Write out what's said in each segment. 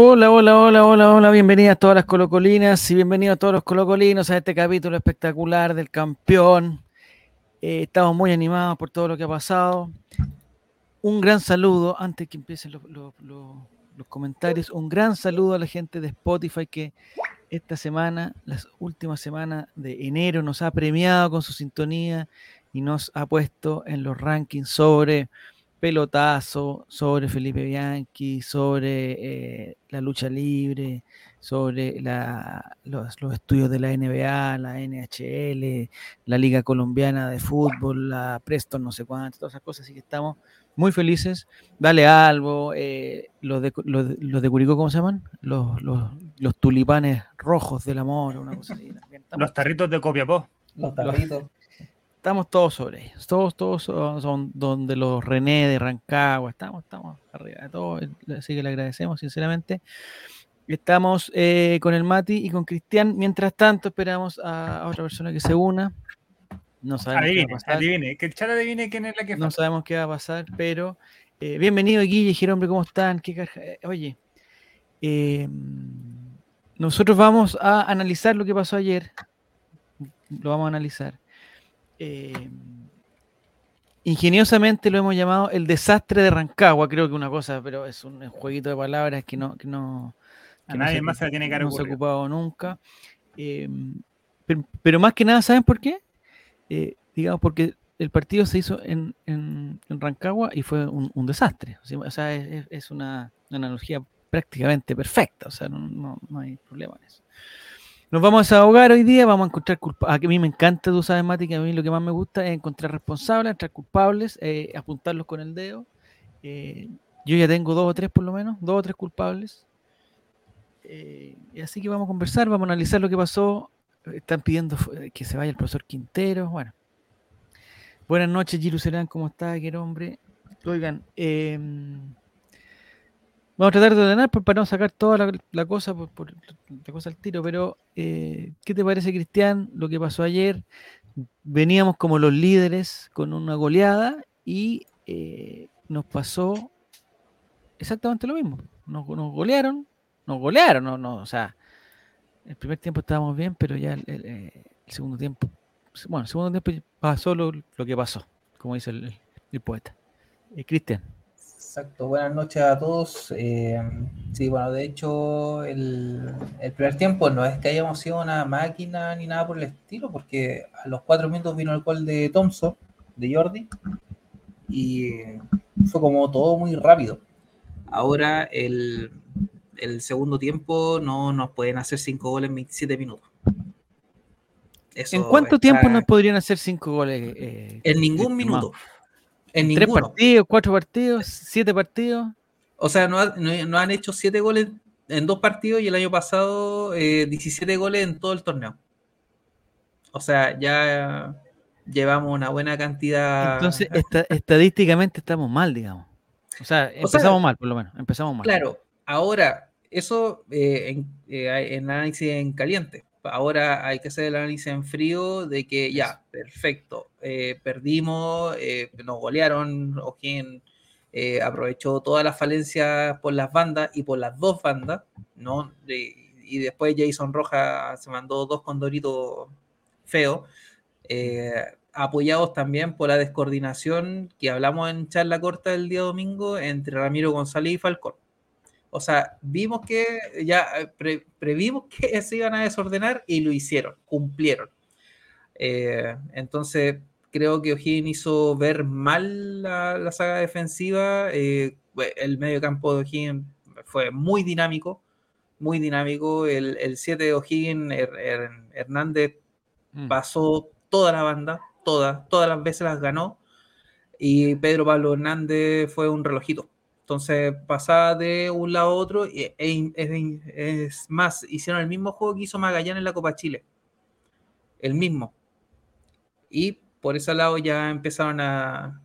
Hola, hola, hola, hola, hola, bienvenidas todas las colocolinas y bienvenidos a todos los colocolinos a este capítulo espectacular del campeón. Eh, estamos muy animados por todo lo que ha pasado. Un gran saludo, antes que empiecen los- los comentarios, un gran saludo a la gente de Spotify que esta semana, las últimas semanas de enero, nos ha premiado con su sintonía y nos ha puesto en los rankings sobre pelotazo, sobre Felipe Bianchi, sobre eh, la lucha libre, sobre la- los, los estudios de la NBA, la NHL, la Liga Colombiana de Fútbol, la Preston, no sé cuánto, todas esas cosas, así que estamos muy felices. Dale algo, eh, los, de, los, de- los de Curicó, ¿cómo se llaman? Los, los, los tulipanes rojos del amor, una cosa así. Estamos, Los tarritos de Copiapó. Los- tarritos. Estamos todos sobre ellos, todos, todos son, son donde los René de Rancagua, estamos, estamos arriba de todo, así que le agradecemos sinceramente. Estamos eh, con el Mati y con Cristian. Mientras tanto, esperamos a, a otra persona que se una. No sabemos qué va a pasar. adivine. Que el chat adivine quién es la que No falta. sabemos qué va a pasar, pero eh, bienvenido Guille, Jerombre, ¿cómo están? ¿Qué caja- eh, Oye, eh, nosotros vamos a analizar lo que pasó ayer. Lo vamos a analizar. Eh, ingeniosamente lo hemos llamado el desastre de Rancagua, creo que una cosa, pero es un jueguito de palabras que no, que no, A que no nadie se- más se tiene que no se ha ocupado nunca. Eh, pero, pero más que nada, ¿saben por qué? Eh, digamos, porque el partido se hizo en, en- en Rancagua y fue un, un desastre. O sea, es, es- es una, una analogía prácticamente perfecta. O sea, no, no- no hay problema en eso. Nos vamos a desahogar hoy día, vamos a encontrar culpables. A mí me encanta, tú sabes, Mati, que a mí lo que más me gusta es encontrar responsables, encontrar culpables, eh, apuntarlos con el dedo. Eh, yo ya tengo dos o tres por lo menos, dos o tres culpables. Eh, así que vamos a conversar, vamos a analizar lo que pasó. Están pidiendo que se vaya el profesor Quintero. Bueno. Buenas noches, Giru Serán, ¿cómo está? ¿Qué hombre? Oigan, eh, vamos a tratar de ordenar pues, para no sacar toda la, cosa por, por la cosa al tiro, pero eh, ¿qué te parece, Cristian, lo que pasó ayer? Veníamos como los líderes con una goleada y eh, nos pasó exactamente lo mismo. Nos, golearon, nos golearon, no, no, o sea, el primer tiempo estábamos bien, pero ya el, eh, segundo tiempo, bueno, el segundo tiempo pasó lo, que pasó, como dice el, el poeta. Eh, Cristian, Exacto, buenas noches a todos. Eh, sí, bueno, de hecho, el, el primer tiempo no es que hayamos sido una máquina ni nada por el estilo, porque a los cuatro minutos vino el gol de Thompson, de Jordi, y fue como todo muy rápido. Ahora, el, el segundo tiempo no nos pueden hacer cinco goles en 27 minutos. Eso ¿en cuánto está- tiempo nos podrían hacer cinco goles? eh, En ningún minuto. En ¿Tres ninguno. partidos, cuatro partidos, siete partidos? O sea, no, ha- no- no han hecho 7 goles en dos partidos y el año pasado eh, 17 goles en todo el torneo. O sea, ya llevamos una buena cantidad. Entonces, esta- estadísticamente estamos mal, digamos. O sea, empezamos mal, por lo menos. Empezamos mal. Claro, ahora, eso eh, en, eh, en análisis en caliente. Ahora hay que hacer el análisis en frío de que ya, perfecto, eh, perdimos, eh, nos golearon, O'Higgins eh, aprovechó todas las falencias por las bandas y por las dos bandas, ¿no? De- y después Jason Rojas se mandó dos condoritos feos, apoyados también por la descoordinación que hablamos en charla corta el día domingo entre Ramiro González y Falcón. O sea, vimos que ya eh, pre- previmos que se iban a desordenar y lo hicieron, cumplieron. Eh, entonces, creo que O'Higgins hizo ver mal la, la saga defensiva. eh, el medio campo de O'Higgins fue muy dinámico, muy dinámico. El, el 7 de O'Higgins, Her- Her- Hernández, Mm. pasó toda la banda, todas, todas las veces las ganó. Y Pedro Pablo Hernández fue un relojito. Entonces pasaba de un lado a otro. Y, e- es, es más, hicieron el mismo juego que hizo Magallanes en la Copa Chile. El mismo. Y por ese lado ya empezaron a,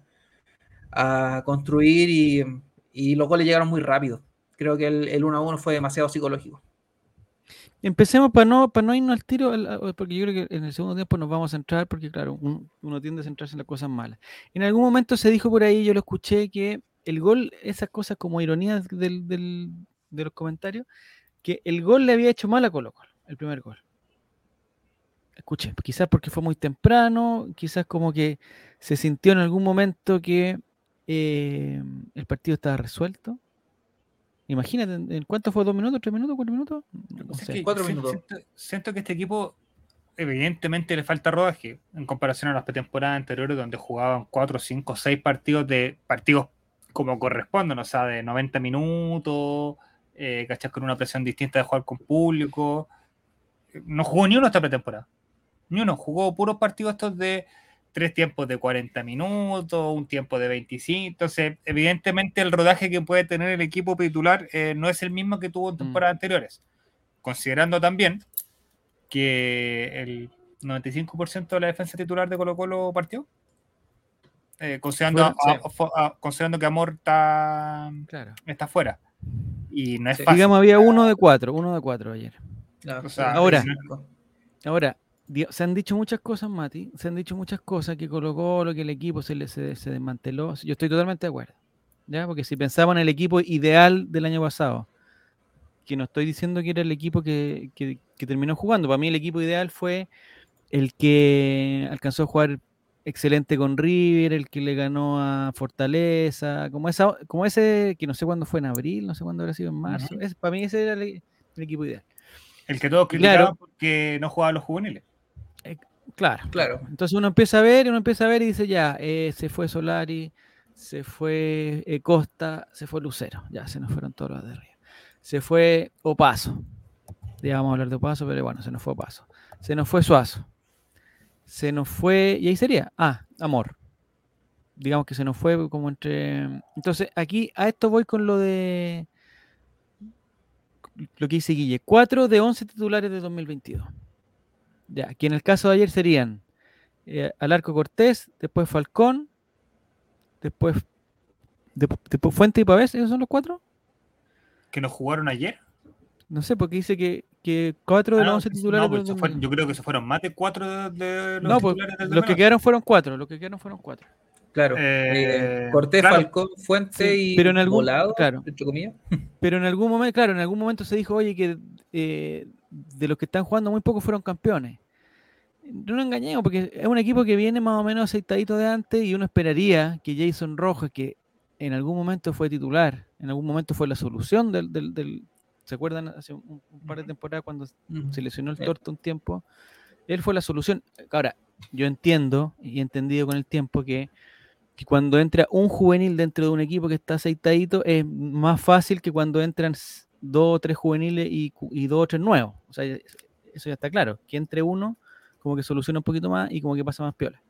construir y, y los goles llegaron muy rápido. Creo que el, el 1 a 1 fue demasiado psicológico. Empecemos para no, para no irnos al tiro, porque yo creo que en el segundo tiempo nos vamos a centrar, porque claro, un- uno tiende a centrarse en las cosas malas. En algún momento se dijo por ahí, yo lo escuché, que el gol, esas cosas como ironías del, del, de los comentarios, que el gol le había hecho mal a Colo Colo, el primer gol. Escuche, quizás porque fue muy temprano, quizás como que se sintió en algún momento que eh, el partido estaba resuelto. Imagínate, ¿en cuánto fue? ¿Dos minutos? ¿Tres minutos? ¿Cuatro minutos? No que Cuatro siento- minutos. Siento, siento que este equipo, evidentemente, le falta rodaje en comparación a las temporadas anteriores, donde jugaban cuatro, cinco, seis partidos de partidos como corresponden, o sea, de 90 minutos, eh, ¿cachai? Con una presión distinta de jugar con público. No jugó ni uno esta pretemporada. Ni uno. Jugó puros partidos estos de tres tiempos de 40 minutos, un tiempo de 25. Entonces, evidentemente, el rodaje que puede tener el equipo titular eh, no es el mismo que tuvo en Mm. temporadas anteriores. Considerando también que el 95% de la defensa titular de Colo Colo partió. Eh, considerando, a- a- considerando que Amor está, Claro. está fuera. Y no es Sí. fácil. Digamos, había uno de cuatro, uno de cuatro ayer. No, O sea, Ahora. Ahora, se han dicho muchas cosas, Mati. Se han dicho muchas cosas que Colo Colo, que el equipo se, le, se, se desmanteló. Yo estoy totalmente de acuerdo. ¿ya? Porque si pensamos en el equipo ideal del año pasado, que no estoy diciendo que era el equipo que, que- que terminó jugando. Para mí el equipo ideal fue el que alcanzó a jugar excelente con River, el que le ganó a Fortaleza, como esa, como ese que no sé cuándo fue en abril, no sé cuándo habrá sido en marzo. Ese- para mí ese era el, el equipo ideal. El que todos Claro. criticaban porque no jugaba a los juveniles. Claro. Claro. Entonces uno empieza a ver, y uno empieza a ver y dice, ya, eh, se fue Solari, se fue eh, Costa, se fue Lucero, ya, se nos fueron todos los de arriba. Se fue Opaso, ya vamos a hablar de Opaso, pero bueno, se nos fue Opaso. Se nos fue Suazo, se nos fue, y ahí sería, ah, Amor. Digamos que se nos fue como entre... Entonces aquí a esto voy con lo de... Lo que dice Guille, 4 de 11 titulares de 2022. Ya, que en el caso de ayer serían eh, Alarco Cortés, después Falcón, después, después Fuente y Pavés, ¿esos son los cuatro? Que nos jugaron ayer. No sé, porque dice que, que cuatro de Ah, los no, 11 pues, titulares. no, pues, del fueron- 2000. yo creo que se fueron más de cuatro de, de los No, pues, titulares del los que 2008. quedaron fueron cuatro, los que quedaron fueron cuatro. Claro. Eh, Eh, Cortés, claro. Falcón, Fuente Sí, y pero en algún- Volado, claro. entre comillas. Pero en algún momento, claro, en algún momento se dijo, oye, que eh, de los que están jugando muy pocos fueron campeones. No nos engañemos, porque es un equipo que viene más o menos aceitadito de antes y uno esperaría que Jason Rojas, que en algún momento fue titular, en algún momento fue la solución del... del- del- ¿Se acuerdan hace un, un par de temporadas cuando Ujú. se lesionó el torto un tiempo? Él fue la solución. Ahora, yo entiendo y he entendido con el tiempo que, que cuando entra un juvenil dentro de un equipo que está aceitadito es más fácil que cuando entran dos o tres juveniles y, y dos o tres nuevos. O sea, es- eso ya está claro. Que entre uno como que soluciona un poquito más y como que pasa más piola.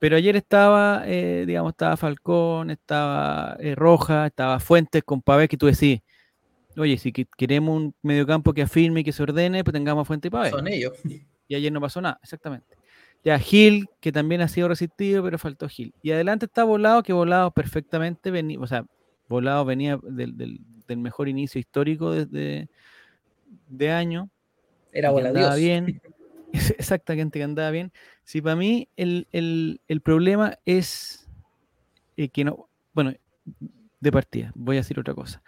Pero ayer estaba, eh, digamos, estaba Falcón, estaba eh, Roja, estaba Fuentes con Pavés, que tú decís, oye, si que- queremos un mediocampo que afirme y que se ordene, pues tengamos a Fuentes y Pavés. Son ellos. Y ayer no pasó nada, exactamente. Ya Gil, que también ha sido resistido, pero faltó Gil. Y adelante está Volado, que Volado perfectamente venía, o sea, Volado venía del, del- del mejor inicio histórico desde de año. Era bola andaba bien. Exactamente, que andaba bien. Si para mí el, el- el problema es eh, que no, bueno, de partida, voy a decir otra cosa.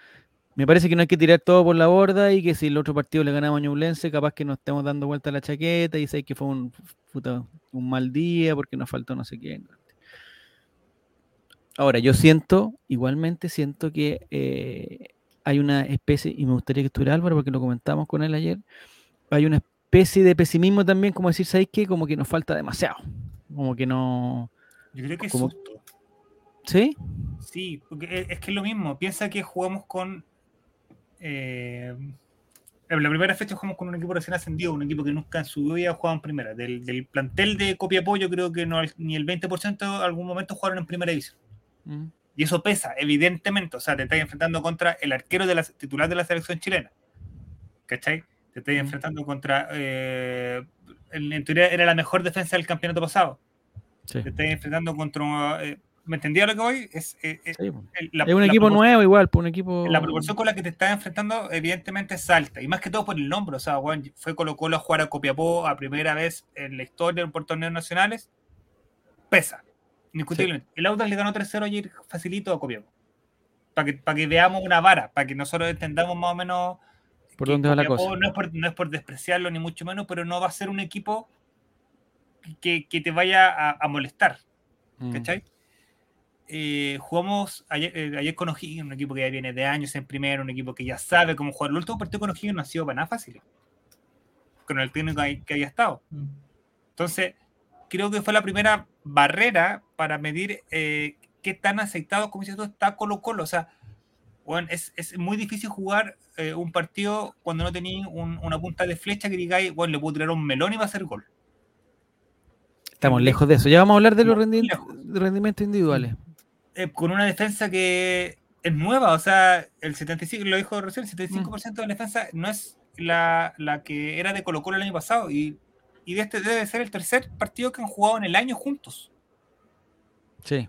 Me parece que no hay que tirar todo por la borda y que si el otro partido le ganamos a Ñublense, capaz que nos estemos dando vuelta a la chaqueta y sé que fue un, puta, un mal día porque nos faltó no sé qué. Ahora, yo siento, igualmente siento que eh, hay una especie, y me gustaría que estuviera Álvaro porque lo comentamos con él ayer, hay una especie de pesimismo también, como decir, ¿sabéis qué? Como que nos falta demasiado. Como que no... Yo creo que es como- susto. ¿Sí? Sí, porque es que es lo mismo. Piensa que jugamos con. Eh, en la primera fecha jugamos con un equipo recién ascendido, un equipo que nunca en su vida ha jugado en primera. Del, del plantel de Copiapó, yo creo que no, ni el 20% en algún momento jugaron en primera división. Mm. Y eso pesa, evidentemente. O sea, te estás enfrentando contra el arquero de la titular de la selección chilena. ¿Cachai? Te estás Mm. enfrentando contra. eh, en, en teoría era la mejor defensa del campeonato pasado. Sí. Te estás enfrentando contra. eh, ¿Me entendía lo que voy? Es, eh, eh, Sí, po. el- la- es un equipo nuevo igual, pues un equipo... La proporción con la que te estás enfrentando, evidentemente, es alta. Y más que todo por el nombre. O sea, weón, fue Colo Colo a jugar a Copiapó a primera vez en la historia por torneos nacionales. Pesa. Indiscutiblemente. El Audax le ganó 3-0 ayer facilito a Copiapó. para que, para que veamos una vara, para que nosotros entendamos más o menos por dónde va la cosa. No es, por, no es, por, despreciarlo ni mucho menos, pero no va a ser un equipo que, que te vaya a, a molestar. Mm. Eh, jugamos ayer, eh, ayer, con O'Higgins, un equipo que ya viene de años en primero, un equipo que ya sabe cómo jugar. El último partido con O'Higgins no ha sido para nada fácil, con el técnico que haya estado. Mm. Entonces, creo que fue la primera barrera para medir eh, qué tan aceptado, como dices tú, está Colo Colo. O sea, bueno, es, es, muy difícil jugar eh, un partido cuando no tenéis un, una punta de flecha que digáis, bueno, le puedo tirar un melón y va a hacer gol. Estamos lejos de eso. Ya vamos a hablar de los rendimientos, individuales. Eh, con una defensa que es nueva, o sea, el 75, lo dijo recién, el 75% de la defensa no es la, la, que era de Colo Colo el año pasado y, y este debe ser el tercer partido que han jugado en el año juntos. Sí.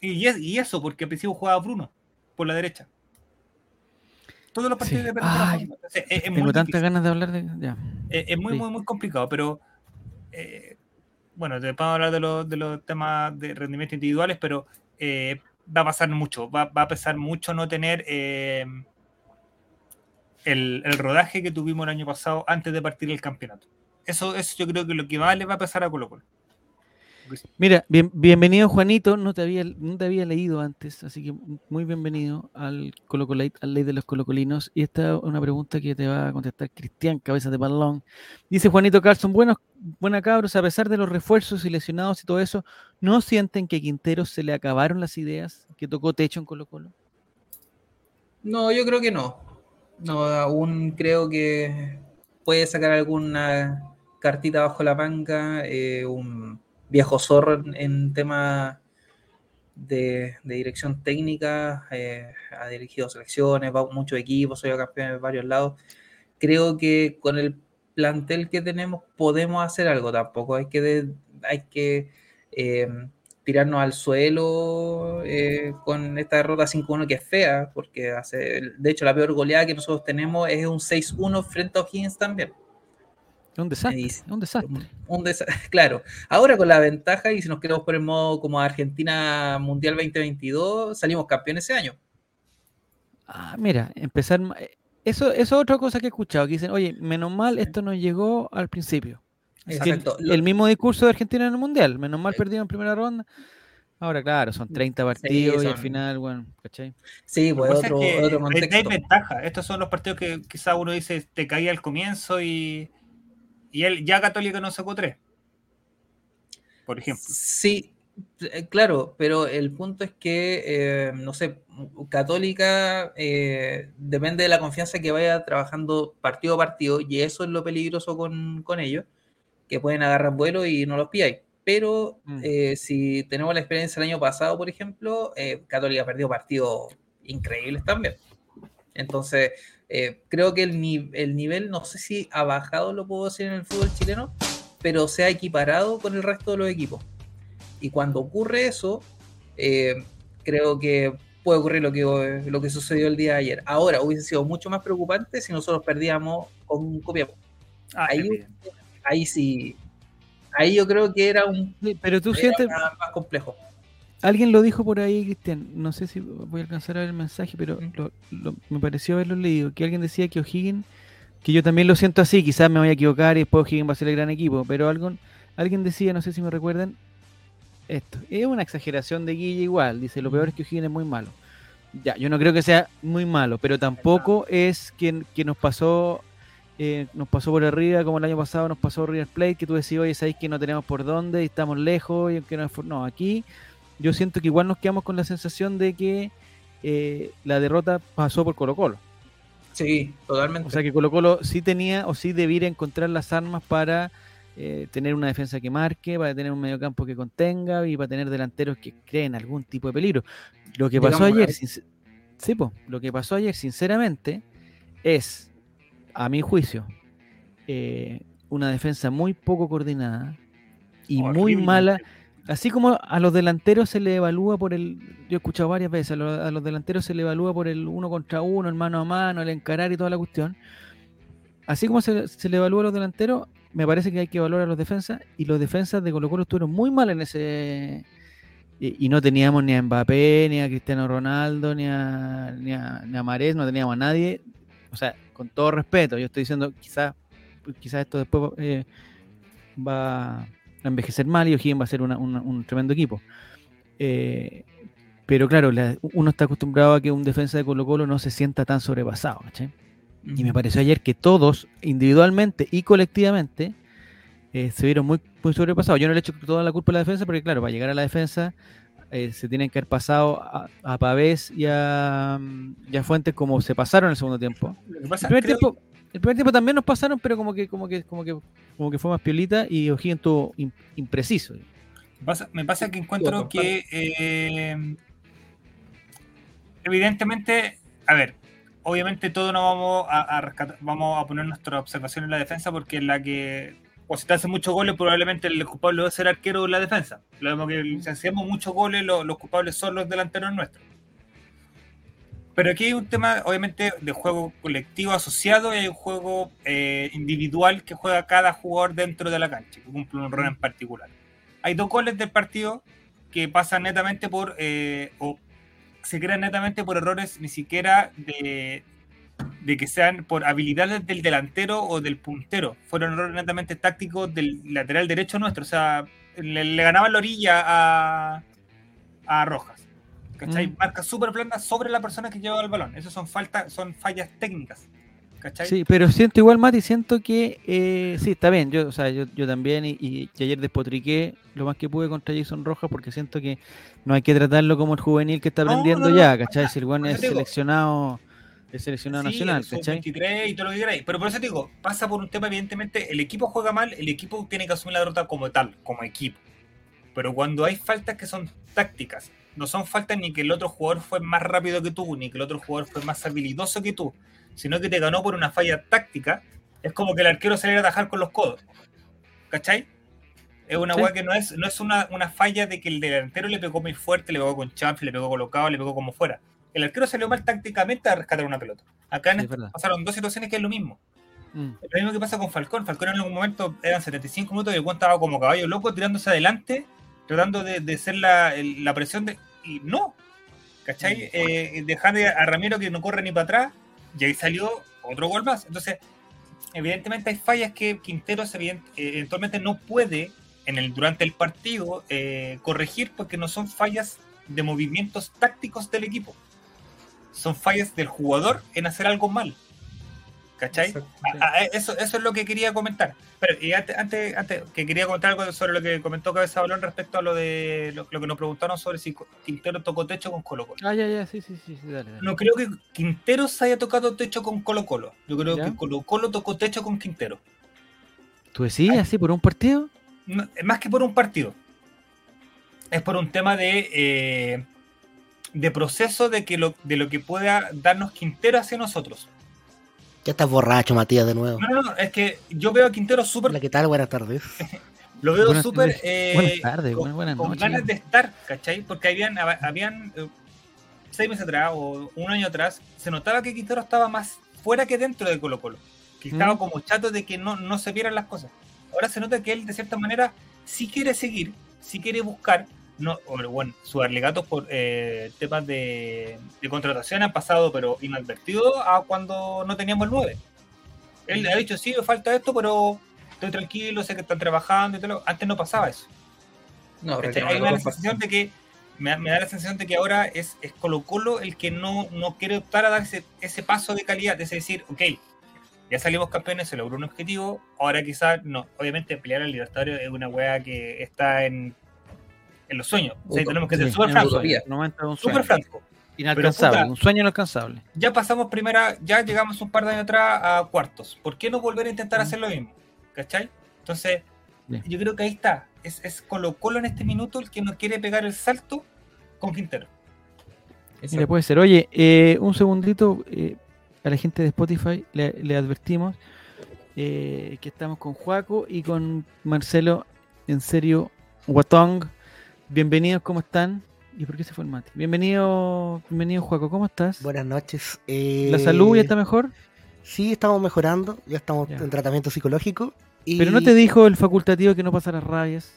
Y, y eso, porque al principio jugaba Bruno por la derecha. Todos los partidos de es, Tengo tantas ganas de hablar de. Ya. Es, muy, muy, muy complicado, pero. Eh, bueno, te puedo hablar de los, de los temas de rendimiento individuales, pero eh, va a pasar mucho. Va, va, a pesar mucho no tener eh, el, el, rodaje que tuvimos el año pasado antes de partir el campeonato. Eso, eso yo creo que lo que más le va a pasar a Colo. Mira, bienvenido Juanito, no te, había, no te había leído antes, así que muy bienvenido al Colocolate, al ley de los colocolinos. Y esta es una pregunta que te va a contestar Cristian, cabeza de balón. Dice Juanito Carlson, buenos, buena cabros, a pesar de los refuerzos y lesionados y todo eso, ¿no sienten que a Quintero se le acabaron las ideas, que tocó techo en Colo Colo? No, yo creo que no. No, aún creo que puede sacar alguna cartita bajo la manga, eh, un viejo zorro en, tema de, dirección técnica, eh, ha dirigido selecciones, muchos equipos, soy campeón en varios lados. Creo que con el plantel que tenemos podemos hacer algo tampoco. Hay que, hay que eh, tirarnos al suelo eh, con esta derrota 5-1 que es fea, porque hace, de hecho la peor goleada que nosotros tenemos es un 6-1 frente a O'Higgins también. Un desastre, un desastre. Un Claro, ahora con la ventaja y si nos queremos poner en modo como Argentina Mundial 2022, salimos campeones ese año. Ah, mira, empezar... Eh, eso, eso es otra cosa que he escuchado, que dicen, oye, menos mal esto nos llegó al principio. Exacto. El, mismo discurso de Argentina en el Mundial, menos mal perdido en primera ronda. Ahora, claro, son 30 partidos y al final, bueno, ¿cachai? Sí, pues otro, otro contexto. Hay ventaja. Estos son los partidos que quizá uno dice, te caía al comienzo y y él ya Católica no sacó tres. Por ejemplo. Sí, eh, claro, pero el punto es que, eh, no sé, Católica eh, depende de la confianza que vaya trabajando partido a partido, y eso es lo peligroso con, ellos, que pueden agarrar vuelo y no los pilláis. Pero mm. si tenemos la experiencia el año pasado, por ejemplo, Católica perdió partidos increíbles también. Entonces, eh, creo que el, el, nivel, no sé si ha bajado, lo puedo decir en el fútbol chileno, pero se ha equiparado con el resto de los equipos. Y cuando ocurre eso, eh, creo que puede ocurrir lo que, lo que sucedió el día de ayer. Ahora, hubiese sido mucho más preocupante si nosotros perdíamos con Copiapó. Ah, ahí, ahí sí, ahí yo creo que era un pero tú sientes más complejo. Alguien lo dijo por ahí, Cristian. No sé si voy a alcanzar a ver el mensaje, pero me pareció haberlo leído. Que alguien decía que O'Higgins, que yo también lo siento así, quizás me voy a equivocar y después O'Higgins va a ser el gran equipo, pero algo, alguien decía, no sé si me recuerdan, esto. Es una exageración de Guille igual. Dice, lo peor es que O'Higgins es muy malo. Ya, yo no creo que sea muy malo, pero tampoco es que, que nos pasó eh, nos pasó por arriba, como el año pasado nos pasó River Plate, que tú decías, oye, sabéis que no tenemos por dónde y estamos lejos, y que no, no aquí yo siento que igual nos quedamos con la sensación de que eh, la derrota pasó por Colo Colo. Sí, totalmente. O sea que Colo Colo sí tenía o sí debiera encontrar las armas para eh, tener una defensa que marque, para tener un mediocampo que contenga y para tener delanteros que creen algún tipo de peligro. Lo que pasó ayer, sí, lo que pasó ayer, sinceramente, es, a mi juicio, eh, una defensa muy poco coordinada y muy mala Así como a los delanteros se le evalúa por el, yo he escuchado varias veces, a los, delanteros se le evalúa por el uno contra uno, el mano a mano, el encarar y toda la cuestión. Así como se, le evalúa a los delanteros, me parece que hay que evaluar a los defensas y los defensas de Colo Colo estuvieron muy mal en ese y, no teníamos ni a Mbappé, ni a Cristiano Ronaldo, ni a, ni a, ni a Mahrez, no teníamos a nadie. O sea, con todo respeto, yo estoy diciendo, quizás quizás esto después eh, va a envejecer mal y O'Higgins va a ser una- una- un tremendo equipo. Eh, pero claro, la- uno está acostumbrado a que un defensa de Colo Colo no se sienta tan sobrepasado. ¿cachai? Y me pareció ayer que todos, individualmente y colectivamente, eh, se vieron muy, muy sobrepasados. Yo no le echo toda la culpa a la defensa, porque claro, para llegar a la defensa eh, se tienen que haber pasado a, a Pavés y a, y a Fuentes como se pasaron en el segundo tiempo. Lo que pasa, El primer, creo- tiempo, el primer tiempo también nos pasaron, pero como que, como que, como que, como que fue más piolita y O'Higgins estuvo impreciso. pasa- me pasa que encuentro que eh, evidentemente, a ver, obviamente todos no vamos a, a rescatar- vamos a poner nuestra observación en la defensa porque es la que, o si te hacen muchos goles, probablemente el culpable va a ser arquero o la defensa. Lo mismo que si hacemos muchos goles, lo- los culpables son los delanteros nuestros. Pero aquí hay un tema, obviamente, de juego colectivo asociado y hay un juego eh, individual que juega cada jugador dentro de la cancha, que cumple un rol en particular. Hay dos goles del partido que pasan netamente por, eh, o se crean netamente por errores ni siquiera de, de que sean por habilidades del delantero o del puntero. Fueron errores netamente tácticos del lateral derecho nuestro. O sea, le, le ganaban la orilla a, a Rojas. ¿Cachai? Mm. Marca súper blanda sobre la persona que lleva el balón. Esas son, faltas son fallas técnicas. ¿Cachai? Sí, pero siento igual, Mati, siento que eh, sí, está bien. Yo, o sea, yo, yo también, y, y- ayer despotriqué lo más que pude contra Jason Rojas porque siento que no hay que tratarlo como el juvenil que está aprendiendo no, no, ya, no, ¿cachai? Si el por es seleccionado, es seleccionado Sí, nacional, ¿cachai? sub-23 y todo lo que queráis. Pero por eso te digo, pasa por un tema, evidentemente, el equipo juega mal, el equipo tiene que asumir la derrota como tal, como equipo. Pero cuando hay faltas que son tácticas, no son faltas ni que el otro jugador fue más rápido que tú, ni que el otro jugador fue más habilidoso que tú, sino que te ganó por una falla táctica, es como que el arquero saliera a atajar con los codos. ¿Cachai? Es una Sí. que no es, no es una, una falla de que el delantero le pegó muy fuerte, le pegó con chanfle, le pegó colocado, le pegó como fuera. El arquero salió mal tácticamente a rescatar una pelota. Acá Sí, es este- pasaron dos situaciones que es lo mismo. Mm. Lo mismo que pasa con Falcón. Falcón en algún momento eran 75 minutos y el Juan estaba como caballo loco tirándose adelante, tratando de, de ser la, el- la presión de. Y no. ¿Cachai? Eh, dejar de- a Ramiro que no corre ni para atrás y ahí salió otro gol más. Entonces, evidentemente hay fallas que Quinteros evident- eh, eventualmente no puede en el, durante el partido eh, corregir porque no son fallas de movimientos tácticos del equipo. Son fallas del jugador en hacer algo mal. ¿Cachai? Ah, ah, eso, eso es lo que quería comentar. Pero y antes, antes, antes que quería comentar algo sobre lo que comentó Cabeza Balón respecto a lo de lo, lo que nos preguntaron sobre si Quintero tocó techo con Colo Colo. Ah, ya, ya, sí, sí, sí, sí, dale, dale. No creo que Quintero se haya tocado techo con Colo Colo. Yo creo ¿Ya? que Colo Colo tocó techo con Quintero. ¿Tú decís así por un partido? No, más que por un partido. Es por un tema de, eh, de proceso de, que lo, de lo que pueda darnos Quintero hacia nosotros. Ya estás borracho, Matías, de nuevo. No, no, no, es que yo veo a Quintero súper Hola, ¿qué tal? Buenas tardes. Lo veo Buenas súper tardes. eh, Buenas tardes, con, buenas con noches. ganas de estar, ¿cachai? Porque habían, hab- habían eh, seis meses atrás o un año atrás, se notaba que Quintero estaba más fuera que dentro de Colo Colo. Que estaba Mm. como chato de que no, no se vieran las cosas. Ahora se nota que él, de cierta manera, sí quiere seguir, sí quiere buscar. No, bueno, sus alegatos por eh, temas de, de contratación han pasado, pero inadvertido a cuando no teníamos el 9. Él ha dicho, sí, me falta esto, pero estoy tranquilo, sé que están trabajando y todo. Antes no pasaba eso. No, ¿cachai? reclamó Hay una sensación de que me, da- me da la sensación de que ahora es, es Colo Colo el que no, no quiere optar a dar ese, ese paso de calidad, es decir, ok, ya salimos campeones, se logró un objetivo, ahora quizás, no, obviamente pelear al Libertario es una weá que está en, en los sueños, o sea, tenemos que ser Sí, súper en francos, un súper sueño. francos. Inalcanzable, puta- un sueño inalcanzable. Ya pasamos primera, ya llegamos un par de años atrás a cuartos, ¿por qué no volver a intentar Mm. hacer lo mismo? ¿Cachai? Entonces, Bien. yo creo que ahí está, es, es Colo Colo en este minuto el que no quiere pegar el salto con Quintero. Exacto. Mira, puede ser. Oye, eh, un segundito. eh, a la gente de Spotify le, le advertimos eh, que estamos con Juaco y con Marcelo. En serio, Watong. Bienvenidos, ¿cómo están? ¿Y por qué se fue el mate? Bienvenido, bienvenido, Juaco, ¿cómo estás? Buenas noches. Eh, ¿La salud ya está mejor? Sí, estamos mejorando. Ya estamos Ya. en tratamiento psicológico. Y... Pero no te dijo el facultativo que no pasara rabias.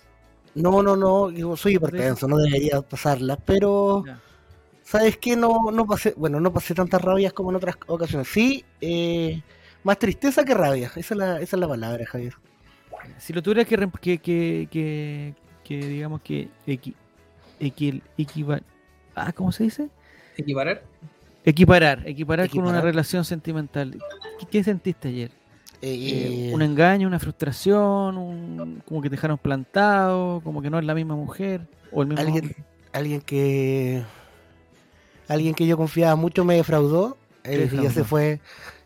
No, no, no, yo soy hipertenso, no debería pasarla, pero Ya. ¿sabes qué? No, no pasé, bueno, no pasé tantas rabias como en otras ocasiones. Sí, eh, más tristeza que rabia, esa es la, esa es la palabra, Javier. Si lo tuvieras que, que, que, que digamos que equi, equi- ah, ¿cómo se dice? ¿Equiparar? Equiparar, equiparar, con una relación sentimental. ¿Qué, qué sentiste ayer? Eh, Eh, ¿Un engaño, una frustración? un- como que te dejaron plantado? ¿Como que no es la misma mujer? ¿O el mismo alguien, hombre? alguien que alguien que yo confiaba mucho me defraudó, eh, y ese fue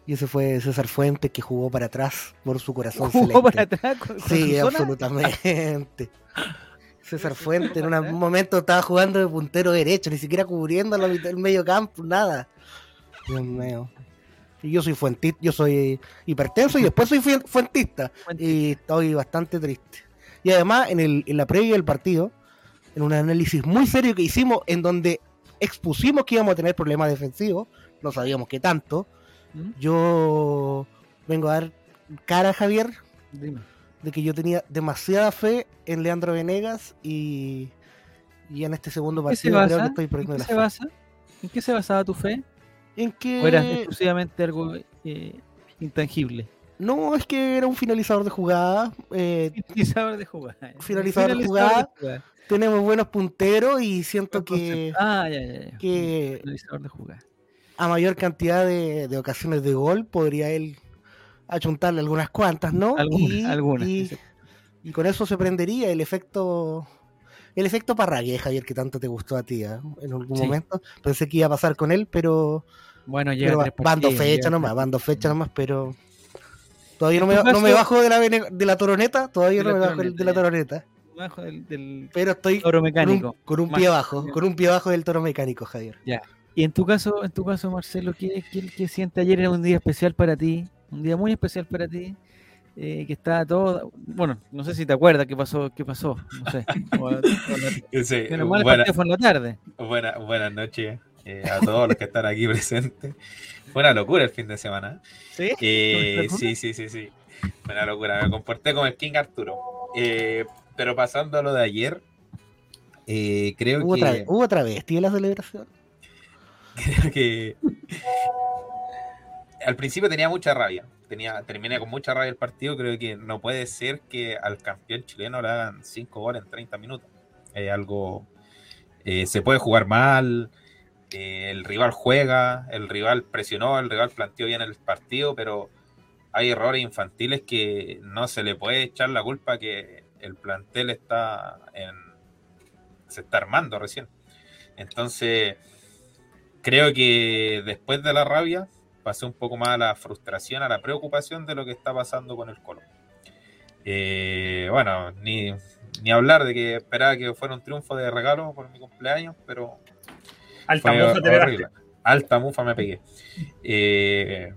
y ese fue César Fuentes que jugó para atrás por su corazón ¿Jugó celeste. para atrás con- con Sí, absolutamente. César Fuentes en un momento estaba jugando de puntero derecho, ni siquiera cubriendo la mitad del medio campo, nada. Dios mío. Y yo soy fuentista, yo soy hipertenso y después soy fuen- fuentista. Y estoy bastante triste. Y además, en, el, en la previa del partido, en un análisis muy serio que hicimos, en donde expusimos que íbamos a tener problemas defensivos, no sabíamos qué tanto, ¿Mm? yo vengo a dar cara a Javier Dime. De que yo tenía demasiada fe en Leandro Venegas y, y en este segundo ¿Qué se partido creo que estoy ¿En perdiendo qué la se fe. basa? ¿En qué se basaba tu fe? En que ¿O era exclusivamente algo eh, intangible? no es que era un finalizador de jugada, eh, Finalizador de jugada. Finalizador de jugada. tenemos buenos punteros y siento que, Ah, ya, ya, ya. que Finalizador de jugada. a mayor cantidad de, de ocasiones de gol podría él achuntarle algunas cuantas, ¿no? Algunas, y, algunas. y- y con eso se prendería el efecto el efecto Parragué, Javier, que tanto te gustó a ti ¿eh? en algún Sí. momento. Pensé que iba a pasar con él, pero, Bueno, partidos, fechas lleva nomás, dos fechas nomás, pero todavía no En me, no bajo de la, de la toroneta, todavía no me bajo de la toroneta, toroneta, Bajo del, del pero estoy toro con un, mecánico. con un pie abajo, con un pie abajo del toro mecánico, Javier. Y en tu caso, en tu caso, Marcelo, ¿qué, qué, qué siente ayer? Era un día especial para ti, un día muy especial para ti, eh, que estaba todo, bueno, no sé si te acuerdas qué pasó, qué pasó, no sé. Sí, buena- fue en la tarde. buena- buenas noches eh, a todos los que están aquí presentes. Fue una locura el fin de semana. ¿Sí? Eh, sí, sí, sí, sí. Fue una locura. Me comporté como el King Arturo. Eh, pero pasando a lo de ayer, eh, creo ¿Hubo, que, otra, ¿Hubo otra bestia en la celebración? creo que al principio tenía mucha rabia. Tenía, terminé con mucha rabia el partido. Creo que no puede ser que al campeón chileno le hagan 5 goles en 30 minutos. Es algo. eh, se puede jugar mal. eh, el rival juega, el rival presionó, el rival planteó bien el partido, pero hay errores infantiles que no se le puede echar la culpa que el plantel está en. se está armando recién. Entonces, creo que después de la rabia pasé un poco más a la frustración, a la preocupación de lo que está pasando con el Colo. Eh, bueno, ni, ni hablar de que esperaba que fuera un triunfo de regalo por mi cumpleaños, pero Alta fue mufa te pegaste. horrible. Alta mufa me pegué. Eh,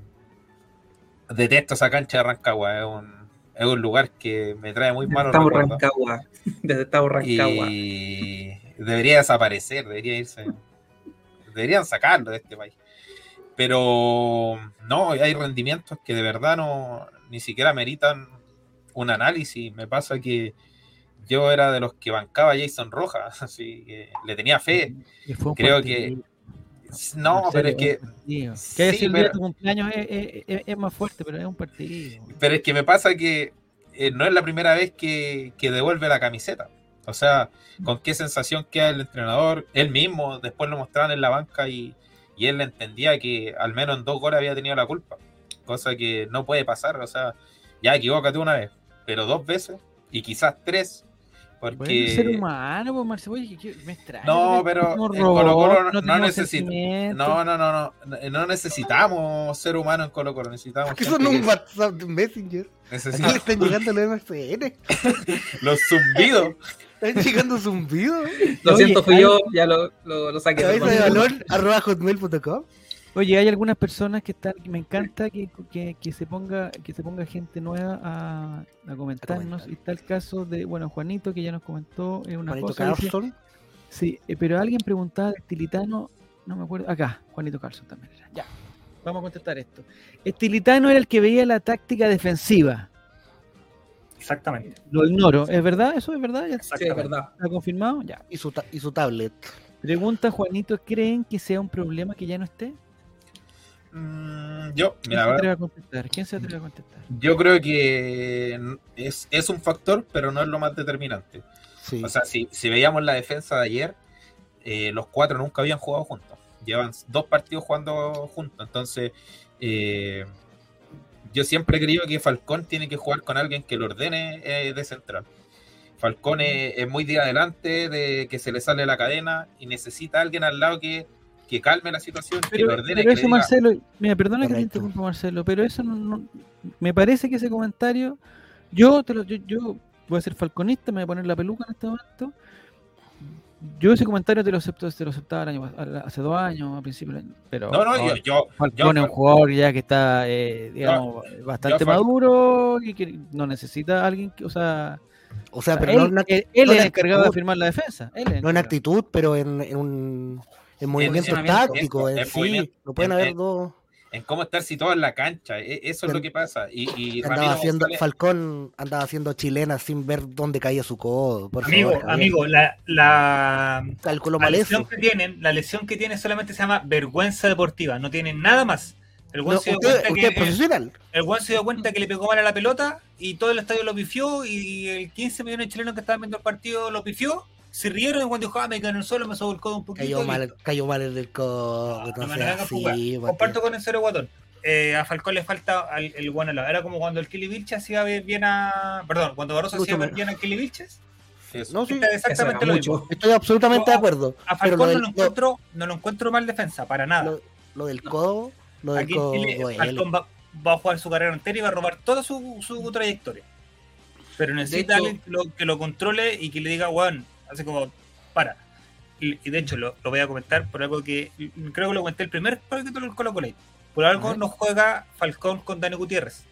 detesto esa cancha de Rancagua, es un, es un lugar que me trae muy malos Estamos recuerdos. Rancagua. Desde Estado Rancagua. Y debería desaparecer, debería irse. Deberían sacarlo de este país. Pero no, hay rendimientos que de verdad no ni siquiera meritan un análisis. Me pasa que yo era de los que bancaba a Jason Rojas, así que le tenía fe. Creo que- No, pero es que un partido. Que haya sí, sido el día de pero- tu cumpleaños es, es- es- es más fuerte, pero es un partido. Pero es que me pasa que eh, no es la primera vez que, que devuelve la camiseta. O sea, con qué sensación queda el entrenador. Él mismo, después lo mostraban en la banca y, y él entendía que al menos en dos goles había tenido la culpa. Cosa que no puede pasar. O sea, ya equivócate una vez, pero dos veces y quizás tres. Bueno, Porque ser humano, pues, Marcelo, me extraña. No, pero somos en Colo-Colo robots, no- no tenemos necesita- sentimientos. no, no, no, no, no, no necesitamos ser humanos en Colo Colo, necesitamos ¿Qué gente son un que- WhatsApp de Messenger? ¿A qué le necesitamos están llegando los MSN? los zumbidos. ¿Están llegando zumbidos? Lo Oye, siento, fui hay- yo, ya lo, lo, lo saqué. Cabeza de balón, arroba hotmail.com. Oye, hay algunas personas que están, que me encanta que, que, que se ponga, que se ponga gente nueva a, a comentarnos. comentar. Y está el caso de, bueno, Juanito, que ya nos comentó eh, una Juanito cosa. dice- Carlson. sí, eh, pero alguien preguntaba de Tilitano, no me acuerdo, acá, Juanito Carlson también era. Ya, vamos a contestar esto. Estilitano era el que veía la táctica defensiva. Exactamente. Lo ignoro. ¿Es verdad? ¿Eso es verdad? ¿Ya Sí, es verdad. está confirmado? Ya. Y su, ta- y su tablet. Pregunta Juanito, ¿creen que sea un problema que ya no esté? Mm, yo, ¿Quién mira, se atreve a contestar? ¿Quién se atreve a contestar? yo creo que es, es un factor, pero no es lo más determinante. Sí. O sea, si, si veíamos la defensa de ayer, eh, los cuatro nunca habían jugado juntos. Llevan dos partidos jugando juntos. Entonces, eh, yo siempre he creído que Falcón tiene que jugar con alguien que lo ordene eh, de central. Falcón es, es muy de adelante, de que se le sale la cadena y necesita a alguien al lado que, que calme la situación, que Pero, lo ordene. pero que eso, diga, Marcelo, mira, perdona que te interrumpa, Marcelo, pero eso no, no- me parece que ese comentario, yo, te lo, yo, yo voy a ser falconista, me voy a poner la peluca en este momento. Yo ese comentario te lo acepto, te lo aceptaba el año, hace dos años, a principios del año, pero no, no, yo, ahora yo, Falcón yo- es un jugador ya que está, eh, digamos, bastante yo maduro y que no necesita a alguien que, o sea, O sea, él, pero no, en act- él- él no es el encargado de firmar la defensa. Él no en actitud, pero en, en un en movimiento táctico. En- sí, no pueden En- haber dos. En cómo estar situado en la cancha, e- eso es lo que pasa. Y, y Andaba Ramiro haciendo, González- Falcón andaba haciendo chilena sin ver dónde caía su codo. Por Amigo, favor, amigo, la, la, Calculó la mal lesión eso. que tienen, la lesión que tiene solamente se llama vergüenza deportiva, no tienen nada más. El No, buen se dio usted, cuenta que profesional. el buen se dio cuenta que le pegó mal a la pelota y todo el estadio lo pifió y el 15 millones de chilenos que estaban viendo el partido lo pifió. Se rieron y cuando dijo, ah, me quedé en el suelo, me sobó el codo un poquito. Cayó mal, cayó mal en el codo. No, No, jugar. así, Comparto con el cero guatón. Eh, a Falcón le falta al- el buen lado. Era como cuando el Kili Vilches hacía ver bien a. Perdón, cuando Barroso hacía ver menos. bien a Kili Vilches. Eso. No, sí, exactamente lo mismo. estoy absolutamente de acuerdo. A Pero Falcón lo no, del- lo encuentro, no lo encuentro mal defensa, para nada. Lo, lo del codo, lo del Aquí codo Chile. Falcón va, va a jugar su carrera entera y va a robar toda su, su trayectoria. Pero necesita hecho- alguien que lo, que lo controle y que le diga, weón, así como, para. Y, y de hecho, lo, lo voy a comentar por algo que creo que lo comenté el primer partido del Colo Colo. Por algo no juega Falcón con Dani Gutiérrez.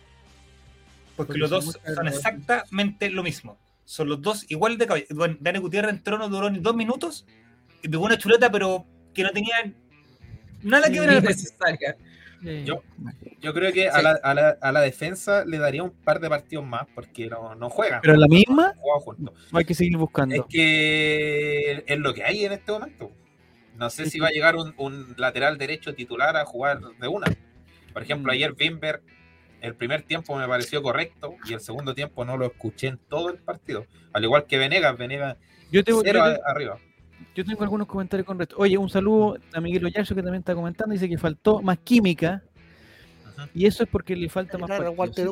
Porque, Porque los dos son exactamente lo mismo. Son los dos igual de. Bueno, Dani Gutiérrez entró, no duró ni dos minutos y pegó una chuleta, pero que no tenía nada que ver. Necesaria. Yo- Yo creo que a, la, a, la, a la defensa le daría un par de partidos más porque no, no juegan. Pero la misma, No hay que seguir buscando. Es que es lo que hay en este momento. No sé si va a llegar un, un lateral derecho titular a jugar de una. Por ejemplo, Mm. ayer Bimber, el primer tiempo me pareció correcto y el segundo tiempo no lo escuché en todo el partido. Al igual que Venegas, Venegas Yo te, cero yo te- a- arriba. Yo tengo algunos comentarios con respecto. Oye, un saludo a Miguel Oyazo que también está comentando. Dice que faltó más química Ujú. y eso es porque le falta más. Walter.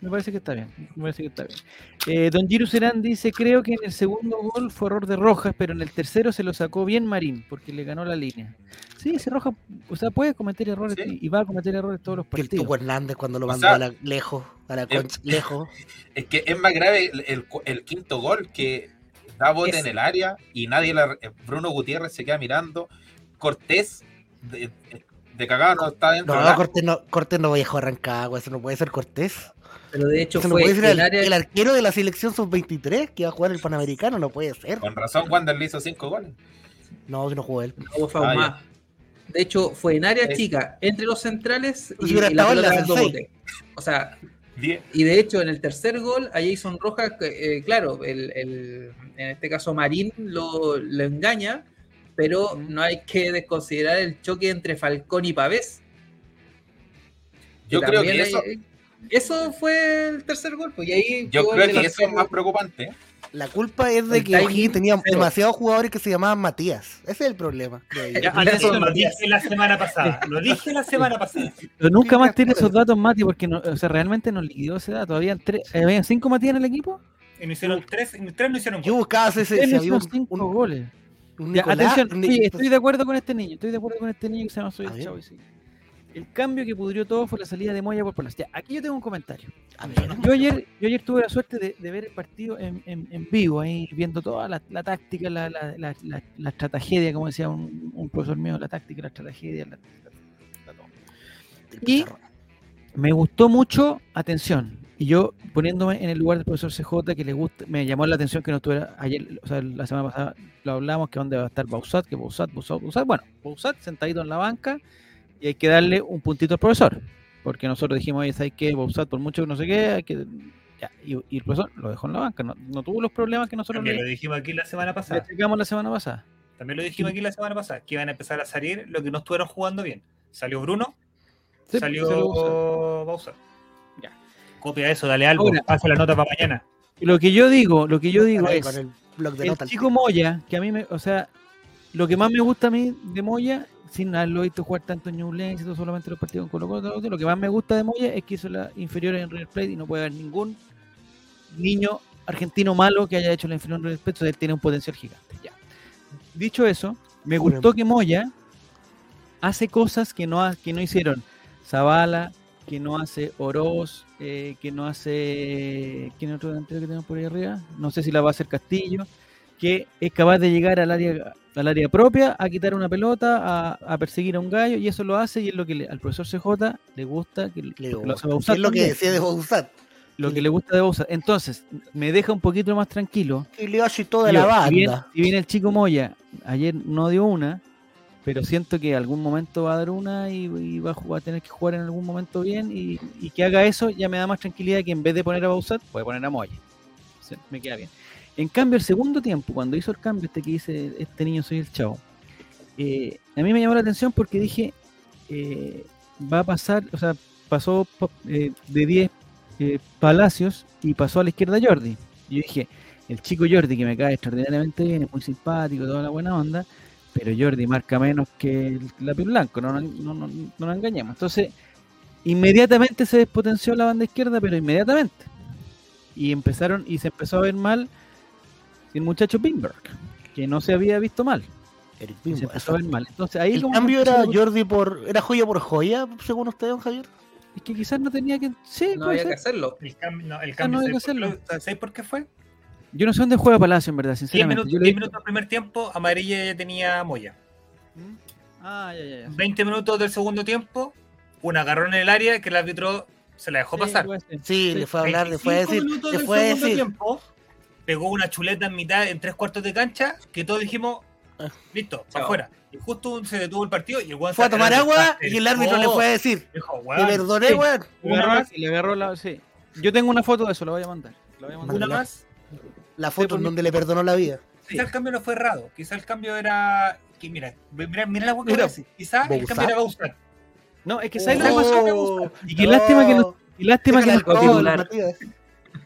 Me parece que está bien. Me parece que está bien. Eh, don Giro Serán dice: Creo que en el segundo gol fue error de Rojas, pero en el tercero se lo sacó bien Marín porque le ganó la línea. Sí, ese Rojas, o sea, puede cometer errores Sí. y va a cometer errores todos los Que el partidos. Tuco Hernández cuando lo O mandó sea, a la, lejos, a la concha, lejos. Es que es más grave el, el- el quinto gol que da bote en el área y nadie la, Bruno Gutiérrez se queda mirando. Cortés de, de cagada no está dentro. No, del área. Cortés no, Cortés no viejo arrancado, eso no puede ser Cortés. Pero de hecho no fue puede ser el el, área. el arquero de la selección sub-23 que va a jugar el Panamericano, no puede ser. Con razón, Wander le hizo cinco goles. No, si no jugó él. No, fue Ah, aún ya. más. De hecho, fue en área Es- chica, entre los centrales y, y la la bote. O sea, Diez. y de hecho en el tercer gol, a Jason Rojas, que, eh, claro, el, el- en este caso Marín lo, lo engaña, pero no hay que desconsiderar el choque entre Falcón y Pavés. Yo creo que eso, hay- eso fue el tercer gol, pues, y ahí yo creo que eso es más preocupante. La culpa es de El que O'Higgins tenía cero. demasiados jugadores que se llamaban Matías. Ese es el problema. yo. Ya, Eso eso lo dije la semana pasada. Lo dije la semana pasada. Pero nunca Sí, más tiene esos datos, Mati, porque no, o sea, realmente nos liquidó esa edad. Todavía tres, eh, ¿Habían cinco Matías en el equipo? Y no hicieron tres, y tres no hicieron Yo gol. buscaba ese, no había cinco un- goles. un Ya, Nicolás, atención, un oye, estoy de acuerdo con este niño, estoy de acuerdo con este niño que se llama Soy A el. Chavo. y sí. El cambio que pudrió todo fue la salida de Moya por Palas. Ya, aquí yo tengo un comentario. A ver, Yo ayer, yo ayer tuve la suerte de, de ver el partido en, en- en vivo, ahí viendo toda la, la táctica, la, la, la, la, la estrategia, como decía un, un profesor mío, la táctica, la estrategia, la, y-. Me gustó mucho, atención, y yo poniéndome en el lugar del profesor CJ que le gusta, me llamó la atención que no estuviera ayer, o sea, la semana pasada lo hablamos, que dónde va a estar Bausat, que Bausat, Bausat, Bausat, bueno, Bausat sentadito en la banca y hay que darle un puntito al profesor, porque nosotros dijimos, oye, ¿sabes qué? Bausat, por mucho que no sé qué, hay que Ya, y, y el profesor lo dejó en la banca, no, no tuvo los problemas que nosotros También le, lo dijimos aquí la semana le pasada. explicamos la semana pasada. También lo dijimos aquí la semana pasada, que iban a empezar a salir lo que no estuvieron jugando bien. Salió Bruno, Sí, salió Bowser. Ya. Copia eso, dale algo, Ahora- pasa la nota para mañana. Y Lo que yo digo, lo que yo digo es, con el blog de el notas. chico Moya, que a mí me, o sea, lo que más me gusta a mí de Moya, sin haberlo visto jugar tanto en Ñublense, todo solamente los partidos con Colo Colo, lo que más me gusta de Moya es que hizo la inferior en River Plate y no puede haber ningún niño argentino malo que haya hecho la inferior en River Plate, entonces él tiene un potencial gigante. Ya. Dicho eso, me gustó que Moya hace cosas que no, ha- que no hicieron Zavala, que no hace Oroz, eh, que no hace. ¿Quién es otro delantero que tenemos por ahí arriba? No sé si la va a hacer Castillo. Que es capaz de llegar al área, al área propia, a quitar una pelota, a, a perseguir a un gallo, y eso lo hace, y es lo que le- al profesor CJ le gusta, que, Le lo hace es lo que decía de Bauzat. lo que le gusta de Bauzat. Entonces, me deja un poquito más tranquilo. Y le hace toda Yo, la si, banda. si bien el chico Moya ayer no dio una, pero siento que algún momento va a dar una y, y va, a jugar- va a tener que jugar en algún momento bien y, y que haga eso ya me da más tranquilidad que en vez de poner a Bausat, puede poner a Moya. Me queda bien. En cambio, el segundo tiempo, cuando hizo el cambio este que dice, este niño soy el chavo, eh, a mí me llamó la atención porque dije, eh, va a pasar, o sea, pasó pa- eh, de 10 eh, Palacios y pasó a la izquierda Jordi. Y yo dije, el chico Jordi que me cae extraordinariamente bien, es muy simpático, toda la buena onda, pero Jordi marca menos que el lápiz blanco, no, no, no- no nos engañemos. Entonces, inmediatamente se despotenció la banda izquierda, pero inmediatamente. Y empezaron, y se empezó a ver mal el muchacho Bimberg, que no se había visto mal. El y se Bimbo, empezó a ver mal. Entonces ahí El como cambio era Jordi por. ¿Era joya por joya, según usted, don Javier? Es que quizás no tenía que. Sí, No había que hacerlo. El cambio, no, el Ah, cambio no hay que ¿sabes, por hacerlo. qué, ¿sabes por qué fue? Yo no sé dónde juega Palacio, en verdad, 10 sinceramente. minutos, Yo lo he 10 visto- minutos del primer tiempo, Amarilla ya tenía Moya. Ah, ya, ya, ya. 20 minutos del segundo tiempo, un agarrón en el área que el árbitro se la dejó Sí, pasar. Sí, Sí, le fue a hablar, le fue a 25 decir. minutos Le del fue a segundo decir. tiempo, pegó una chuleta en mitad, en tres cuartos de cancha, que todos dijimos, Ah. listo, para afuera. Y justo se detuvo el partido y el Fue a tomar agua y el árbitro le fue a decir. Dijo, Te weón, perdoné, sí, weón. Le y le agarró la. Sí. Yo tengo una foto de eso, la voy a mandar. La voy a mandar. una más. La foto en donde le perdonó la vida. Quizá el cambio no fue errado, quizá el cambio era. Que, mira, mira, mira la weá que. Quizá el cambio era Bausat. No, es que ¿sabes lo que? Oh, Y qué lástima que no, lástima que no.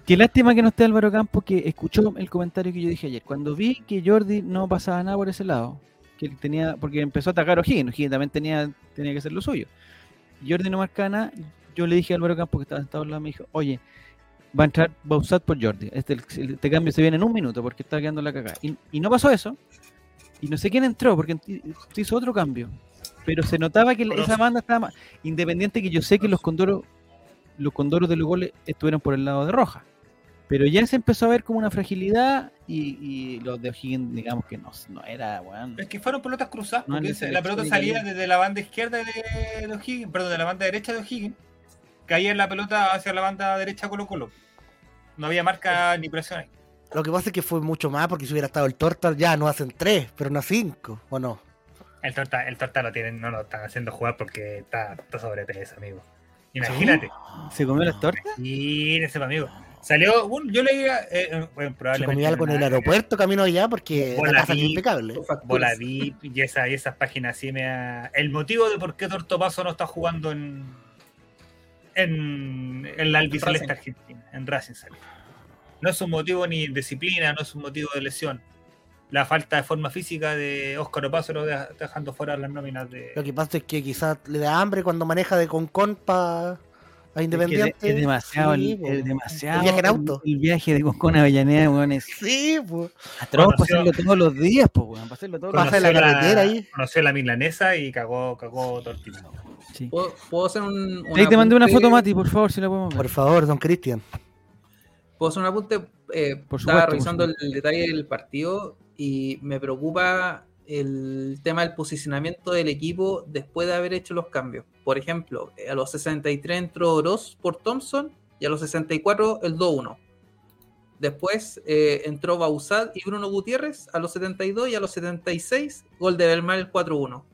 Qué lástima que no esté Álvaro Campos que escuchó el comentario que yo dije ayer. Cuando vi que Jordi no pasaba nada por ese lado, que él tenía, porque empezó a atacar a O'Higgins, O'Higgins también tenía, tenía que hacer lo suyo. Jordi no marcaba nada, yo le dije a Álvaro Campos que estaba sentado al lado, me dijo, oye, va a entrar Bausat por Jordi. Este, este cambio se viene en un minuto porque está quedando la cagada. Y, y no pasó eso. Y no sé quién entró porque se hizo otro cambio. Pero se notaba que esa banda estaba más independiente que yo sé que los condoros, los condoros de los goles estuvieron por el lado de Roja. Pero ya se empezó a ver como una fragilidad y, y los de O'Higgins, digamos que no, no era, weón. Es que fueron pelotas cruzadas, No, porque en la pelota salía desde la banda izquierda de, de O'Higgins, perdón, de la banda derecha de O'Higgins, caía la pelota hacia la banda derecha Colo Colo. No había marca ni presión ahí. Lo que pasa es que fue mucho más porque si hubiera estado el Torta ya no hacen tres, pero no cinco, ¿o no? El torta, el torta lo tienen, no lo están haciendo jugar porque está, está sobrepeso, amigo. Imagínate. ¿Se comió las tortas? Imagínese, amigo. Salió, bueno, yo leía, eh, eh, bueno, Se probablemente. comía algo en el aeropuerto camino allá porque Bola la casa es vi. impecable. Bola VIP y, esa, y esas páginas así me ha- El motivo de por qué Tortopaso no está jugando en. En, en la albiceleste argentina, en Racing sale. No es un motivo ni de disciplina, no es un motivo de lesión. La falta de forma física de Óscar Opaso lo deja- está dejando fuera las nóminas de. Lo que pasa es que quizás le da hambre cuando maneja de Concon para a Es, que Independiente. es demasiado, Sí, el, es demasiado. El viaje en auto. El viaje de Concón a Avellaneda, weón, es Sí, pues. atroz para hacerlo todos los días, pues, weón, para hacerlo todos los Pasa en la carretera ahí. Conoció la milanesa y cagó, cagó tortilla. Sí. ¿Puedo, puedo hacer un. Ahí te mandé una foto, Mati, por favor, si la podemos ver. Por favor, don Cristian. Puedo hacer un apunte. Eh, Por estaba supuesto, revisando por el detalle del partido y me preocupa el tema del posicionamiento del equipo después de haber hecho los cambios. Por ejemplo, a los 63 entró Oroz por Thompson y a los 64 el 2-1. Después eh, entró Bausat y Bruno Gutiérrez a los 72 y a los 76 gol de Belmar el 4-1.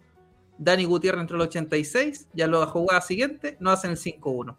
Dani Gutiérrez entró al 86 y a la jugada siguiente no hacen el 5-1.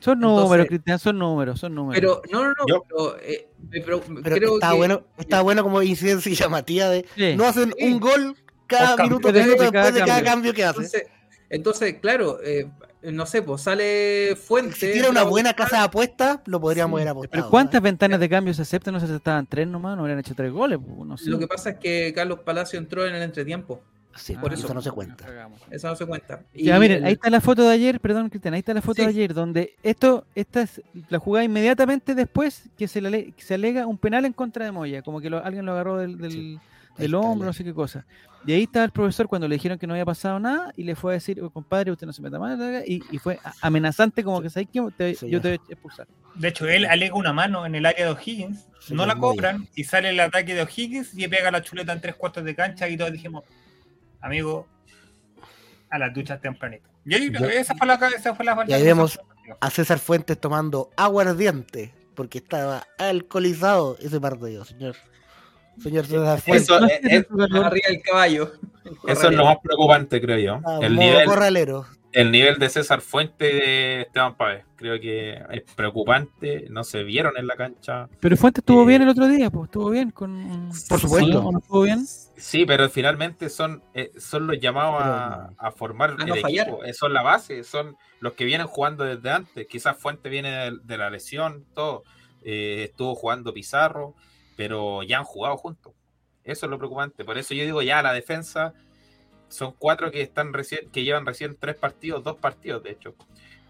Son números, Entonces- Cristian, son números, son números. Pero, no, no, no, Yo- pero, eh, pero Pero creo está que bueno, está bueno como incidencia llamativa de Sí. no hacen Sí. un gol cada minuto, Después de minuto cada después de cada cambio. cambio que hace. Entonces, entonces claro, eh, no sé, pues sale Fuente. Si tiene una buena casa de apuestas, lo podríamos Sí. haber apostado. Pero ¿cuántas ventanas de cambio se aceptan? No se aceptaban tres nomás, no habrían hecho tres goles. pues, No sé. Lo que pasa es que Carlos Palacio entró en el entretiempo. Sí, Ah, por eso eso no se cuenta. Eso no se cuenta. Ya, miren, ahí está la foto de ayer, perdón, Cristian, ahí está la foto de ayer, donde esto, esta es la jugada inmediatamente después que se, le que se alega un penal en contra de Moya, como que lo- alguien lo agarró del, del, Sí. Hombro, no sé qué cosa. Y ahí estaba el profesor cuando le dijeron que no había pasado nada y le fue a decir, "Oh, compadre, usted no se meta más, y, y fue amenazante como que. Te- Sí, yo te voy a expulsar. De hecho, él alega una mano en el área de O'Higgins, Sí, no la cobran y sale el ataque de O'Higgins y pega la chuleta en tres cuartos de cancha y todos dijimos, amigo, a las duchas tempranito. Y ahí, Yo- esa fue la esa fue la Y ahí vemos a César Fuentes tomando aguardiente porque estaba alcoholizado ese partido, señor. Señor César Fuentes. Eso, sé, eh, arriba el caballo. eso es lo más preocupante, creo yo. Ah, El nivel, corralero. El nivel de César Fuente de Esteban Pávez. Creo que es preocupante. No se vieron en la cancha. Pero Fuentes estuvo Eh, bien el otro día, pues estuvo bien con... Por supuesto. ¿No? ¿No estuvo bien? Sí, pero finalmente son, eh, son los llamados a, a formar A el equipo. Eh, Son la base, son los que vienen jugando desde antes. Quizás Fuente viene de, de la lesión, todo. Eh, estuvo jugando Pizarro, pero ya han jugado juntos. Eso es lo preocupante. Por eso yo digo ya la defensa son cuatro que están recién, que llevan recién tres partidos, dos partidos de hecho.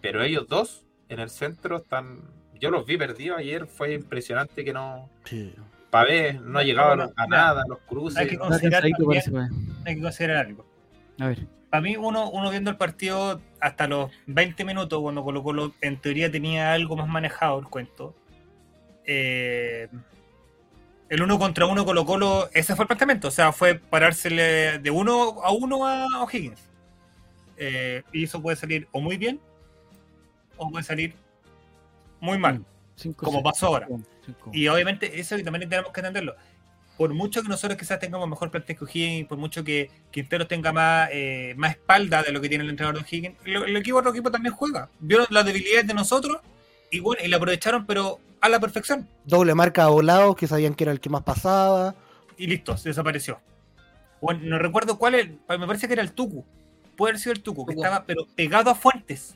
Pero ellos dos en el centro están. Yo los vi perdidos ayer, fue impresionante que no. Sí. Pavés no ha llegado a, nada, los cruces. hay que Considerar también- hay que considerar algo. A ver. Para mí, uno, uno viendo el partido hasta los 20 minutos, cuando Colo Colo en teoría tenía algo más manejado el cuento, eh, el uno contra uno Colo Colo, ese fue el planteamiento, o sea, fue parársele de uno a uno a O'Higgins. Eh, y eso puede salir o muy bien o puede salir muy mal, Cinco, como cinco, pasó ahora. cinco. Y obviamente eso también tenemos que entenderlo. Por mucho que nosotros quizás tengamos mejor plantel que O'Higgins, por mucho que Quintero tenga más, eh, más espalda de lo que tiene el entrenador de O'Higgins, lo- el, equipo otro equipo también juega. Vieron las debilidades de nosotros y bueno, y la aprovecharon, pero a la perfección. Doble marca a volados que sabían que era el que más pasaba. Y listo, se desapareció. Bueno, no recuerdo cuál es, me parece que era el Tucu. Puede haber sido el Tucu, que Tucu. estaba pero pegado a Fuentes.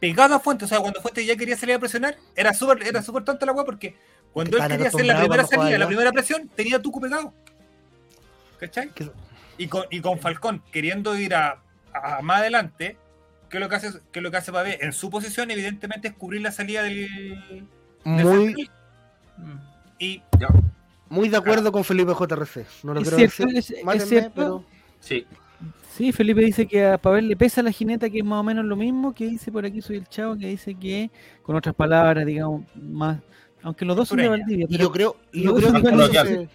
Pegado a Fuentes, o sea, cuando Fuentes ya quería salir a presionar, era súper era súper tonta la weá porque cuando él quería hacer la primera salida, la primera presión, tenía a Tucu pegado. ¿Cachai? Que- Y con, y con Falcón queriendo ir a, a más adelante, ¿qué es lo que hace, qué es lo que hace Pavé? En su posición, evidentemente, es cubrir la salida del. Muy. Mm. Y muy de acuerdo con Felipe JRC. No lo Es quiero cierto, decir. es- es mátenme, cierto. pero Sí, Sí, Felipe dice que a Pavel le pesa la jineta, que es más o menos lo mismo que dice por aquí soy el chavo, que dice que, con otras palabras, digamos, más, aunque los dos son de. Valdivia, y pero yo creo, y yo creo que.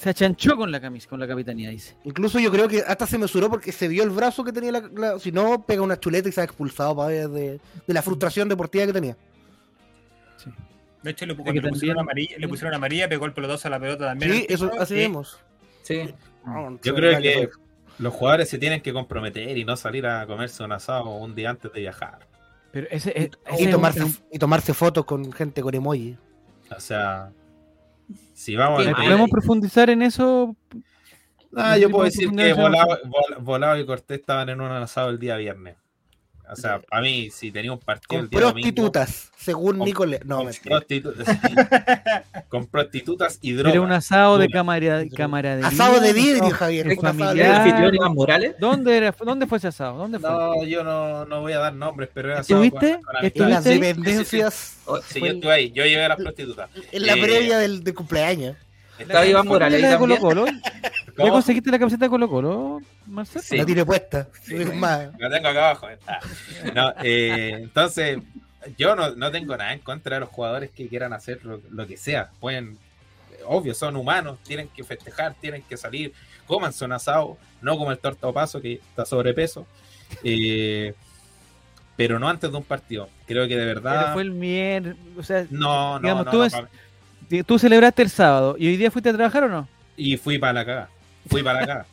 Se, achanchó con la camisa, con la capitanía, dice. incluso yo creo que hasta se mesuró porque se vio el brazo que tenía la, la- si no pega una chuleta y se ha expulsado para ver de, de la frustración deportiva que tenía. de hecho le, que cuando le pusieron amarilla, le pusieron amarilla, pegó el pelotazo a la pelota también. Sí, eso así vemos. Sí. yo creo que los jugadores se tienen que comprometer y no salir a comerse un asado un día antes de viajar. Pero ese, ese Y es tomarse, un- y tomarse fotos con gente con emoji. O sea, si vamos a. ¿Podemos profundizar en eso? Ah, yo puedo ¿Podemos decir que? Volado, Vol- Volado y Cortés estaban en un asado el día viernes. O sea, a mí, si tenía un partido Con el día domingo, prostitutas, según Con- Nicole. No, con, mentira. prostitu- con prostitutas y drogas. Era un asado de Drogas. camara- camaradería. Asado de vidrio, asado Javier. en un asado de familiar. ¿El vidrio. anfitrión Iván Morales? ¿Dónde, era, ¿Dónde fue ese asado? ¿Dónde fue? No, yo no, no voy a dar nombres, pero era asado ¿Estuviste? En las dependencias, Sí, yo estuve ahí. Yo llevé a las prostitutas. en la Eh, previa del, del cumpleaños. Estaba Iván Morales ¿La ahí también. ¿Ya ¿Cómo? conseguiste la camiseta de Colo Colo, Marcelo? Sí. La tiene puesta. Es más, La tengo acá abajo. eh. Ah. No, eh, entonces, yo no, no tengo nada en contra de los jugadores que quieran hacer lo, lo que sea. Pueden, obvio, son humanos, tienen que festejar, tienen que salir, coman su asado, no como el torta paso que está sobrepeso. Eh, pero no antes de un partido. Creo que de Pero verdad. fue el mier... O sea, No, no, digamos, no, tú no, es- pa- tú celebraste el sábado y hoy día fuiste a trabajar o no? Y fui para la cagada. Fui para cagada.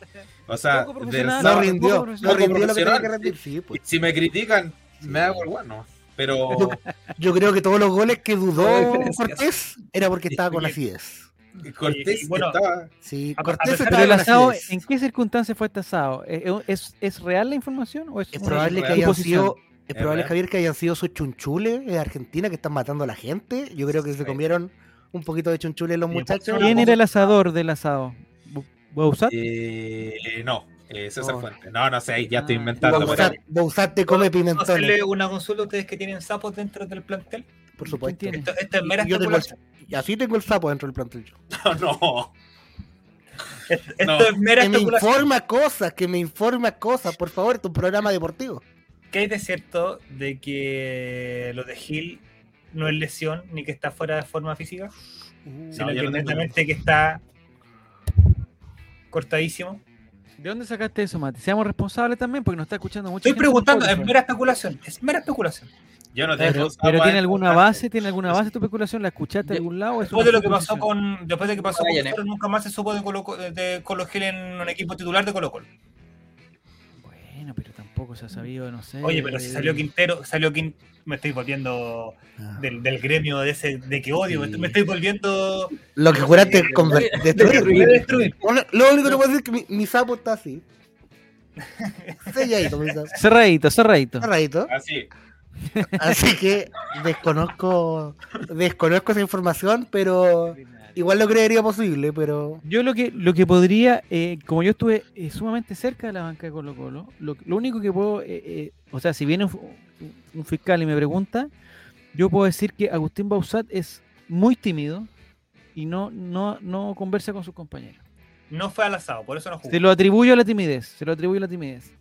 O sea, del no rindió. No rindió lo que tenía que rendir. Sí, pues. si me critican, me hago el bueno. pero Yo creo que todos los goles que dudó. Cortés era porque estaba con acidez. Cortés y bueno, estaba. Sí, Cortés estaba el asado. ¿en qué circunstancias fue este asado? ¿Es, es, es real la información o es, Es una probable que sido. Es probable. Javier, que hayan sido esos chunchules de Argentina que están matando a la gente. Yo creo que se comieron un poquito de chunchules los muchachos. ¿Quién era el asador del asado? ¿Bu- ¿Bausat? Eh, no, eh, César Oh. Fuente. No, no sé, ya estoy Ah. inventando. ahí. Bausat te come ¿Puedo pimentones, hacerle una consulta a ustedes que tienen sapos dentro del plantel? por supuesto. tiene? Esto, esto es mera Yo tengo el- y así tengo el sapo dentro del plantel. yo. no. Esto, esto No. es mera Que me informa cosas, que me informa cosas, por favor, es un programa deportivo. ¿Qué hay de cierto de que lo de Gil no es lesión ni que está fuera de forma física? Sino yo que no netamente que está cortadísimo. ¿De dónde sacaste eso, Mati? Seamos responsables también porque nos está escuchando mucho. Estoy preguntando, es mera especulación. Es mera especulación. Yo no Pero, tengo. pero agua ¿tiene alguna base? ¿Tiene alguna base tu especulación? ¿La escuchaste de algún lado? Después de lo que pasó con, después de que pasó con nunca más se supo de Colo, de Colo Gil en un equipo titular de Colo Colo. Tampoco se ha sabido, no sé. Oye, pero si salió Quintero, salió Quintero, me estoy volviendo Ah. del, del gremio de ese de que odio, me Sí. estoy- me estoy volviendo Lo que juraste conver- destruir. de destruir. Bueno, Lo único que puedo decir es que mi, mi sapo está así. Selladito, mi sapo. Cerradito, cerradito. Cerradito. Así. Así que desconozco, desconozco esa información, pero igual lo creería posible, pero Yo lo que, lo que podría, eh, como yo estuve eh, sumamente cerca de la banca de Colo Colo, lo, lo único que puedo, eh, eh, o sea, si viene un, un fiscal y me pregunta, yo puedo decir que Agustín Bausat es muy tímido y no, no, no conversa con sus compañeros. No fue al asado, por eso no jugó. Se lo atribuyo a la timidez, se lo atribuyo a la timidez.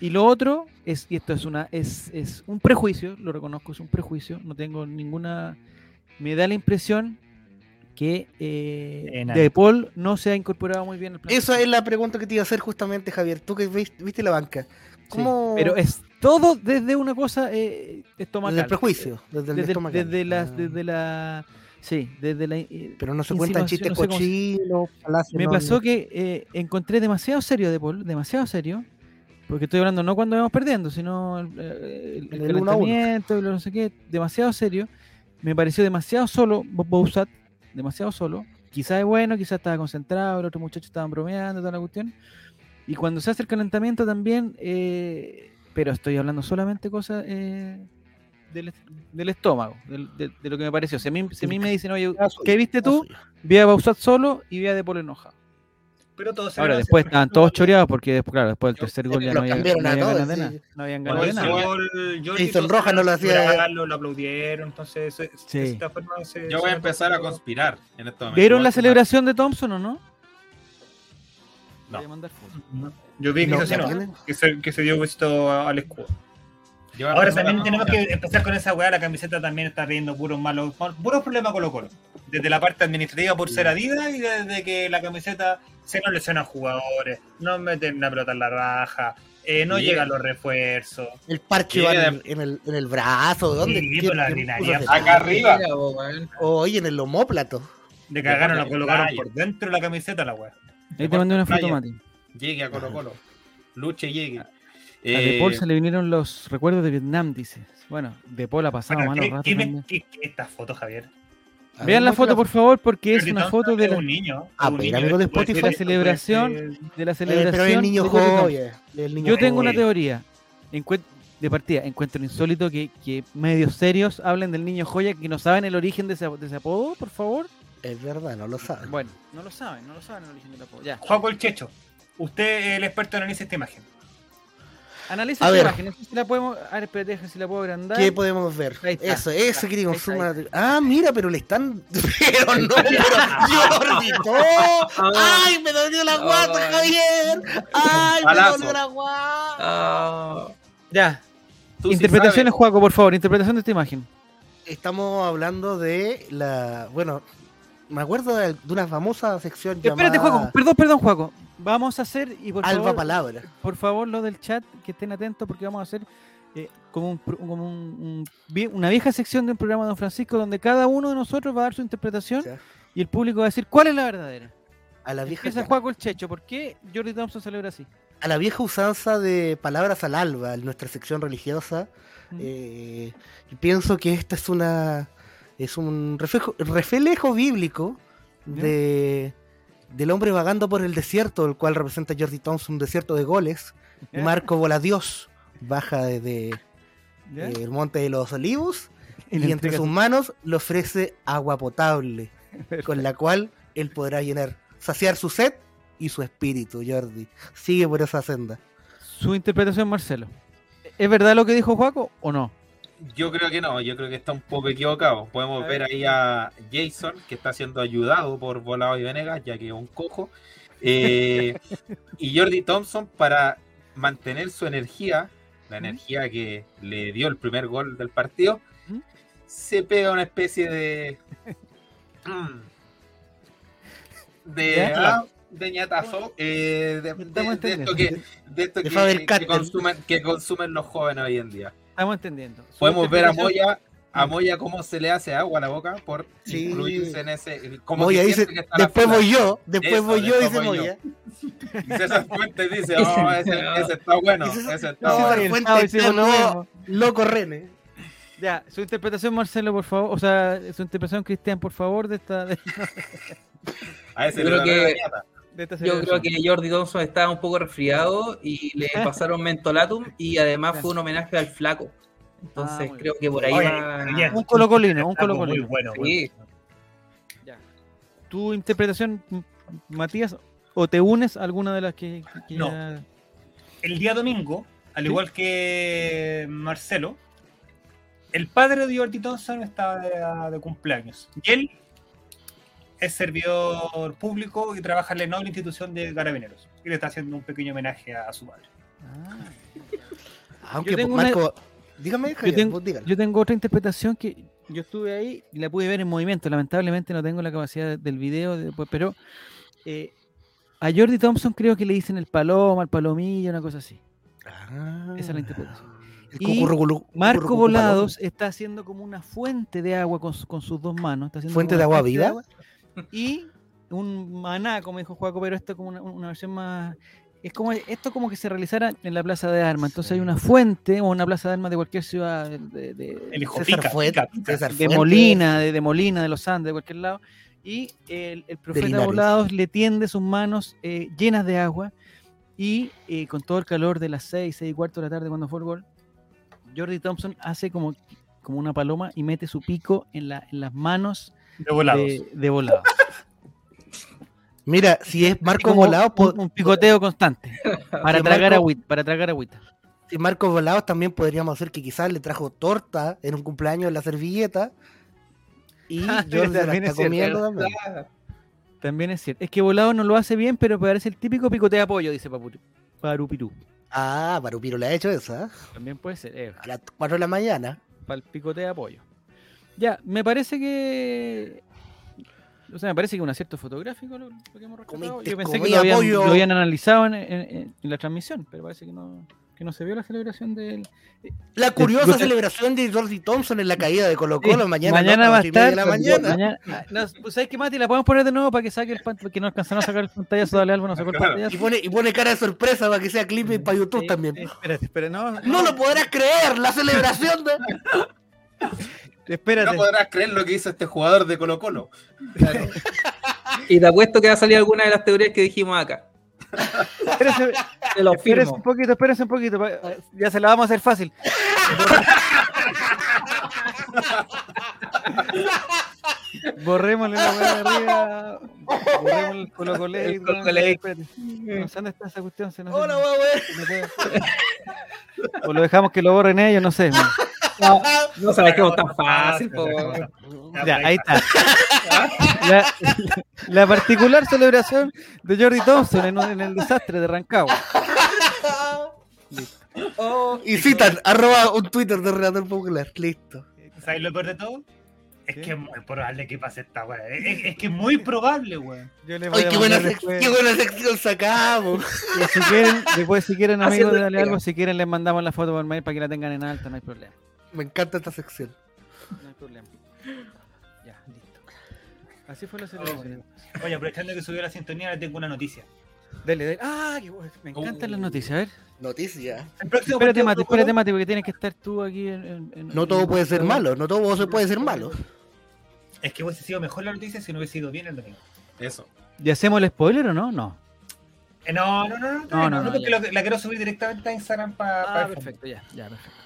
Y lo otro es, y esto es una, es, es un prejuicio, lo reconozco, es un prejuicio, no tengo ninguna, me da la impresión que eh, Eh. De Paul no se ha incorporado muy bien al plan. esa es la pregunta que te iba a hacer justamente, Javier. Tú que viste, viste la banca, ¿cómo Pero es todo desde una cosa eh, estomacal. desde el prejuicio, desde el Desde, estomacal? desde la, Ah. desde la, sí, desde la. eh, Pero no se cuentan chistes no sé cómo se- cochinos, Me pasó que eh, encontré demasiado serio De Paul, demasiado serio, porque estoy hablando no cuando vamos perdiendo, sino el, el- el el calentamiento y lo no sé qué, demasiado serio. Me pareció demasiado solo Bo- Bouzat, demasiado solo. Quizás es bueno, quizás estaba concentrado, los otros muchachos estaban bromeando, toda la cuestión. Y cuando se hace el calentamiento también, eh, pero estoy hablando solamente cosas eh, del, del estómago, del- de, de lo que me pareció. Si a mí, si a mí me dicen, oye, ¿qué viste tú? Vi a Bausat solo y vi a De enojado. Pero todos Ahora, después estaban todos choreados porque después, claro, después del tercer gol ya no había, no todos, sí. nada. No habían Cuando ganas de hizo nada. gol, Jason Rojas no lo hacía- Lo aplaudieron, entonces se- Sí. de esta forma se- Yo voy a empezar a conspirar en este momento. ¿Vieron la celebración de Thompson o no? No. Voy a mandar fotos. No. Yo vi que, No, hizo así, ¿la no, que, se, que se dio besito al escudo. Ahora también tenemos que empezar con esa weá. La camiseta también está viendo puros malos, puros problemas Colo Colo. Desde la parte administrativa por ser Adidas y desde que la camiseta se nos lesionan jugadores, no meten la pelota en la raja, eh, no Sí. llegan los refuerzos. El parche Sí, va en, en el, en el brazo, ¿dónde? Sí, ¿Quién- por la Acá arriba. Oye, en el homóplato. De cagaron la colocaron playa. por dentro de la camiseta la weá. Ahí te mandé una foto. Mati. Llegue a Colo Colo. Luche, llegue. A De Eh, Paul se le vinieron los recuerdos de Vietnam, dice. Bueno, De Paul ha pasado Bueno, malos ¿qué, ratos qué qué- qué esta foto, Javier? A Vean la foto, por favor, porque es una foto de la, un niño. Ah, un pero niño amigo de Spotify. ser- la celebración de la Eh, celebración. pero el niño de niño Yo tengo una teoría. Encuent- de partida, encuentro insólito que, que medios serios hablen del niño joya que no saben el origen de ese, de ese apodo, por favor. Es verdad, no lo saben. Bueno, no lo saben, no lo saben el origen del apodo. Ya. Juaco el Checho, usted es el experto en analiza esta imagen. Analiza A esta ver. imagen. No sé si la podemos. A ver, espérate, deja si la puedo agrandar. ¿Qué podemos ver? Ahí está. Eso, eso queríamos sumar. Ah, mira, pero le están. Pero no, pero Jordi. ¡Ay, me dolió la guata, Ay. Javier! ¡Ay, me dolió la guata! Ah, Ya. tú Interpretaciones. Juaco, por favor. Interpretación de esta imagen. Estamos hablando de la. Bueno, me acuerdo de, de una famosa sección Espérate, llamada Juaco. Perdón, perdón, Juaco. Vamos a hacer, y por Alba favor, Palabra. por favor, lo del chat, que estén atentos porque vamos a hacer eh, como, un, pro- como un- un vie- una vieja sección de un programa de Don Francisco donde cada uno de nosotros va a dar su interpretación y el público va a decir cuál es la verdadera. A la vieja. Empieza Juaco el Checho. ¿Por qué Jordi Thompson celebra así? a la vieja usanza de palabras al alba en nuestra sección religiosa. Mm. eh, y pienso que esta es una es un reflejo, reflejo bíblico de del hombre vagando por el desierto, el cual representa Jordi Thompson, un desierto de goles. Y ¿Ya? Marco Voladios baja desde ¿Ya? el monte de los olivos Y entre sus su- manos le ofrece agua potable, con la cual él podrá llenar, saciar su sed y su espíritu, Jordi. Sigue por esa senda. Su interpretación, Marcelo. ¿Es verdad lo que dijo Juaco o no? Yo creo que no, yo creo que está un poco equivocado. Podemos ver ver. ahí a Jason, que está siendo ayudado por Volado y Venegas, ya que es un cojo. Eh, y Jordi Thompson, para mantener su energía, la energía que le dio el primer gol del partido, se pega una especie de. de. ¿Ya? ah, de ñatazo, eh, de, de- de esto que, de esto De que- que consumen, que consumen los jóvenes hoy en día. Estamos entendiendo. Su Podemos ver a Moya, a Moya cómo se le hace agua a la boca por Sí. incluirse en ese. Como Moya que dice, que está después voy yo, después Eso, voy yo, después dice voy yo. Moya. Y César Fuentes dice, oh, ese, ese está bueno, César- ese No, está bueno. el el Fuente sábado hicimos lo está mismo. Loco Rene. Ya, su interpretación, Marcelo, por favor. O sea, su interpretación, Cristian, por favor, de esta, de, A ese Yo creo que- la. De esta Yo creo que Jordi Thompson estaba un poco resfriado y le pasaron mentolatum y además fue un homenaje al flaco. Ah, Entonces muy creo que por ahí Oye, va. Un colocolino, un Algo muy colocolino. bueno. Sí. Ya. ¿Tu interpretación, Matías, o te unes a alguna de las que, que No. ya- el día domingo, al ¿Sí? igual que Marcelo, el padre de Jordi Thompson estaba de, de cumpleaños. Y él es servidor público y trabaja en la noble institución de carabineros. Y le está haciendo un pequeño homenaje a su padre. Ah. Aunque Yo tengo pues, Marco, dígame, Javier, tengo- vos. Yo tengo otra interpretación que yo estuve ahí y la pude ver en movimiento. Lamentablemente no tengo la capacidad de- del video, de- pues, pero eh, a Jordi Thompson creo que le dicen el paloma, el palomillo, una cosa así. Ah. Esa es la interpretación. Y Marco Volados está haciendo como una fuente de agua con, su- con sus dos manos. Está haciendo ¿Fuente de agua fuente viva? agua Y un maná, como dijo Juaco, pero esto es como una, una versión más. Es como esto como que se realizara en la plaza de armas. Entonces hay una fuente o una plaza de armas de cualquier ciudad de, de- El hijo César pica, Fuente, pica, pica. César de. Molina, de, de Molina, de los Andes, de cualquier lado. Y el, el profeta. Volados le tiende sus manos eh, llenas de agua y eh, con todo el calor de las 6, 6 y cuarto de la tarde cuando fue el gol, Jordi Thompson hace como, como una paloma y mete su pico en, la, en las manos De volados. de, de Volados. Mira, si es Marco Como Volados, un, un picoteo constante para Si tragar, Marco- agüita, para tragar agüita. si Marco Volados también podríamos hacer que quizás le trajo torta en un cumpleaños en la servilleta. Y Ah, Jordi se la también está es cierto. comiendo también. También es cierto. Es que Volados no lo hace bien, pero parece el típico picotea de pollo, dice Papu- Parupirú. Ah, Parupiro le ha hecho esa. También puede ser. eh. A las 4 de la mañana. para el picote de apoyo. Ya, me parece que. O sea, me parece que un acierto fotográfico lo, lo que hemos rescatado. Yo pensé que lo habían, pollo. lo habían analizado en, en- en- en la transmisión, pero parece que no, que no se vio la celebración del. La curiosa que- celebración de Jordi Thompson en la caída de Colo Colo Sí, mañana. mañana ¿no? va a estar. de la mañana. mañana- ah, no, pues, ¿Sabes qué, Mati? La podemos poner de nuevo para que saque el porque no alcanzaron a sacar el pantallazo. Dale algo, no sacó el pantallazo. Y pone, y pone cara de sorpresa para que sea clip y para YouTube Eh, también. eh, espérate, espérate, no, No lo podrás creer, la celebración de. espérate. No podrás creer lo que hizo este jugador de Colo Colo. Y te apuesto que va a salir alguna de las teorías que dijimos acá. Espérese, Te lo espérese firmo. un poquito, espérese un poquito. Ya se la vamos a hacer fácil. Borrémosle la weá de arriba. Borrémosle el Colo Colate, El Colo. No sé dónde está esa cuestión. Se nos Hola, O lo dejamos que lo borren ellos, no sé. man. No, no sabes que es tan fácil, po. Ya, ahí está. La, la particular celebración de Jordi Thompson en, en el desastre de Rancagua. Y citan, arroba un Twitter de Relator Popular. Listo. ¿Sabes lo peor de todo? Es que es muy probable que pase esta weá. Es, que es muy probable, weón. Yo les voy Ay, a qué buena, qué buena sección sacamos. Y si quieren, después si quieren amigos Dale. Algo, si quieren les mandamos la foto por mail para que la tengan en alta, no hay problema. Me encanta esta sección. No hay problema. Ya, listo. Así fue la celebración. Oye, aprovechando que subió la sintonía, le tengo una noticia. Dale, dale. Ah, qué bueno. me encantan las noticias. A ver. Noticia. El próximo Espérate, Mati, espérate, Mati, porque tienes que estar tú aquí en. en- en- No todo en- puede ser malo, no todo se puede ser malo. Es que hubiese sido mejor la noticia si no hubiese ido bien el domingo. Eso. ¿Y hacemos el spoiler o no? No. Eh, no, no, no, no, No, no, no, no, porque ya. lo- la quiero subir directamente a Instagram para. Ah, perfecto, ya, ya, perfecto.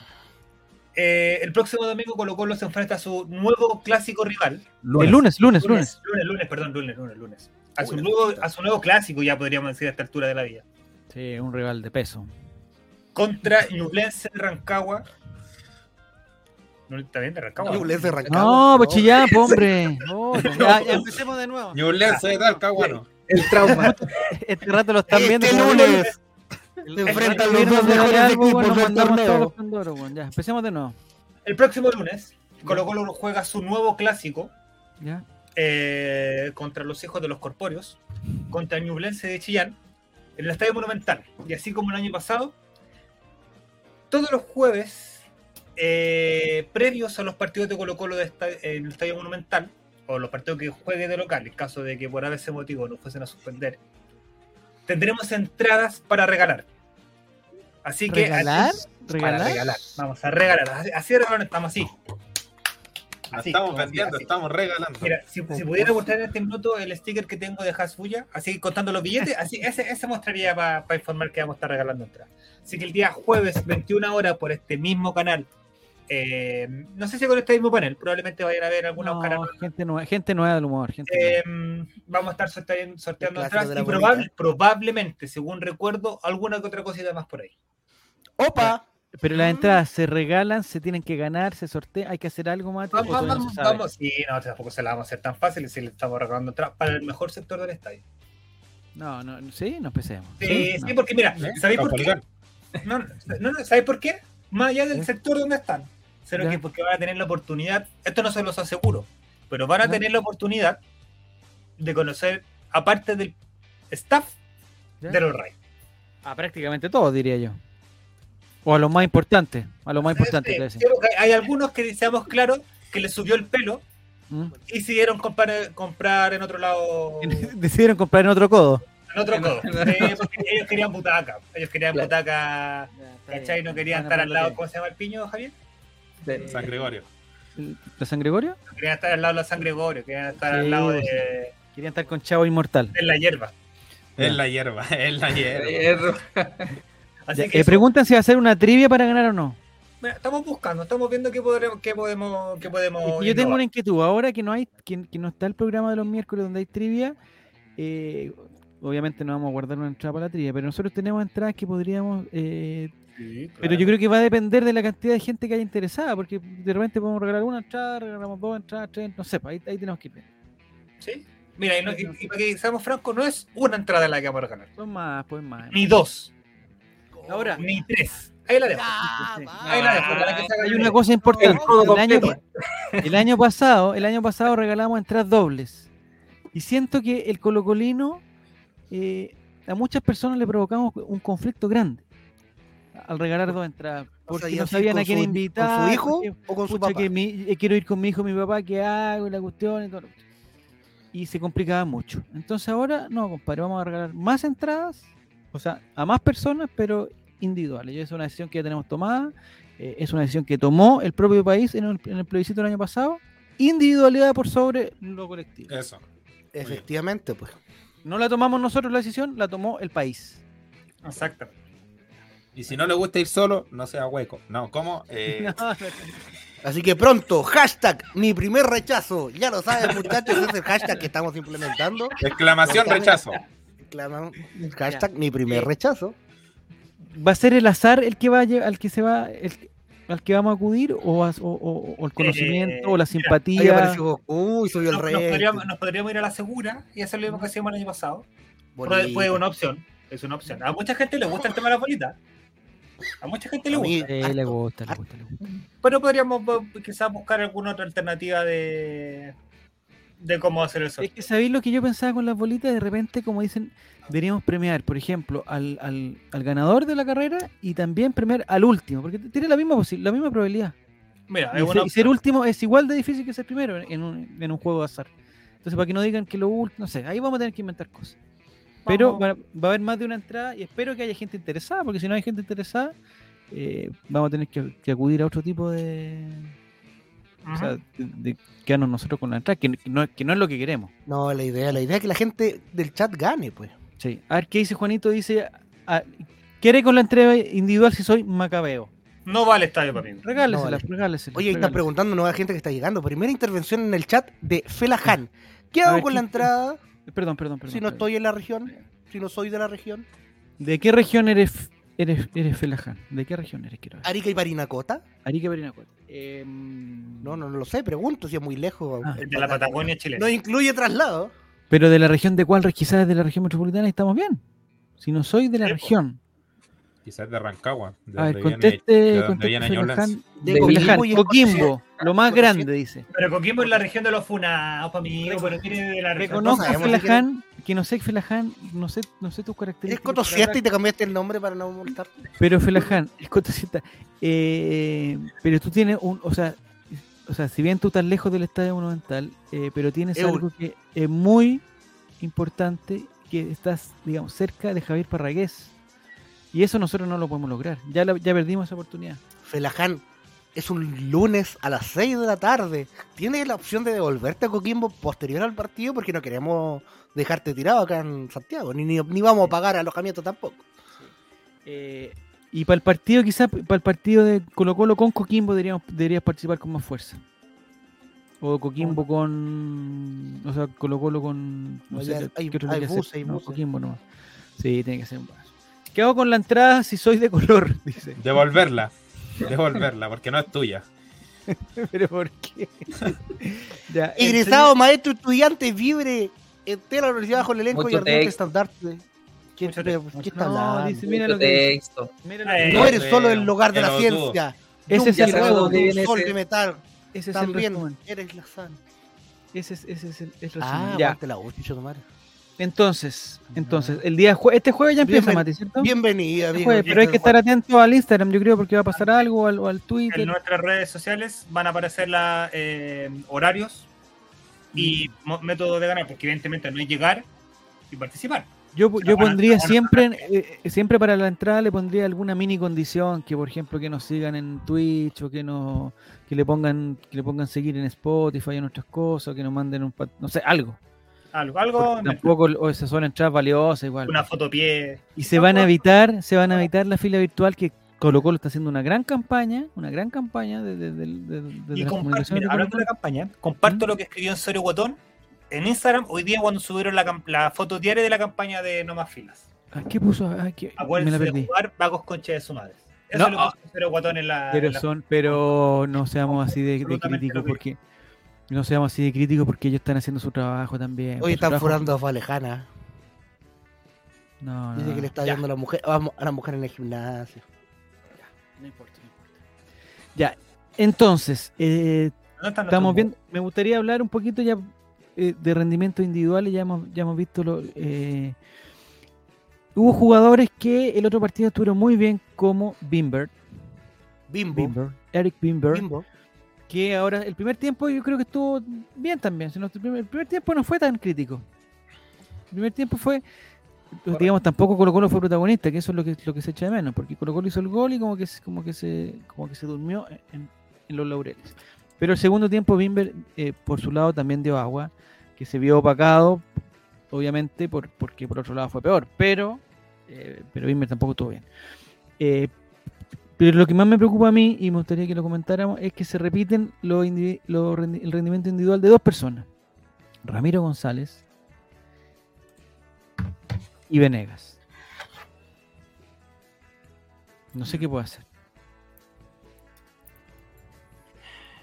Eh, el próximo domingo Colo Colo se enfrenta a su nuevo clásico rival. El lunes, lunes, lunes. lunes, lunes, perdón, lunes, lunes, lunes. A su, nuevo, puta. a su nuevo clásico, ya podríamos decir a esta altura de la vida. Sí, un rival de peso. Contra Ñublense de Rancagua. ¿No está bien de Rancagua? Ñublense de Rancagua. No, No. pues chillán, po, hombre. Oh, ya, ya empecemos de nuevo. Ñublense de Talcahuano. El trauma. Este rato lo están viendo. Este lunes se el enfrentan los dos de mejores algo, equipos bueno, del torneo. bueno. Ya, empecemos de nuevo. El próximo lunes, Colo Colo juega su nuevo clásico Ya. eh, contra los hijos de los corpóreos, contra Ñublense de Chillán, en el Estadio Monumental. Y así como el año pasado, todos los jueves, eh, previos a los partidos de Colo Colo de esta- en el Estadio Monumental, o los partidos que juegue de local, en caso de que por ese motivo no fuesen a suspender, tendremos entradas para regalar. Así que ¿Regalar? para ¿Regalar? regalar. Vamos a regalar. Así, así de regalar estamos así. No Así, estamos vendiendo, así. estamos regalando. Mira, si, si pudiera mostrar en este minuto el sticker que tengo de Hasbuya, así contando los billetes, así ese, ese mostraría para informar que vamos a estar regalando entradas. Así que el día jueves, 21 horas, por este mismo canal, eh, no sé si con este mismo panel, probablemente vayan a ver alguna No, canal. gente, nueva, gente nueva del humor. Gente Eh, nueva. vamos a estar sorteando, sorteando entradas y probable- probablemente, según recuerdo, alguna que otra cosita más por ahí. Opa. Pero las entradas se regalan, se tienen que ganar, se sortean. ¿Hay que hacer algo? ¿O Vamos, no vamos, vamos. Sí, no, tampoco se la vamos a hacer tan fácil si le estamos regalando entradas para el mejor sector del estadio. No, no, sí, no empecemos. Sí, sí, No. porque mira, ¿Eh? ¿sabéis por qué? No, no, no, ¿sabes por qué? Más allá del ¿Eh? sector donde están. Sino Ya. que porque van a tener la oportunidad, esto no se los aseguro, pero van a Ya. tener la oportunidad de conocer, aparte del staff ¿Ya? de los Ray. Ah, prácticamente todos, diría yo. O a lo más importante. A lo más importante. Sí, sí, hay algunos que, seamos claros, que les subió el pelo ¿Mm? y decidieron comprar, comprar en otro lado. Decidieron comprar en otro codo. En otro codo. Ellos querían butaca. Ellos querían Claro. butaca. ¿Cachai? No querían estar al lado. ¿Cómo se llama el piño, Javier? De- San Gregorio. ¿De San Gregorio? Querían estar al lado de la San Gregorio. Querían estar Sí, al lado sí. de, Querían estar con Chavo Inmortal. de la hierba. Es la hierba, es la hierba. Así Ya, que eh, preguntan si va a ser una trivia para ganar o no. mira, estamos buscando, estamos viendo qué podremos, qué podemos, qué podemos. Yo tengo una inquietud. Ahora que no hay, que, que no está el programa de los miércoles donde hay trivia, eh, obviamente no vamos a guardar una entrada para la trivia, pero nosotros tenemos entradas que podríamos. eh, Sí, claro. Pero yo creo que va a depender de la cantidad de gente que haya interesada, porque de repente podemos regalar una entrada, regalamos dos entradas, tres, no sé, ahí, ahí tenemos que ir. Sí. Mira, y, no- y- y para que seamos francos, no es una entrada la que vamos a regalar. Pues más, pues más. Ni dos, Ahora, ni tres. Ahí la dejo. Ahí la dejo. para que se hagan hay una cosa importante. El año, completo. el año pasado, el año pasado regalamos entradas dobles. Y siento que el colocolino eh, a muchas personas le provocamos un conflicto grande al regalar dos entradas. Porque no sabían con a quién su- invitar. ¿Con su hijo porque, o con su papá? que mi- eh, quiero ir con mi hijo, mi papá, ¿qué hago? Y la cuestión y todo. Y se complicaba mucho. Entonces ahora, no, compadre, vamos a regalar más entradas, o sea, a más personas, pero individuales. Y es una decisión que ya tenemos tomada, eh, es una decisión que tomó el propio país en el, en el plebiscito del año pasado, individualidad por sobre lo colectivo. Eso. Efectivamente, pues. No la tomamos nosotros la decisión, la tomó el país. Exacto. Y si no le gusta ir solo, no sea hueco. No, ¿cómo? Eh, Así que pronto, hashtag mi primer rechazo. Ya lo saben, muchachos, es el hashtag que estamos implementando. exclamación rechazo. Clama- Hashtag mi primer rechazo. ¿Va a ser el azar el que va a lle- al que se va, el- al que vamos a acudir, o, va- o- o- o el conocimiento, o la Ahí simpatía? apareció Goku y subió el Nos, rey. nos podríamos, nos podríamos ir a la segura y hacer lo mismo que hacíamos el año pasado. Puede, puede una opción. Es una opción. A mucha gente le gusta el tema de las bolitas. A mucha gente le mí- gusta. Harto, le gusta, le gusta, le gusta. Pero podríamos quizás buscar alguna otra alternativa de, de cómo hacer el Es que sabéis lo que yo pensaba con las bolitas, de repente, como dicen, deberíamos premiar, por ejemplo, al, al, al ganador de la carrera y también premiar al último, porque tiene la misma la misma probabilidad. Mira, Y ser, y ser último es igual de difícil que ser primero en un, en un juego de azar. Entonces, para que no digan que lo último, no sé, ahí vamos a tener que inventar cosas. Pero va, va a haber más de una entrada y espero que haya gente interesada, porque si no hay gente interesada, eh, vamos a tener que, que acudir a otro tipo de. O sea, de, de quedarnos nosotros con la entrada, que, que no, que no es lo que queremos. No, la idea, la idea es que la gente del chat gane, pues. Sí. A ver qué dice Juanito. Dice: ah, ¿Quiere con la entrega individual si soy macabeo? No va al estadio para mí. Regálesela, vale. regálesela. Oye, están preguntando nueva gente que está llegando. Primera intervención en el chat de Felahan. ¿Qué A hago ver, con la ¿qué- entrada Perdón, perdón, perdón. si no perdón. estoy en la región? Si no soy de la región. ¿De qué región eres, eres, eres Felaján? ¿De qué región eres? Quiero ver. Arica y Parinacota. Arica Parinacota. Em, No, no, no lo sé, pregunto si es muy lejos. Ah. De la Pata- Patagonia chilena. No incluye traslado. Pero de la región de cuál, quizás de la región metropolitana, y estamos bien. Si no soy de la po. región. Quizás de Rancagua. De A ver, conteste, conteste. Felaján. De De Felaján, Coquimbo y lo más grande, dice. Pero Coquimbo es la región de los funados, amigo, pero tiene de la región. Reconozco Felaján, que no sé Felaján, no sé, no sé tus ¿Eres características. cotosiasta y te cambiaste el nombre para no molestar? Pero Felaján, es cotosita. Eh, pero tú tienes un, o sea, o sea, si bien tú estás lejos del estadio monumental, eh, pero tienes Es algo que es muy importante, que estás, digamos, cerca de Javier Parragués. Y eso nosotros no lo podemos lograr. Ya, la- ya perdimos esa oportunidad. Felaján, es un lunes a las 6 de la tarde. ¿Tienes la opción de devolverte a Coquimbo posterior al partido? Porque no queremos dejarte tirado acá en Santiago. Ni, ni, ni vamos a pagar alojamiento tampoco. Eh, y para el partido, quizás, para el partido de Colo Colo con Coquimbo deberíamos, deberías participar con más fuerza. O Coquimbo con. O sea, Colo Colo con. No No, sé, ya ¿qué- hay- qué otro hay buses, No, buses. Coquimbo nomás. Sí, tiene que ser un vaso. ¿Qué hago con la entrada si soy de color? Dice. Devolverla. Devolverla, porque no es tuya. ¿Pero por qué? Ya, Egresado, maestro, estudiante, vibre, entera la universidad bajo el elenco Mucho y ardiente estandarte. ¿Qué, Mucho qué- texto. qué está No, hablando? mira lo que dice. texto. Mira lo que No eres solo el lugar de la ciencia. Ese es el Viene sol de metal. Ese es el También resumen. eres la sana. Ese es, ese es el, el resumen. Ah, ya. la madre. Entonces, entonces, el día jue- este jueves ya empieza, Bienven- Mati, ¿cierto? Bienvenida, Este bien, pero hay que estar atento al Instagram, yo creo, porque va a pasar algo, o al, al Twitter. En nuestras redes sociales van a aparecer la, eh, horarios y mo- métodos de ganar, porque evidentemente no es llegar y participar. Yo, yo pondría siempre, eh, siempre para la entrada le pondría alguna mini condición, que por ejemplo que nos sigan en Twitch o que nos que le pongan que le pongan seguir en Spotify o nuestras cosas, o que nos manden un no sé, algo. Algo, algo tampoco o esas son entradas valiosas igual. una foto pie. Y se van a evitar, se van a evitar la fila virtual que Colo Colo está haciendo una gran campaña, una gran campaña de, de, de- de- de Y las comparto, comunicaciones mira, de hablando de la campaña, comparto lo que escribió en Sorio Guatón en Instagram hoy día cuando subieron la, la foto diaria de la campaña de No Más Filas. Colo. Ah, ¿Qué puso? Ah, que- me la Acuérdense de jugar vagos concha de su madre. Eso No, es lo que puso Sorio Guatón en la. Pero en la- son, pero no seamos así de, críticos porque no seamos así de críticos porque ellos están haciendo su trabajo también. Hoy están furando a Valejana. No, no, Dice que le está viendo a la mujer, a a la mujer en el gimnasio. No importa, no importa. Ya, entonces, eh, ¿Dónde están estamos viendo, me gustaría hablar un poquito ya eh, de rendimiento individual, ya hemos, ya hemos visto lo, eh, hubo jugadores que el otro partido estuvieron muy bien como Bimber, Bimbo. Bimber, Eric Bimber, Bimbo. que ahora el primer tiempo yo creo que estuvo bien también. el primer tiempo no fue tan crítico. El primer tiempo fue, digamos, tampoco Colo Colo fue protagonista, que eso es lo que, lo que se echa de menos, porque Colo Colo hizo el gol y como que, como que, se, como que se durmió en, en los laureles. Pero el segundo tiempo Bimber, eh, por su lado, también dio agua, que se vio opacado, obviamente, por, porque por otro lado fue peor, pero, eh, pero Bimber tampoco estuvo bien. Eh, pero lo que más me preocupa a mí, y me gustaría que lo comentáramos, es que se repiten los rendi- el rendimiento individual de dos personas. Ramiro González y Venegas. No sé qué puedo hacer.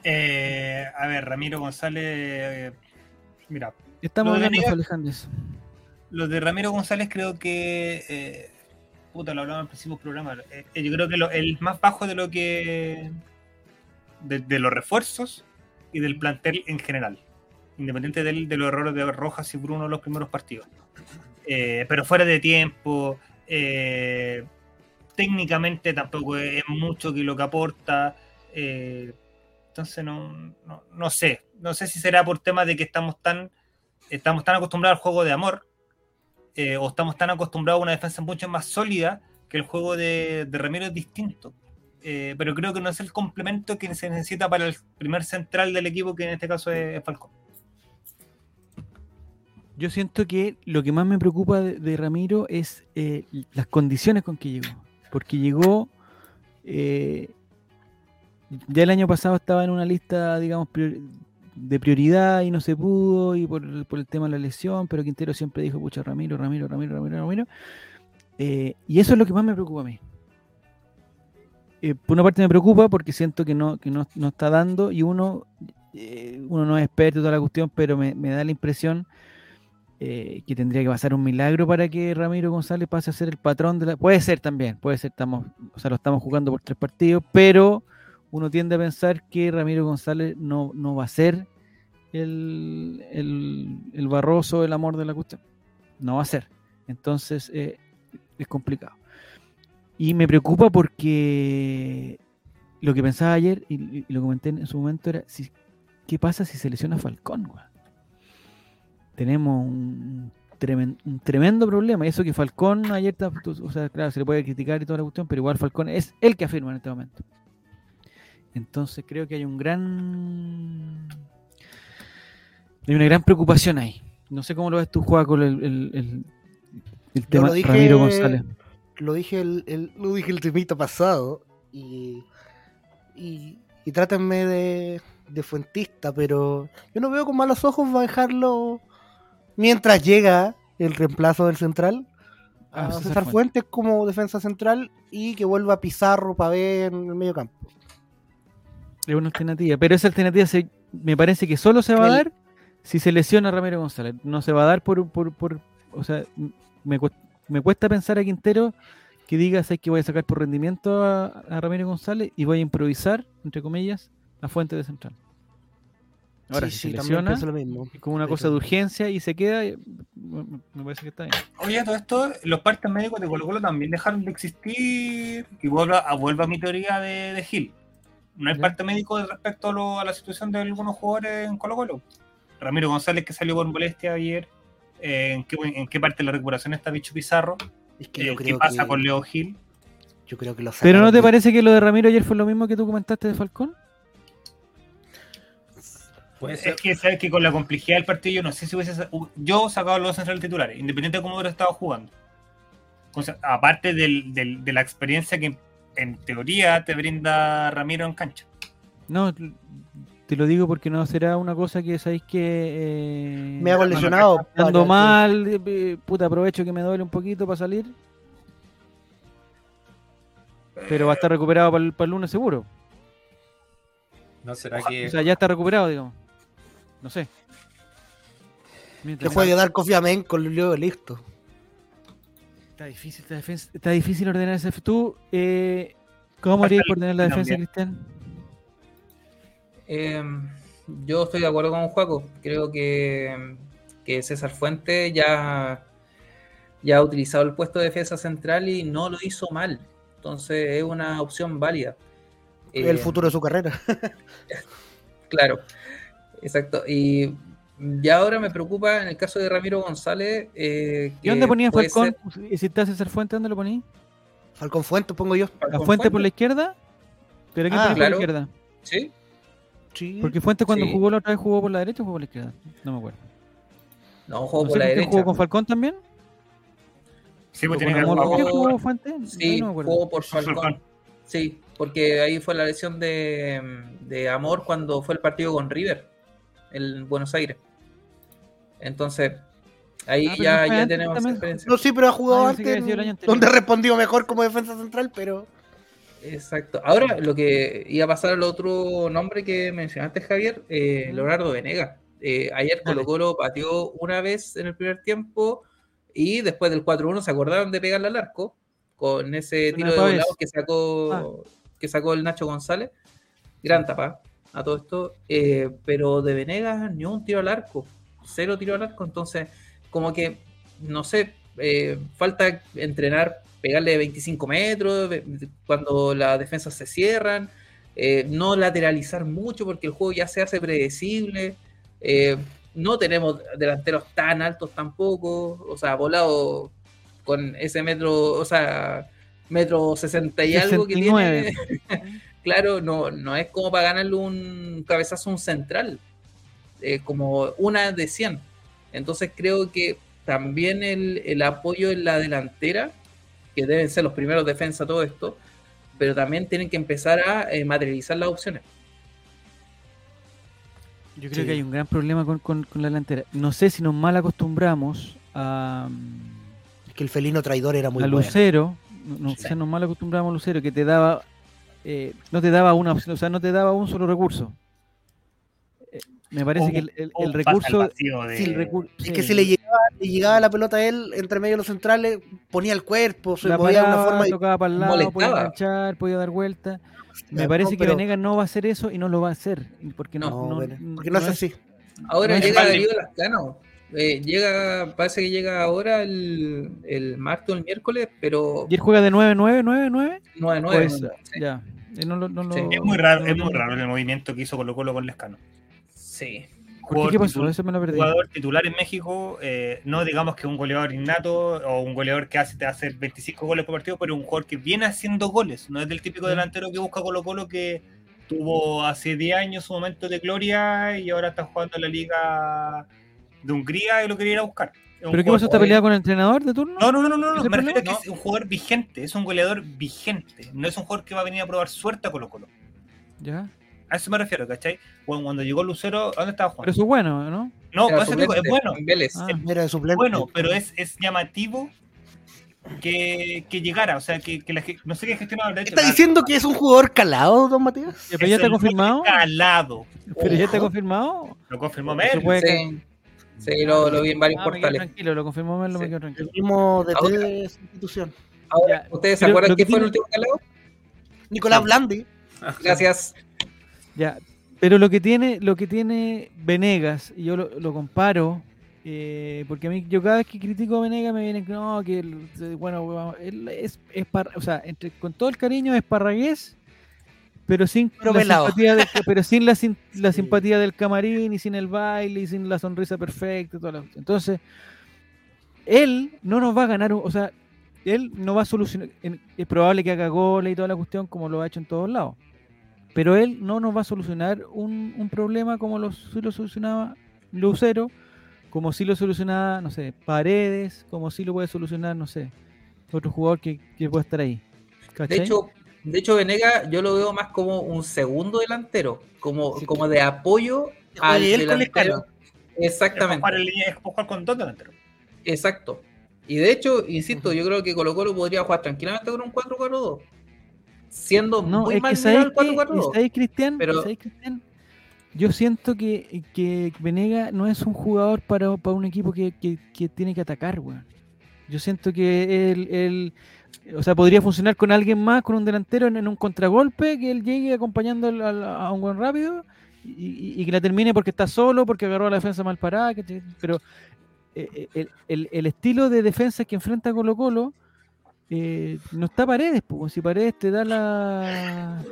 Eh, a ver, Ramiro González. eh, mira, Estamos Lo de hablando, Venegas- Alejandro. de de Ramiro González creo que. eh, puta, lo hablaba en el próximo programa. eh, yo creo que lo- el más bajo de lo que. De, de los refuerzos y del plantel en general. Independiente del- de, los errores de Rojas y Bruno en los primeros partidos. Eh, pero fuera de tiempo. eh, técnicamente tampoco es mucho que lo que aporta. eh, entonces no, no, no sé. No sé si será por tema de que estamos tan, estamos tan acostumbrados al juego de amor o estamos tan acostumbrados a una defensa mucho más sólida que el juego de, de Ramiro es distinto. Eh, pero creo que no es el complemento que se necesita para el primer central del equipo, que en este caso es Falcón. Yo siento que lo que más me preocupa de, Ramiro es eh, las condiciones con que llegó. Porque llegó. eh, ya el año pasado estaba en una lista, digamos, de prioridad y no se pudo, y por, el- tema de la lesión, pero Quintero siempre dijo, pucha, Ramiro, Ramiro, Ramiro, Ramiro, Ramiro. Eh, y eso es lo que más me preocupa a mí. Eh, por una parte me preocupa porque siento que no, que no, no está dando y uno, eh, uno no es experto en toda la cuestión, pero me da la impresión eh, que tendría que pasar un milagro para que Ramiro González pase a ser el patrón de la... Puede ser también, puede ser, estamos, o sea, lo estamos jugando por tres partidos, pero uno tiende a pensar que Ramiro González no, no va a ser el, el, el barroso, el amor de la cuestión. No va a ser. Entonces eh, es complicado. Y me preocupa porque lo que pensaba ayer y, lo comenté en su momento era si, qué pasa si se lesiona Falcón. weón? Tenemos un, tremen- un tremendo problema. Y eso que Falcón ayer, o sea, claro, se le puede criticar y toda la cuestión, pero igual Falcón es el que afirma en este momento. Entonces creo que hay un gran. Hay una gran preocupación ahí. No sé cómo lo ves tú, Juan, con el, el, el- el tema dije- Ramiro González. Lo dije el, el- lo dije el temito pasado y, y, y trátenme de, de fuentista, pero yo no veo con malos ojos dejarlo mientras llega el reemplazo del central a Ah, César César Fuentes. Como defensa central y que vuelva Pizarro para ver en el medio campo. Es una alternativa, pero esa alternativa se, me parece que solo se va a dar si se lesiona Ramiro González. No se va a dar por, por, por o sea, me, me cuesta pensar a Quintero que diga "Sabes que voy a sacar por rendimiento a, a Ramiro González y voy a improvisar, entre comillas, la fuente de central. Ahora, Sí, si sí, se también lesiona, pienso lo mismo. es como una cosa de urgencia y se queda, eh, me me parece que está bien. Oye, todo esto, los partes médicos de Colo Colo también dejaron de existir y vuelvo a, vuelvo a mi teoría de, de Gil. No hay Ya. parte médico respecto a, lo- a la situación de algunos jugadores en Colo Colo. Ramiro González que salió por molestia ayer. eh, ¿en, qué, ¿En qué parte de la recuperación está Bicho Pizarro? Es que Eh, yo ¿Qué pasa que, con Leo Gil? yo creo que lo Pero ¿no te parece que lo de Ramiro ayer fue lo mismo que tú comentaste de Falcón? Puede ser. Es que sabes que con la complejidad del partido yo no sé si hubiese yo sacado los dos centrales titulares, independiente de cómo hubiera estado jugando. O sea, aparte del- del- de la experiencia que en teoría te brinda Ramiro en cancha. No, te lo digo porque no será una cosa que sabéis que... eh, me hago lesionado. ando mal, eh, puta, aprovecho que me duele un poquito para salir, pero va a estar recuperado para el, para el lunes seguro. ¿No será que O sea, ya está recuperado, digamos. No sé. Que Mientras- juegue dar Kofi Amén con luego listo. Está difícil, está, está difícil ordenar ese. Tú, eh, ¿cómo harías por ordenar la defensa. Cristian? Eh, yo estoy de acuerdo con Juaco. Creo que, que César Fuente ya, ya ha utilizado el puesto de defensa central y no lo hizo mal. Entonces es una opción válida. el Eh, futuro de su carrera. Claro, exacto. Y ya ahora me preocupa en el caso de Ramiro González. eh, ¿Y dónde ponías Falcón? ser- ¿Y si está César Fuente, dónde lo ponías? Falcón Fuente, pongo yo. ¿La Fuente por la izquierda? ¿Pero quién Ah, ponía por claro. la izquierda? Sí, Sí. Porque Fuente cuando Sí. jugó la otra vez jugó por la derecha o jugó por la izquierda. No me acuerdo. no jugó No por la por qué derecha. jugó con Falcón también. Sí, pues ¿O tiene que jugó Fuente? Sí, no me acuerdo. jugó por Falcón. Falcón. Sí, porque ahí fue la lesión de, de Amor cuando fue el partido con River en Buenos Aires. Entonces, ahí Ah, ya, no ya antes tenemos también. experiencia. No, sí, pero ha jugado Ah, antes. anterior. donde respondió mejor como defensa central, pero. Exacto. Ahora, lo que iba a pasar al otro nombre que mencionaste, Javier, eh. Leonardo Venegas. Eh, ayer. Colo Colo pateó una vez en el primer tiempo y después del 4-1 se acordaron de pegarle al arco con ese tiro de volado que sacó, que sacó el Nacho González. Gran tapa a todo esto. Eh, pero de Venegas ni un tiro al arco. Cero tiro al arco. Entonces, como que, no sé, eh, falta entrenar, pegarle de 25 metros, cuando las defensas se cierran, eh, no lateralizar mucho porque el juego ya se hace predecible. No tenemos delanteros tan altos tampoco, o sea, volado con ese metro, o sea, metro sesenta y algo que 69. tiene. claro, no, no es como para ganarle un cabezazo a un central, eh, como una de 100. Entonces creo que también el, el apoyo en la delantera, que deben ser los primeros defensas todo esto, pero también tienen que empezar a eh, materializar las opciones. Yo creo Sí. que hay un gran problema con, con- con la delantera. No sé si nos mal acostumbramos a, Es que el felino traidor era muy a bueno. Lucero. No, no Sí. sé, nos mal acostumbramos a Lucero que te daba. Eh, no te daba una opción, o sea, no te daba un solo recurso. Eh, me parece que el, recurso. de- sí, el recur- Es sí, que si le llegaba, le llegaba la pelota a él entre medio de los centrales, ponía el cuerpo, se la movía de una forma. tocaba para el lado, podía enganchar, podía dar vuelta. Me No, parece que pero- Venegas no va a hacer eso y no lo va a hacer. Porque no, No, no- bueno, porque no es así. Ahora llega. Darío Lascano. Eh, llega, parece que llega ahora el, el martes o el miércoles, pero ¿Y él juega de 9-9-9-9? 9-9. Pues, sí. ya. No lo- no lo- Sí, Es muy raro, no es muy raro el movimiento que hizo Colo Colo con Lescano. Sí. ¿Por qué? ¿Qué pasó? Eso me lo perdí. jugador titular en México, eh, no digamos que un goleador innato o un goleador que hace te hace 25 goles por partido, pero un jugador que viene haciendo goles, no es del típico delantero que busca Colo Colo que tuvo hace 10 años su momento de gloria y ahora está jugando en la liga de Hungría y lo quería ir a buscar. Es ¿Pero qué pasó? ¿Está peleado con el entrenador de turno? No, no, no, no, no, ¿Ese no. me refiero a que es un jugador vigente, es un goleador vigente, no es un jugador que va a venir a probar suerte a Colo Colo. Ya. A eso me refiero, ¿cachai? Bueno, cuando llegó Lucero, ¿dónde estaba Pero jugando? eso es bueno, ¿no? No, Era digo, es suplente bueno. en Vélez. Ah. Era de suplente. Bueno, pero es, es llamativo que, que llegara, o sea, que, que la no sé qué gestionaba ¿Está la- diciendo que es un jugador calado, don Matías? ¿Pero ya está es confirmado? Calado. ¿Pero ya está confirmado? Lo confirmó Mel. puede que- Sí, sí, lo, lo vi en varios Ah, me quedo portales. tranquilo, lo confirmó Melo, me Sí. quedo El tranquilo. mismo de Ahora- de esa institución. Ahora, ¿ustedes se acuerdan quién fue el último calado? Nicolás Sí. Blandi. Gracias. Ya, pero lo que tiene, lo que tiene Venegas, y yo lo, lo comparo, eh, porque a mí, yo cada vez que critico a Venegas me vienen, no, que bueno, vamos, él es, es par- o sea, entre, con todo el cariño es parragués, pero sin Pero la simpatía del, pero sin la, sin- la Sí. simpatía del camarín y sin el baile y sin la sonrisa perfecta y toda la. Entonces, él no nos va a ganar, o sea, él no va a solucionar, es probable que haga goles y toda la cuestión como lo ha hecho en todos lados. Pero él no nos va a solucionar un, un problema como lo, sí lo solucionaba Lucero, como si lo solucionaba, no sé, Paredes, como si lo puede solucionar, no sé, otro jugador que, que pueda estar ahí. De hecho, de hecho, Venega yo lo veo más como un segundo delantero, como, Sí. como de apoyo al juegue él con delantero. Es para Exactamente, jugar, en línea, es para jugar con dos delanteros. exacto. Y de hecho, insisto, yo creo que Colo Colo podría jugar tranquilamente con un 4-4-2. Siendo no, muy es mal el que, 4-4-2. ¿sabéis, Cristian, Pero- ¿sabéis, Cristian? Yo siento que, que Venega no es un jugador para, para un equipo que, que- que tiene que atacar, weón. Yo siento que él, él- o sea, podría funcionar con alguien más, con un delantero en, en un contragolpe, que él llegue acompañando al- al- a un buen rápido y, y- y que la termine porque está solo, porque agarró a la defensa mal parada, pero eh, eh, el, el- el estilo de defensa que enfrenta Colo Colo eh, no está Paredes, pues, si Paredes te da la...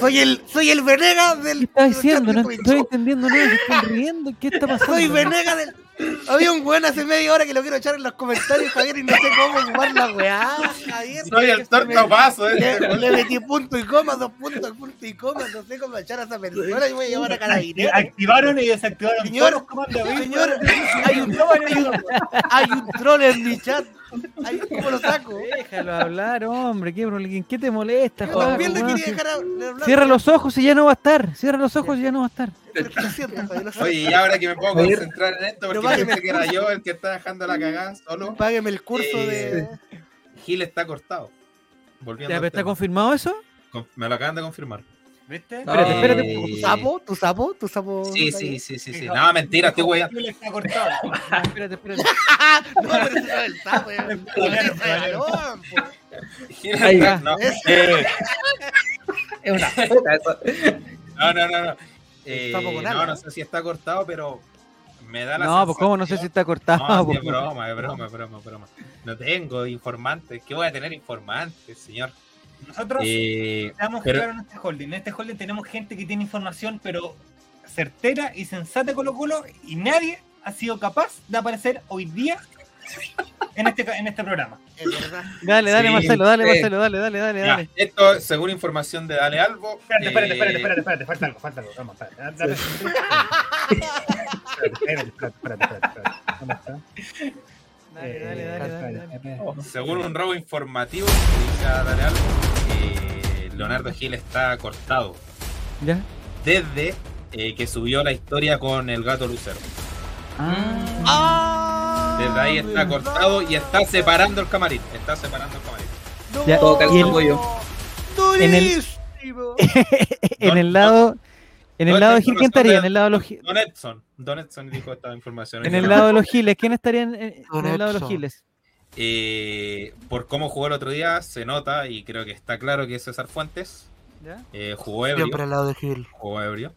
Soy el, soy el Venegas del. ¿Qué estás diciendo? No estoy entendiendo nada, se están riendo, ¿qué está pasando? Soy Venegas del. Había un buen hace media hora que lo quiero echar en los comentarios, Javier, y no sé cómo ocupar la weá. Javier, Soy el torta paso, Le, eh. le metí punto y coma, dos puntos, punto y coma, no sé cómo echar a esa persona y voy a llevar a Carabineros. Activaron y desactivaron Señor. Señor, hay un, hay un, hay un troll en mi chat. Hay, ¿Cómo lo saco? Déjalo hablar, hombre, ¿qué, problema? ¿en qué te molesta? Yo Juan? también le Weón, quería si- dejar a- hablar. Cierra los ojos y ya no va a estar. Cierra los ojos y ya no va a estar. Oye, y ahora que me puedo concentrar en esto, Pero que era yo el que está dejando la cagada solo. Págueme el curso de. Eh, Gil está cortado. Volviendo ¿Ya, al pero ¿Está tema. confirmado eso? Con- Me lo acaban de confirmar. ¿Viste? No, Espérate, espérate. Eh, ¿Tu sapo? ¿Tu sapo? ¿Tu sapo? Sí, sí, sí, sí, sí. No, mentira, estoy weyando. Gil está cortado. No, espérate, espérate. No, pero ese no es el sapo. Ahí va. no, Es- una puta eso. no, no, no. no. Eh, no, no sé si está cortado, pero me da la No, pues cómo, no sé si está cortado. No, sí, pues. es broma, es broma, es broma, es broma. No tengo informantes. ¿Qué voy a tener informantes, señor? Nosotros Eh, Estamos pero- claros en este holding. En este holding tenemos gente que tiene información, pero certera y sensata Colo Colo y nadie ha sido capaz de aparecer hoy día en este, en este programa. Es verdad. Dale, dale, Sí, Marcelo, dale, sí. Marcelo, dale, dale, dale, Ya, dale. esto, según información de Dale Albo. Espérate, espérate, eh, espérate, espérate, espérate, falta algo, falta algo. Vamos, espérate. Dale. Espérate, espérate, espérate, espérate, espérate. ¿Dónde está? Dale, Eh, dale, dale, dale, dale. espérate. Según un robo informativo, dice Dale eh, Leonardo Gil está cortado ¿Ya? desde eh, que subió la historia con el gato Lucero. Ah. Desde ahí está cortado y está separando el camarín. Está separando el camarín. Ya, Todo y calza el- pollo. En el- en el lado, en el ¿Dónde lado de Gil, ¿quién estaría? En el lado de los, Gi- Don Edson. Don Edson dijo esta información. en el lado de los Giles, ¿quién estaría en, en- Don en el lado de los. Giles? Eh, por cómo jugó el otro día, se nota y creo que está claro que es César Fuentes. ¿Ya? Eh, jugó ebrio. Siempre al lado de Gil. Jugó ebrio.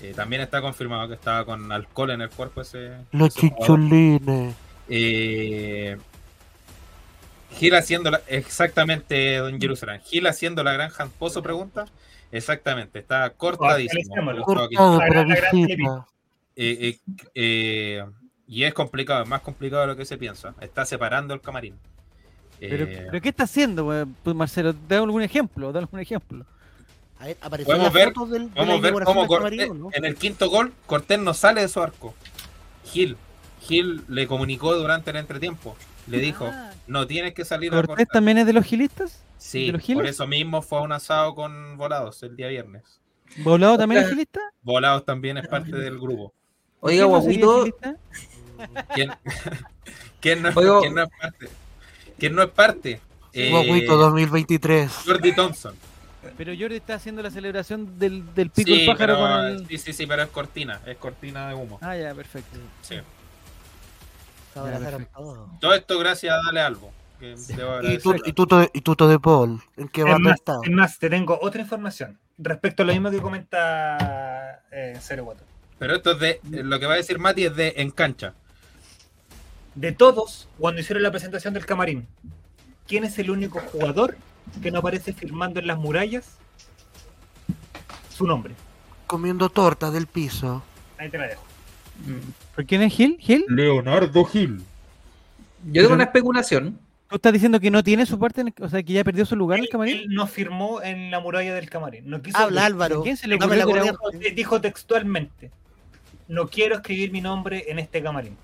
Eh, también está confirmado que estaba con alcohol en el cuerpo ese. Los ese. Eh, Gil haciendo la- exactamente, don Jerusalén. Gil haciendo la granja Pozo pregunta. Exactamente, está cortadísimo. Cortado. Eh, eh, eh, y es complicado, es más complicado de lo que se piensa. Está separando el camarín. Pero, Eh, pero ¿qué está haciendo, pues, Marcelo? Dame algún ejemplo, dame algún ejemplo. A ver, apareció Podemos ver- del, de la Vamos a ver cómo del Cortés, camarín, ¿no? en el quinto gol, Cortés no sale de su arco. Gil, Gil le comunicó durante el entretiempo. Le dijo, Ah. no tienes que salir ¿Cortés también es de los gilistas? Sí, de los por eso mismo fue a un asado con volados el día viernes. ¿Volado también es gilista? Volados también es parte del grupo. Oiga, ¿Quién no sería guaguito? ¿Quién, quién no, es- Oiga. quién no es parte? ¿Quién no es parte? Eh, Guaguito 2023. Jordi Thompson. Pero Jordi está haciendo la celebración del, del pico Sí, del pájaro pero, con el... sí, sí, sí, pero es cortina, es cortina de humo. Ah, ya, perfecto. Sí. Abrazaron perfecto. Todo esto gracias a Dale Algo. Que debo Y, tu, y, tuto, y tuto de Paul. ¿En qué banda más, está? es más, te tengo otra información respecto a lo mismo que comenta eh, Cero Guato. Pero esto es de. eh, Lo que va a decir Mati es de en cancha. De todos, cuando hicieron la presentación del camarín, ¿quién es el único jugador que no aparece firmando en las murallas su nombre? Comiendo torta del piso. Ahí te la dejo. ¿Por quién es Gil? ¿Gil? Leonardo Gil. yo tengo una especulación. ¿Tú estás diciendo que no tiene su parte, en el- o sea, que ya perdió su lugar en el camarín? él no firmó en la muralla del camarín. No quiso Habla Álvaro. ¿Quién se le la que era corriente. dijo, dijo textualmente: No quiero escribir mi nombre en este camarín.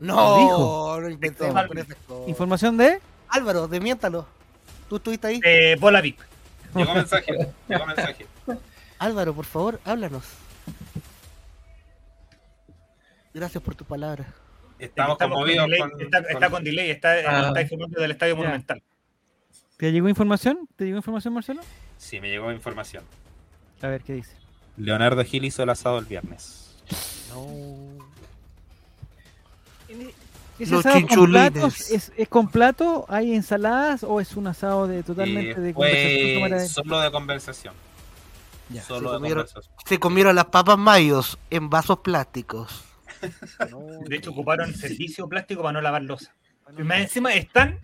No, dijo? no cosas. ¿Información de? Álvaro, demiéntalo. ¿Tú estuviste ahí? Eh, Bola VIP. Llegó mensaje. Llegó mensaje. Álvaro, por favor, háblanos. Gracias por tu palabra. Estamos, Estamos con conmovidos delay, con, está, está con delay, está, Ah. está informando del Estadio Ya. Monumental. ¿Te llegó información? ¿Te llegó información, Marcelo? Sí, me llegó información. A ver, ¿qué dice? Leonardo Gil hizo el asado el viernes. ¿Es Los asado con platos? ¿Es, ¿Es con plato? ¿Hay ensaladas o es un asado de totalmente Eh, de conversación solo de conversación. Ya, solo se de comieron- conversación. Se comieron las papas mayos en vasos plásticos. De hecho, ocuparon servicio plástico para no lavar losa. Y más encima están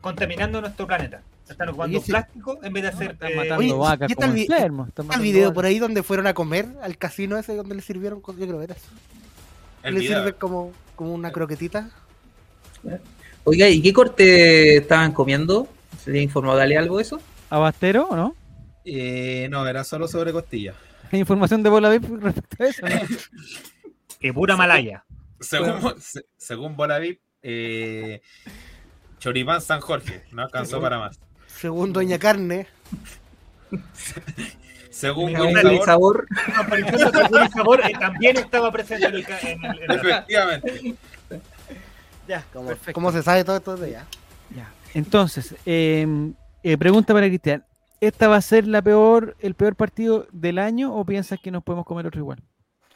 contaminando nuestro planeta. Están ocupando ese- plástico en vez de hacer. Están eh, matando vacas ¿y como está el ¿El video por ahí donde fueron a comer al casino ese donde le sirvieron? Yo creo que era eso. El le sirven como, como una croquetita. Oiga, ¿y qué corte estaban comiendo? ¿Se le informó Dale algo de eso? ¿Abastero o no? Eh, no, era solo sobre costillas. ¿Hay información de Bola respecto a eso? no? que pura malaya. Según, se- según Bolavip, eh, Choripán San Jorge. No alcanzó para más. Según Doña Carne. Según Willy Sabor, sabor. No, Sabor eh, también estaba presente en el. en el- en el- efectivamente. ya, ¿Cómo, perfecto. cómo se sabe todo esto de allá? Ya. Entonces, eh, eh, pregunta para Cristian. ¿Esta va a ser la peor, el peor partido del año o piensas que nos podemos comer otro igual?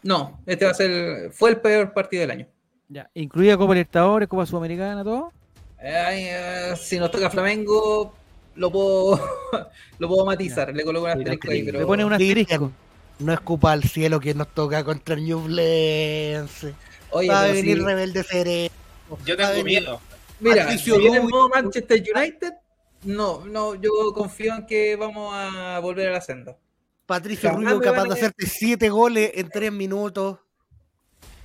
No, este va a ser. Fue el peor partido del año. Ya. ¿Incluida Copa Libertadores, Copa Sudamericana, todo? Ay, eh, si nos toca Flamengo, lo puedo, lo puedo matizar. Le coloco un asterisco ahí, Le pero. pone un asterisco. No escupa al cielo que nos toca contra el Ñublense. Oye, Va a venir si- Rebelde Sereno. Yo tengo venir- miedo. Mira, Patricio si viene modo Manchester United, no, no, yo confío en que vamos a volver a la senda. Patricio Jamás Rubio capaz de hacerte siete goles en tres minutos.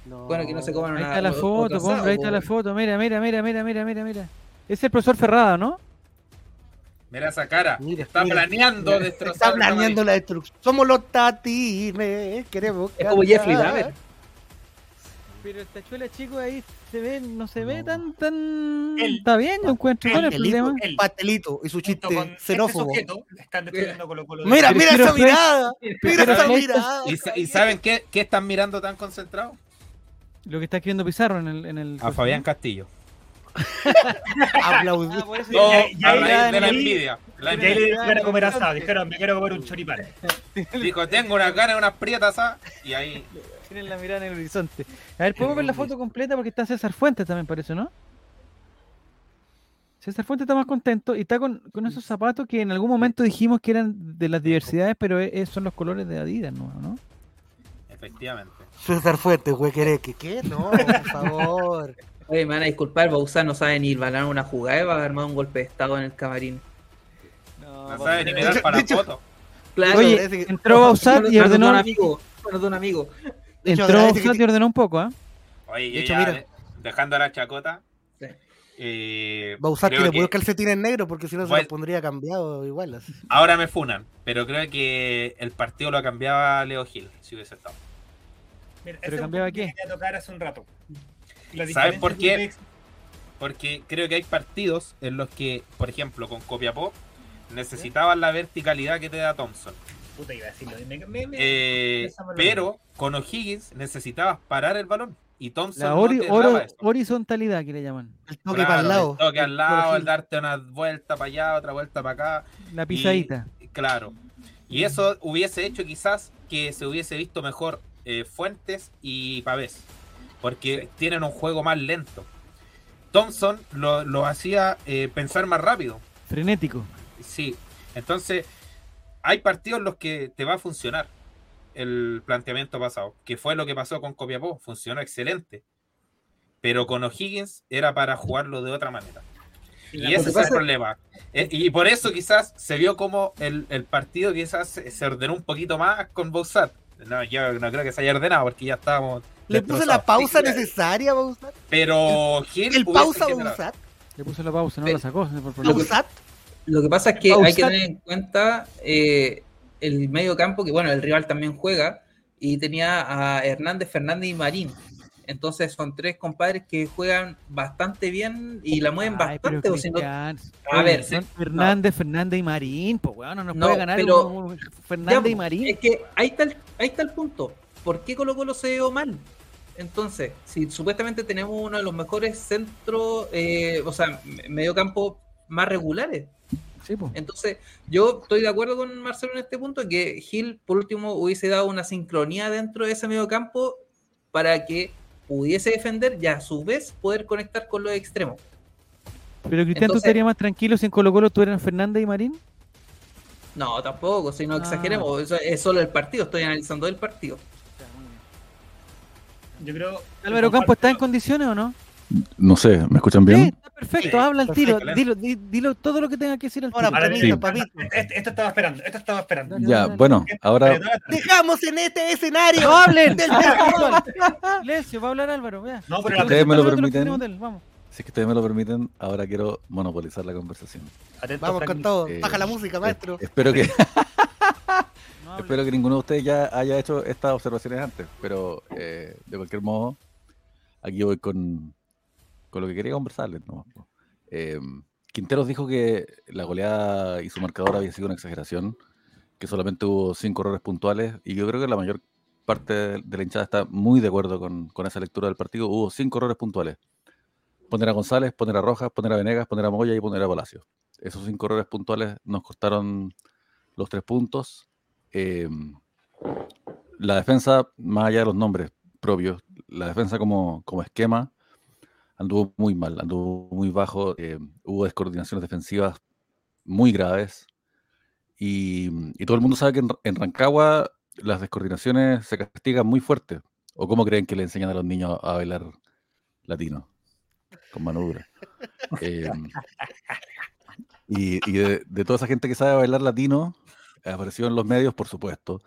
No. Bueno, que no se coman Ahí una. está la foto, asado, ahí está la foto. Mira, mira, mira, mira, mira, mira, mira. Es el profesor Ferrada, ¿no? Mira esa cara. Mira, está mira. planeando Está destrozar. el planeando la destrucción. Somos los tatines, queremos. Es como. Jeffrey Dahmer. Pero el tachuela chico ahí se ve, no se ve tan, tan. El- Está bien, yo encuentro. ¿Cuál es el Pastelito, problema? Él, pastelito y su chiste con xenófobo. Este sujeto, están destruyendo Colo Colo. Mira, mira esa mirada. Mira esa mirada. ¿Y, sa- y saben qué, qué están mirando tan concentrados? Lo que está escribiendo Pizarro en el. En el A Fabián Castillo. Aplaudí. Ah, Todo ya- ya- a raíz ya- de la ya- envidia. La Y ahí le dijeron a comer asado, dijeron, me quiero comer un choripán. Dijo, tengo unas ganas de unas prietas ¿ah? Y ahí. Tienen la mirada en el horizonte. A ver, ¿podemos ver la foto completa? Porque está César Fuentes también, parece, ¿no? César Fuentes está más contento y está con, con esos zapatos que en algún momento dijimos que eran de las diversidades, pero e- e- son los colores de Adidas, ¿no? ¿no? Efectivamente. César Fuentes, güey, ¿qué? ¿Qué? No, por favor. Oye, me van a disculpar, Bausán no sabe ni balar una jugada va a armar un golpe de estado en el camarín. No sabe ni mirar para hecho- foto. Claro, Oye, que- entró Bausat y ordenó, de un amigo. Un amigo. Entró que Bausat y ordenó un poco, ¿ah? Oye, De hecho, ya mira. de- dejando la chacota. Sí. eh, Va a usar creo tiene que puros calcetines negros porque si no se los pondría cambiado igual. así. Ahora me funan, pero creo que el partido lo cambiaba Leo Gil, si hubiese estado. Mira, ¿Pero cambiaba que qué? quería tocar hace un rato. ¿Sabes por qué? Porque creo que hay partidos en los que, por ejemplo, con Copiapó, necesitaban la verticalidad que te da Thompson. Puta, iba a decirlo. Me- me- me- Eh, pero con O'Higgins necesitabas parar el balón. Y Thompson La no ori- te oro- daba eso. horizontalidad que le llaman. El toque Claro, para el lado. El toque al lado, el darte una vuelta para allá, otra vuelta para acá. La pisadita. Y- claro. Y eso hubiese hecho quizás que se hubiese visto mejor eh, Fuentes y Pavés. Porque tienen un juego más lento. Thompson lo, lo hacía eh, pensar más rápido. Frenético. Sí. Entonces, hay partidos en los que te va a funcionar el planteamiento pasado. Que fue lo que pasó con Copiapó. Funcionó excelente. Pero con O'Higgins era para jugarlo de otra manera. Y ese es el problema. Eh, Y por eso quizás se vio como el, el partido quizás se ordenó un poquito más con Boussat. No, yo no creo que se haya ordenado porque ya estábamos. Le puso la pausa Sí, necesaria, Bausat. Pero Gil El pausa, Bausat. Le puso la pausa, no Pero- la sacó. Bausat. Lo que pasa es que hay que tener en cuenta eh, el medio campo, que bueno, el rival también juega, y tenía a Hernández, Fernández y Marín. Entonces son tres compadres que juegan bastante bien y la mueven Ay, bastante. o no- A ver, son sí, Fernández, Fernández y Marín, pues weón, no nos No, puede ganar pero- Ya, Fernández y Marín. Es que ahí está, el, ahí está el punto. ¿Por qué Colo Colo se dio mal? Entonces, si supuestamente tenemos uno de los mejores centros, eh, o sea, me- mediocampo más regulares. Sí, pues. Entonces, yo estoy de acuerdo con Marcelo en este punto, que Gil, por último, hubiese dado una sincronía dentro de ese mediocampo para que pudiese defender y a su vez poder conectar con los extremos. Pero Cristian, ¿tú estarías más tranquilo si en Colo Colo tú eras Fernández y Marín? No, tampoco, si no Ah. exageremos, eso es solo el partido, estoy analizando el partido. Yo creo. Álvaro Campo, ¿está en condiciones o no? No sé, ¿me escuchan Sí, bien? está perfecto, Sí, habla al tiro, dilo, di- dilo todo lo que tenga que decir al Ahora, tiro. Ahora, papito. Este, esto estaba esperando, esto estaba esperando. Dale, Ya, dale. bueno, ahora Dejamos en este escenario. ¡No hablen! Del Silencio, va a hablar Álvaro, vea. No, pero Si ustedes me lo permiten. Vamos. si es que ustedes me lo permiten, ahora quiero monopolizar la conversación. atento, Vamos Frank. con todo. Eh, Baja la música, eh, maestro. espero que. espero que ninguno de ustedes ya haya hecho estas observaciones antes, pero eh, de cualquier modo, aquí voy con, con lo que quería conversarles. ¿no? Eh, Quinteros dijo que la goleada y su marcador había sido una exageración, que solamente hubo cinco errores puntuales, y yo creo que la mayor parte de la hinchada está muy de acuerdo con, con esa lectura del partido. Hubo cinco errores puntuales. Poner a González, poner a Rojas, poner a Venegas, poner a Moya y poner a Palacios. Esos cinco errores puntuales nos costaron los tres puntos. Eh, la defensa, más allá de los nombres propios, la defensa como, esquema anduvo muy mal, anduvo muy bajo. eh, hubo descoordinaciones defensivas muy graves. Y, todo el mundo sabe que en, Rancagua las descoordinaciones se castigan muy fuerte. ¿O cómo creen que le enseñan a los niños a bailar latino? Con mano dura. Y y de, de toda esa gente que sabe bailar latino, apareció en los medios, por supuesto,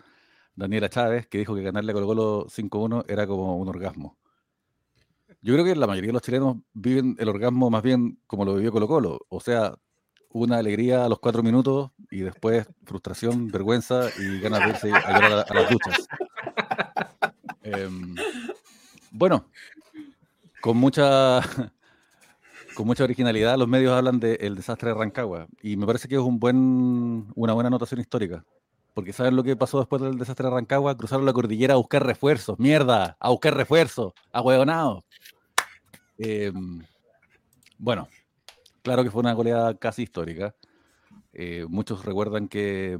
Daniela Chávez, que dijo que ganarle a Colo Colo 5-1 era como un orgasmo. Yo creo que la mayoría de los chilenos viven el orgasmo más bien como lo vivió Colo Colo, o sea, una alegría a los cuatro minutos y después frustración, vergüenza y ganas de irse a llorar a, las duchas. Em, bueno, con mucha, con mucha originalidad los medios hablan del desastre de Rancagua y me parece que es un buen, una buena anotación histórica. Porque ¿saben lo que pasó después del desastre de Rancagua? Cruzaron la cordillera a buscar refuerzos. ¡Mierda! A buscar refuerzos. A hueonados. Em, bueno, claro que fue una goleada casi histórica. Eh, muchos recuerdan que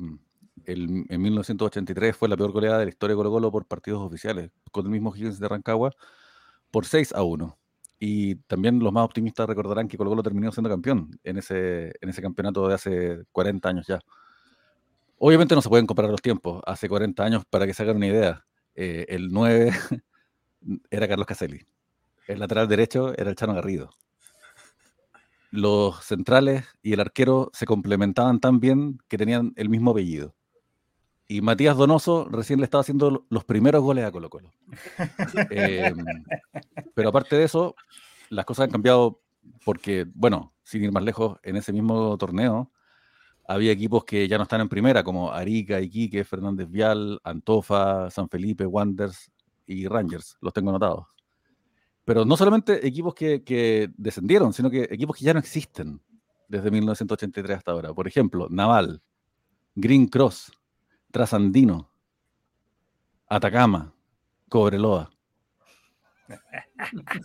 en 1983 fue la peor goleada de la historia de Colo Colo por partidos oficiales, con el mismo Higgins de Rancagua, por 6 a 1. Y también los más optimistas recordarán que Colo Colo terminó siendo campeón en ese, en ese campeonato de hace 40 años ya. Obviamente no se pueden comparar los tiempos. Hace 40 años, para que se hagan una idea, eh, el 9 era Carlos Caselli. El lateral derecho era el Chano Garrido. Los centrales y el arquero se complementaban tan bien que tenían el mismo apellido. Y Matías Donoso recién le estaba haciendo lo- los primeros goles a Colo Colo. Eh, pero aparte de eso, las cosas han cambiado porque, bueno, sin ir más lejos, en ese mismo torneo había equipos que ya no están en primera, como Arica, Iquique, Fernández Vial, Antofa, San Felipe, Wanderers y Rangers, los tengo anotados. Pero no solamente equipos que, que descendieron, sino que equipos que ya no existen desde 1983 hasta ahora. Por ejemplo, Naval, Green Cross, Trasandino, Atacama, Cobreloa.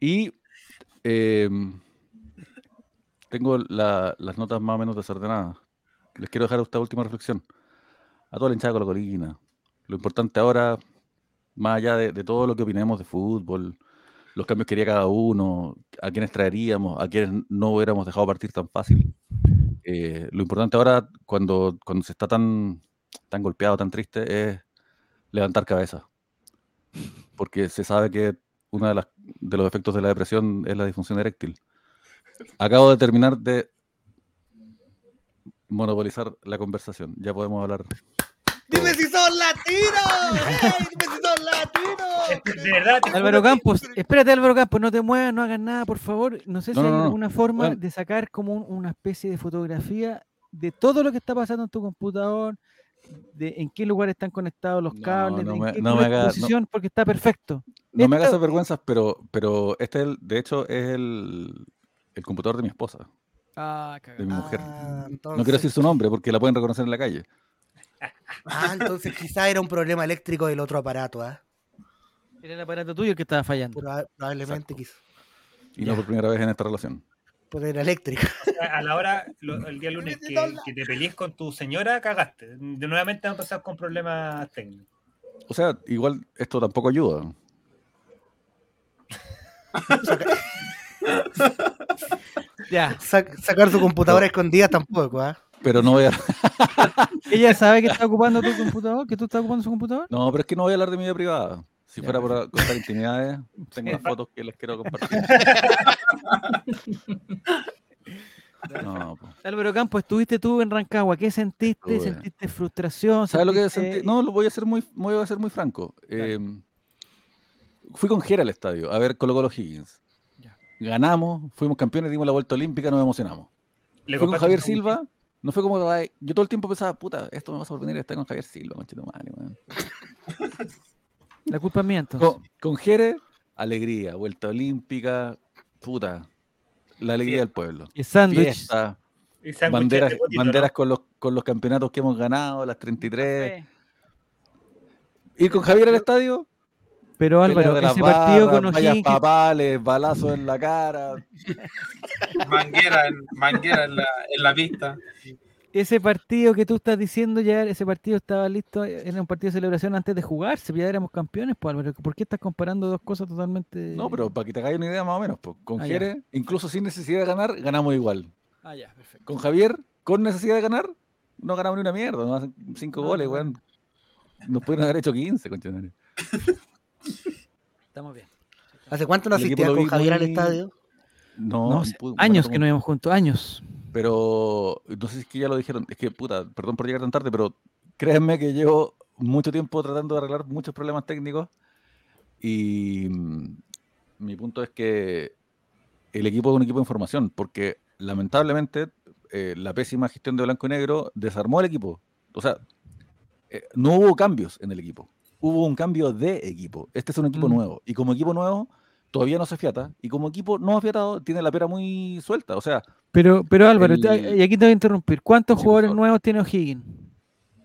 Y eh, tengo la- las notas más o menos desordenadas. Les quiero dejar esta última reflexión. A toda la hinchada colocolina. Lo importante ahora, más allá de, de todo lo que opinemos de fútbol, los cambios que haría cada uno, a quienes traeríamos, a quienes no hubiéramos dejado partir tan fácil. Eh, lo importante ahora, cuando, cuando se está tan, tan golpeado, tan triste, es levantar cabeza. Porque se sabe que uno de, las- de los efectos de la depresión es la disfunción eréctil. Acabo de terminar de monopolizar la conversación. Ya podemos hablar. ¡Dime si son latinos! ¡Ey, ¡Dime si son latinos! De verdad, Álvaro Campos, espérate Álvaro Campos, no te muevas, no hagas nada, por favor. No sé si No, hay no, no. alguna forma Bueno. de sacar como un- una especie de fotografía de todo lo que está pasando en tu computador, de en qué lugar están conectados los cables, no de en me- qué no me haga- no- posición, porque está perfecto. No me hagas vergüenzas, pero, pero este, es el- de hecho, es el, el computador de mi esposa, Ah, de mi mujer. Ah, No quiero decir su nombre porque la pueden reconocer en la calle. Ah, entonces quizá era un problema eléctrico del otro aparato, ¿ah? Era el aparato tuyo el que estaba fallando. Proba- Probablemente quizá. Y Ya. no por primera vez en esta relación. Pues era eléctrica. a la hora, lo- el día lunes que, que te pelees con tu señora, cagaste. De nuevamente vamos a empezar con problemas técnicos. O sea, igual esto tampoco ayuda. Ya. Sac- sacar su computadora escondida tampoco, ¿ah? Pero no voy a. ¿Ella sabe que está ocupando tu computador? ¿Que tú estás ocupando su computador? No, pero es que no voy a hablar de mi vida privada. Si Ya, fuera por contar intimidades, tengo unas fotos que les quiero compartir. No, po. Álvaro Campos, estuviste tú en Rancagua. ¿Qué sentiste? ¿Sentiste frustración? ¿Sabes lo que ¿Sentiste- sentí? No, lo voy a ser muy, voy a ser muy franco. Eh, fui con Jera al estadio a ver Colo Colo Higgins. Ya. Ganamos, fuimos campeones, dimos la vuelta olímpica, nos emocionamos. Le Fui con Javier Silva, no fue como, ay, yo todo el tiempo pensaba, puta, esto me va a sorprender estar con Javier Silva, conchito madre, weón. La culpa es mía entonces. Con, con Jere, alegría, vuelta olímpica, puta, la alegría del pueblo. Y sándwich. Fiesta, Y sándwiches banderas, ¿no? banderas con, los, con los campeonatos que hemos ganado, las 33. Ir con Javier al estadio, Pero Álvaro, de ese partido con O'Higgins, papales, balazos en la cara. Manguera, en, manguera en, la, en la pista. ese partido que tú estás diciendo ya, ese partido estaba listo, era un partido de celebración antes de jugarse, ya éramos campeones, pues Álvaro, ¿por qué estás comparando dos cosas totalmente? No, pero para que te hagáis una idea más o menos, pues, con Ah, ya. Jere, incluso sin necesidad de ganar, ganamos igual. Ah, ya, perfecto. Con Javier, con necesidad de ganar, no ganamos ni una mierda, no hacen cinco No, goles, weón. Nos pudieron haber hecho 15, conchetumare. Estamos bien. ¿Hace cuánto no asistías con vi Javier al estadio? No, años que no íbamos juntos, años. Pero no sé si es que ya lo dijeron, es que puta, perdón por llegar tan tarde, pero créanme que llevo mucho tiempo tratando de arreglar muchos problemas técnicos y mm, mi punto es que el equipo es un equipo de información, porque lamentablemente eh, la pésima gestión de blanco y negro desarmó el equipo. O sea, eh, no hubo cambios en el equipo, hubo un cambio de equipo. Este es un equipo Mm. nuevo y como equipo nuevo todavía no se fiata y como equipo no afiatado tiene la pera muy suelta. O sea, Pero, pero Álvaro, El- te- y aquí te voy a interrumpir. ¿Cuántos Sí, jugadores nuevos tiene O'Higgins?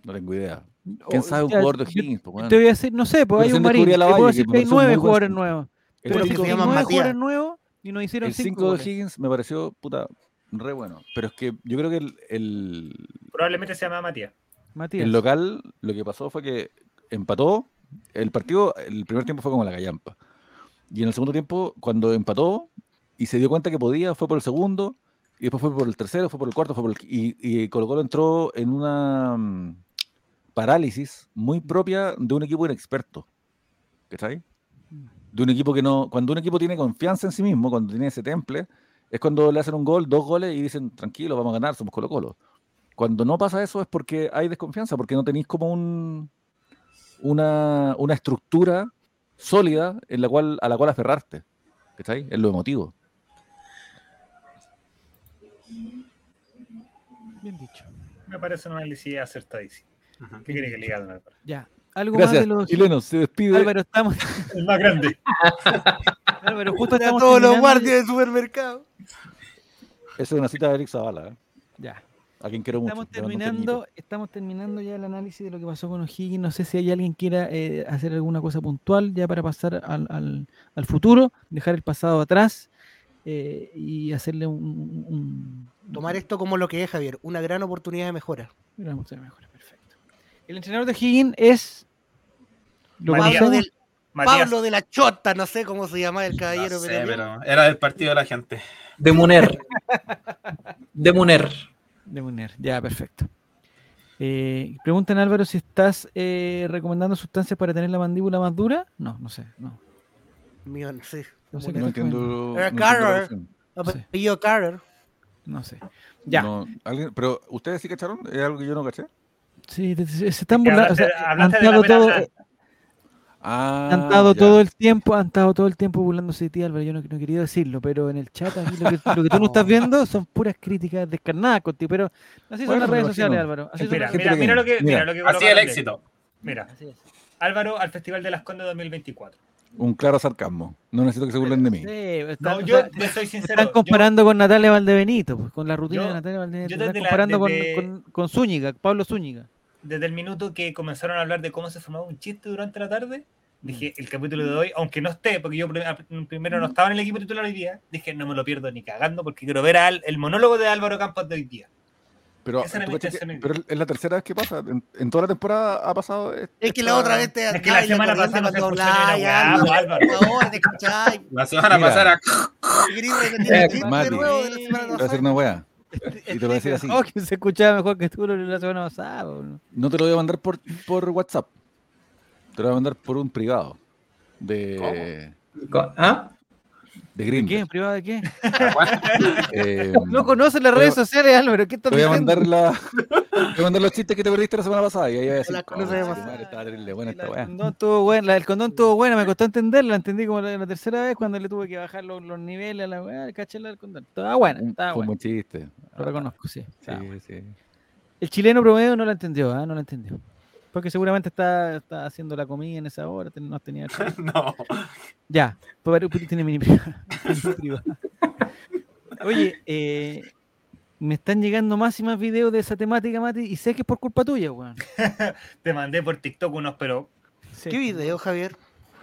no tengo idea. ¿Quién O- sabe un ya, jugador de yo- Higgins? po, yo weón? Te voy a decir, no sé, pues hay un marín. Te puedo decir que hay nueve buen jugadores nuevos. El Pero si que cinco- se hay llama nueve Matías. jugadores nuevos y nos hicieron el cinco 5 de goles. Higgins me pareció puta re bueno. Pero es que yo creo que el, el- Probablemente se llama Matías. Matías. el local lo que pasó fue que empató. El partido, el primer tiempo fue como la callampa. Y en el segundo tiempo, cuando empató y se dio cuenta que podía, fue por el segundo, y después fue por el tercero, fue por el cuarto, fue por el, y, y Colo Colo entró en una mm, parálisis muy propia de un equipo inexperto. ¿Cachai? De un equipo que no. Cuando un equipo tiene confianza en sí mismo, cuando tiene ese temple, es cuando le hacen un gol, dos goles y dicen, tranquilo, vamos a ganar, somos Colo Colo. Cuando no pasa eso es porque hay desconfianza, porque no tenéis como un, una, una estructura sólida en la cual, a la cual aferrarte. ¿Cachai? Es lo emotivo. Bien dicho. Me parece un análisis acertadísimo. ¿Qué quiere que le diga, don Álvaro? Ya. Algo más de los. chilenos. Se despide. Álvaro, estamos. El más grande. Álvaro, justo A estamos todos los guardias del supermercado. Esa es una cita de Eric Zavala, ¿eh? Ya. A quien quiero mucho. Estamos un terminando, estamos terminando ya el análisis de lo que pasó con O'Higgins. No sé si hay alguien quiera eh, hacer alguna cosa puntual ya para pasar al, al- al futuro, dejar el pasado atrás eh, y hacerle un, un- un- Tomar esto como lo que es, Javier, una gran oportunidad de mejora. Mira, vamos a ver mejor, perfecto. El entrenador de Higgins es. ¿Lo Matías. Pablo, del- de la Chota, no sé cómo se llama el No caballero. sé, pero- pero era del partido de la gente. De Muner. De Muner. De Muner, ya, perfecto. Eh, preguntan Álvaro si estás eh, recomendando sustancias para tener la mandíbula más dura. No, no sé. No, Mío, no sé. No sé No entiendo. no Era. Apellido Carter. no sé. Ya. No, ¿alguien- pero ustedes sí cacharon, es algo que yo no caché. Sí, se, están burlando. o sea, han todo, eh, Ah, han estado ya. todo el tiempo, han estado todo el tiempo burlándose de ti, Álvaro. Yo no, no quería decirlo, pero en el chat aquí lo que, lo que tú no estás viendo son puras críticas descarnadas contigo. Pero así son Bueno, las me redes imagino. sociales, Álvaro. Así son Mira, las mira, mira lo que, mira Mira, lo que Así el éxito. Mira, Así es. Álvaro al Festival de las Condes 2024. Un claro sarcasmo. No necesito que se burlen de mí. Sí, está- No, o yo sea, te soy sincero. están yo- comparando con Natalia Valdebenito, pues, con la rutina Yo- de Natalia Valdebenito. yo están la- comparando con- con, con Zúñiga, Pablo Zúñiga. Desde el minuto que comenzaron a hablar de cómo se formaba un chiste durante la tarde, dije, el capítulo de hoy, aunque no esté, porque yo primero no estaba en el equipo titular hoy día, dije, no me lo pierdo ni cagando, porque quiero ver al, el monólogo de Álvaro Campos de hoy día. Pero, Esa era ¿tú mi cachai que- pero es la tercera vez que pasa. En, en toda la temporada ha pasado. eh, Es que esta- la otra vez te Es que la semana pasada no se escuchó ni weá, Álvaro, po, Álvaro. por favor, te escucháis. La semana pasada era ¿Querés repetir el chiste Mati. de nuevo de la semana Te voy a pasada? una wea. Y te lo voy a decir así. Oh, que se escuchaba mejor que tú la semana pasada. po, ¿no? No te lo voy a mandar por, por WhatsApp. Te lo voy a mandar por un privado. De, ¿Ah? De ¿De qué? ¿Privado de qué? Eh, No conoces las redes sociales, Álvaro. ¿Qué estás te voy a mandar la, te voy a mandar los chistes que te perdiste la semana pasada. Y ahí voy a decir, La "Oh, demasiado". madre, estaba terrible buena esta el condón estuvo buena, la del condón estuvo buena, me costó entenderla, la entendí como la, la tercera vez cuando le tuve que bajar los, los niveles a la weá, caché la del condón. Estaba buena, estaba Fue un buena. buen chiste. Lo reconozco, sí. Sí, buena. sí. El chileno promedio no la entendió, ¿ah? no la entendió. Porque seguramente está, está haciendo la comida en esa hora, ten- no tenía. No. Ya, pero tiene mini privada. mini privada. Oye, eh, me están llegando más y más videos de esa temática, Mati, y sé que es por culpa tuya, weón. Te mandé por TikTok unos, pero Sí. ¿Qué video, Javier?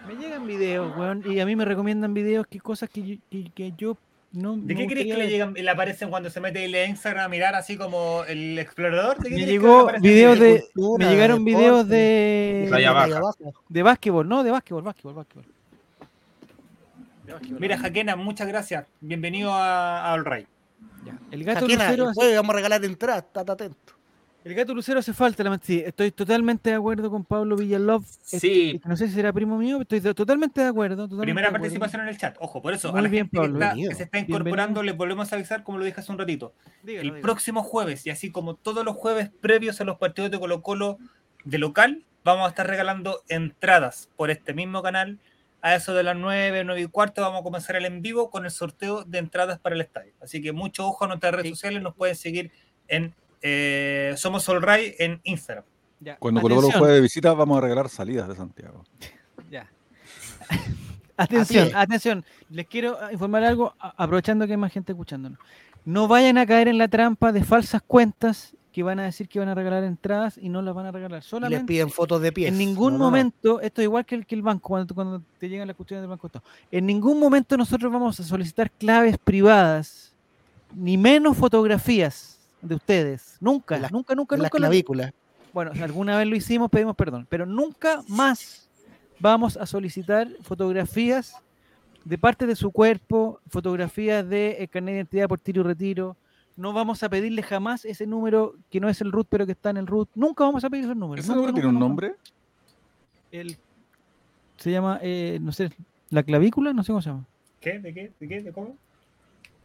Me llegan videos, weón, y a mí me recomiendan videos que cosas que yo, que, que yo no. ¿de qué crees que le, llegan, le aparecen cuando se mete el Instagram a mirar así como el explorador? ¿De qué Me que llegó videos de. cultura, Me llegaron deporte, videos de. Baja. De básquetbol, no, de básquetbol, básquetbol, básquetbol. De básquetbol, Mira. Jaquena, muchas gracias. Bienvenido a, a All Right. Ya. El gato Jaquena, lucero. el jueves vamos a regalar entradas, estate atento. El gato Lucero hace falta, la sí, estoy totalmente de acuerdo con Pablo Villalov. Sí. Este, no sé si será primo mío, pero estoy totalmente de acuerdo. totalmente Primera de acuerdo. participación en el chat. Ojo, por eso, Muy a la bien, gente Pablo. que, está- Bienvenido. que se está incorporando, les volvemos a avisar, como lo dije hace un ratito. Dígalo, El dígalo. próximo jueves, y así como todos los jueves previos a los partidos de Colo Colo de local, vamos a estar regalando entradas por este mismo canal. A eso de las 9, 9 y cuarto vamos a comenzar el en vivo con el sorteo de entradas para el estadio. Así que mucho ojo a nuestras redes Sí. sociales, nos pueden seguir en eh, Somos Solray en Instagram. Ya, Cuando Colo Colo juegue de visita, vamos a regalar salidas de Santiago. ya. Atención, atención. Les quiero informar algo, aprovechando que hay más gente escuchándonos. No vayan a caer en la trampa de falsas cuentas que van a decir que van a regalar entradas y no las van a regalar. Y les Solamente piden fotos de pies. En ningún No, no, no. momento, esto es igual que el, que el banco, cuando, cuando te llegan las cuestiones del banco. todo. En ningún momento nosotros vamos a solicitar claves privadas, ni menos fotografías de ustedes. Nunca, la- nunca, nunca, En la nunca. lo- clavícula. Bueno, si alguna vez lo hicimos, pedimos perdón, pero nunca más vamos a solicitar fotografías de parte de su cuerpo, fotografías de eh, carnet de identidad por tiro y retiro. No vamos a pedirle jamás ese número que no es el root, pero que está en el root. Nunca vamos a pedir esos números. ¿Ese número tiene un nombre? el se llama eh, no sé la clavícula no sé cómo se llama ¿Qué? ¿De qué? ¿De qué? ¿De cómo?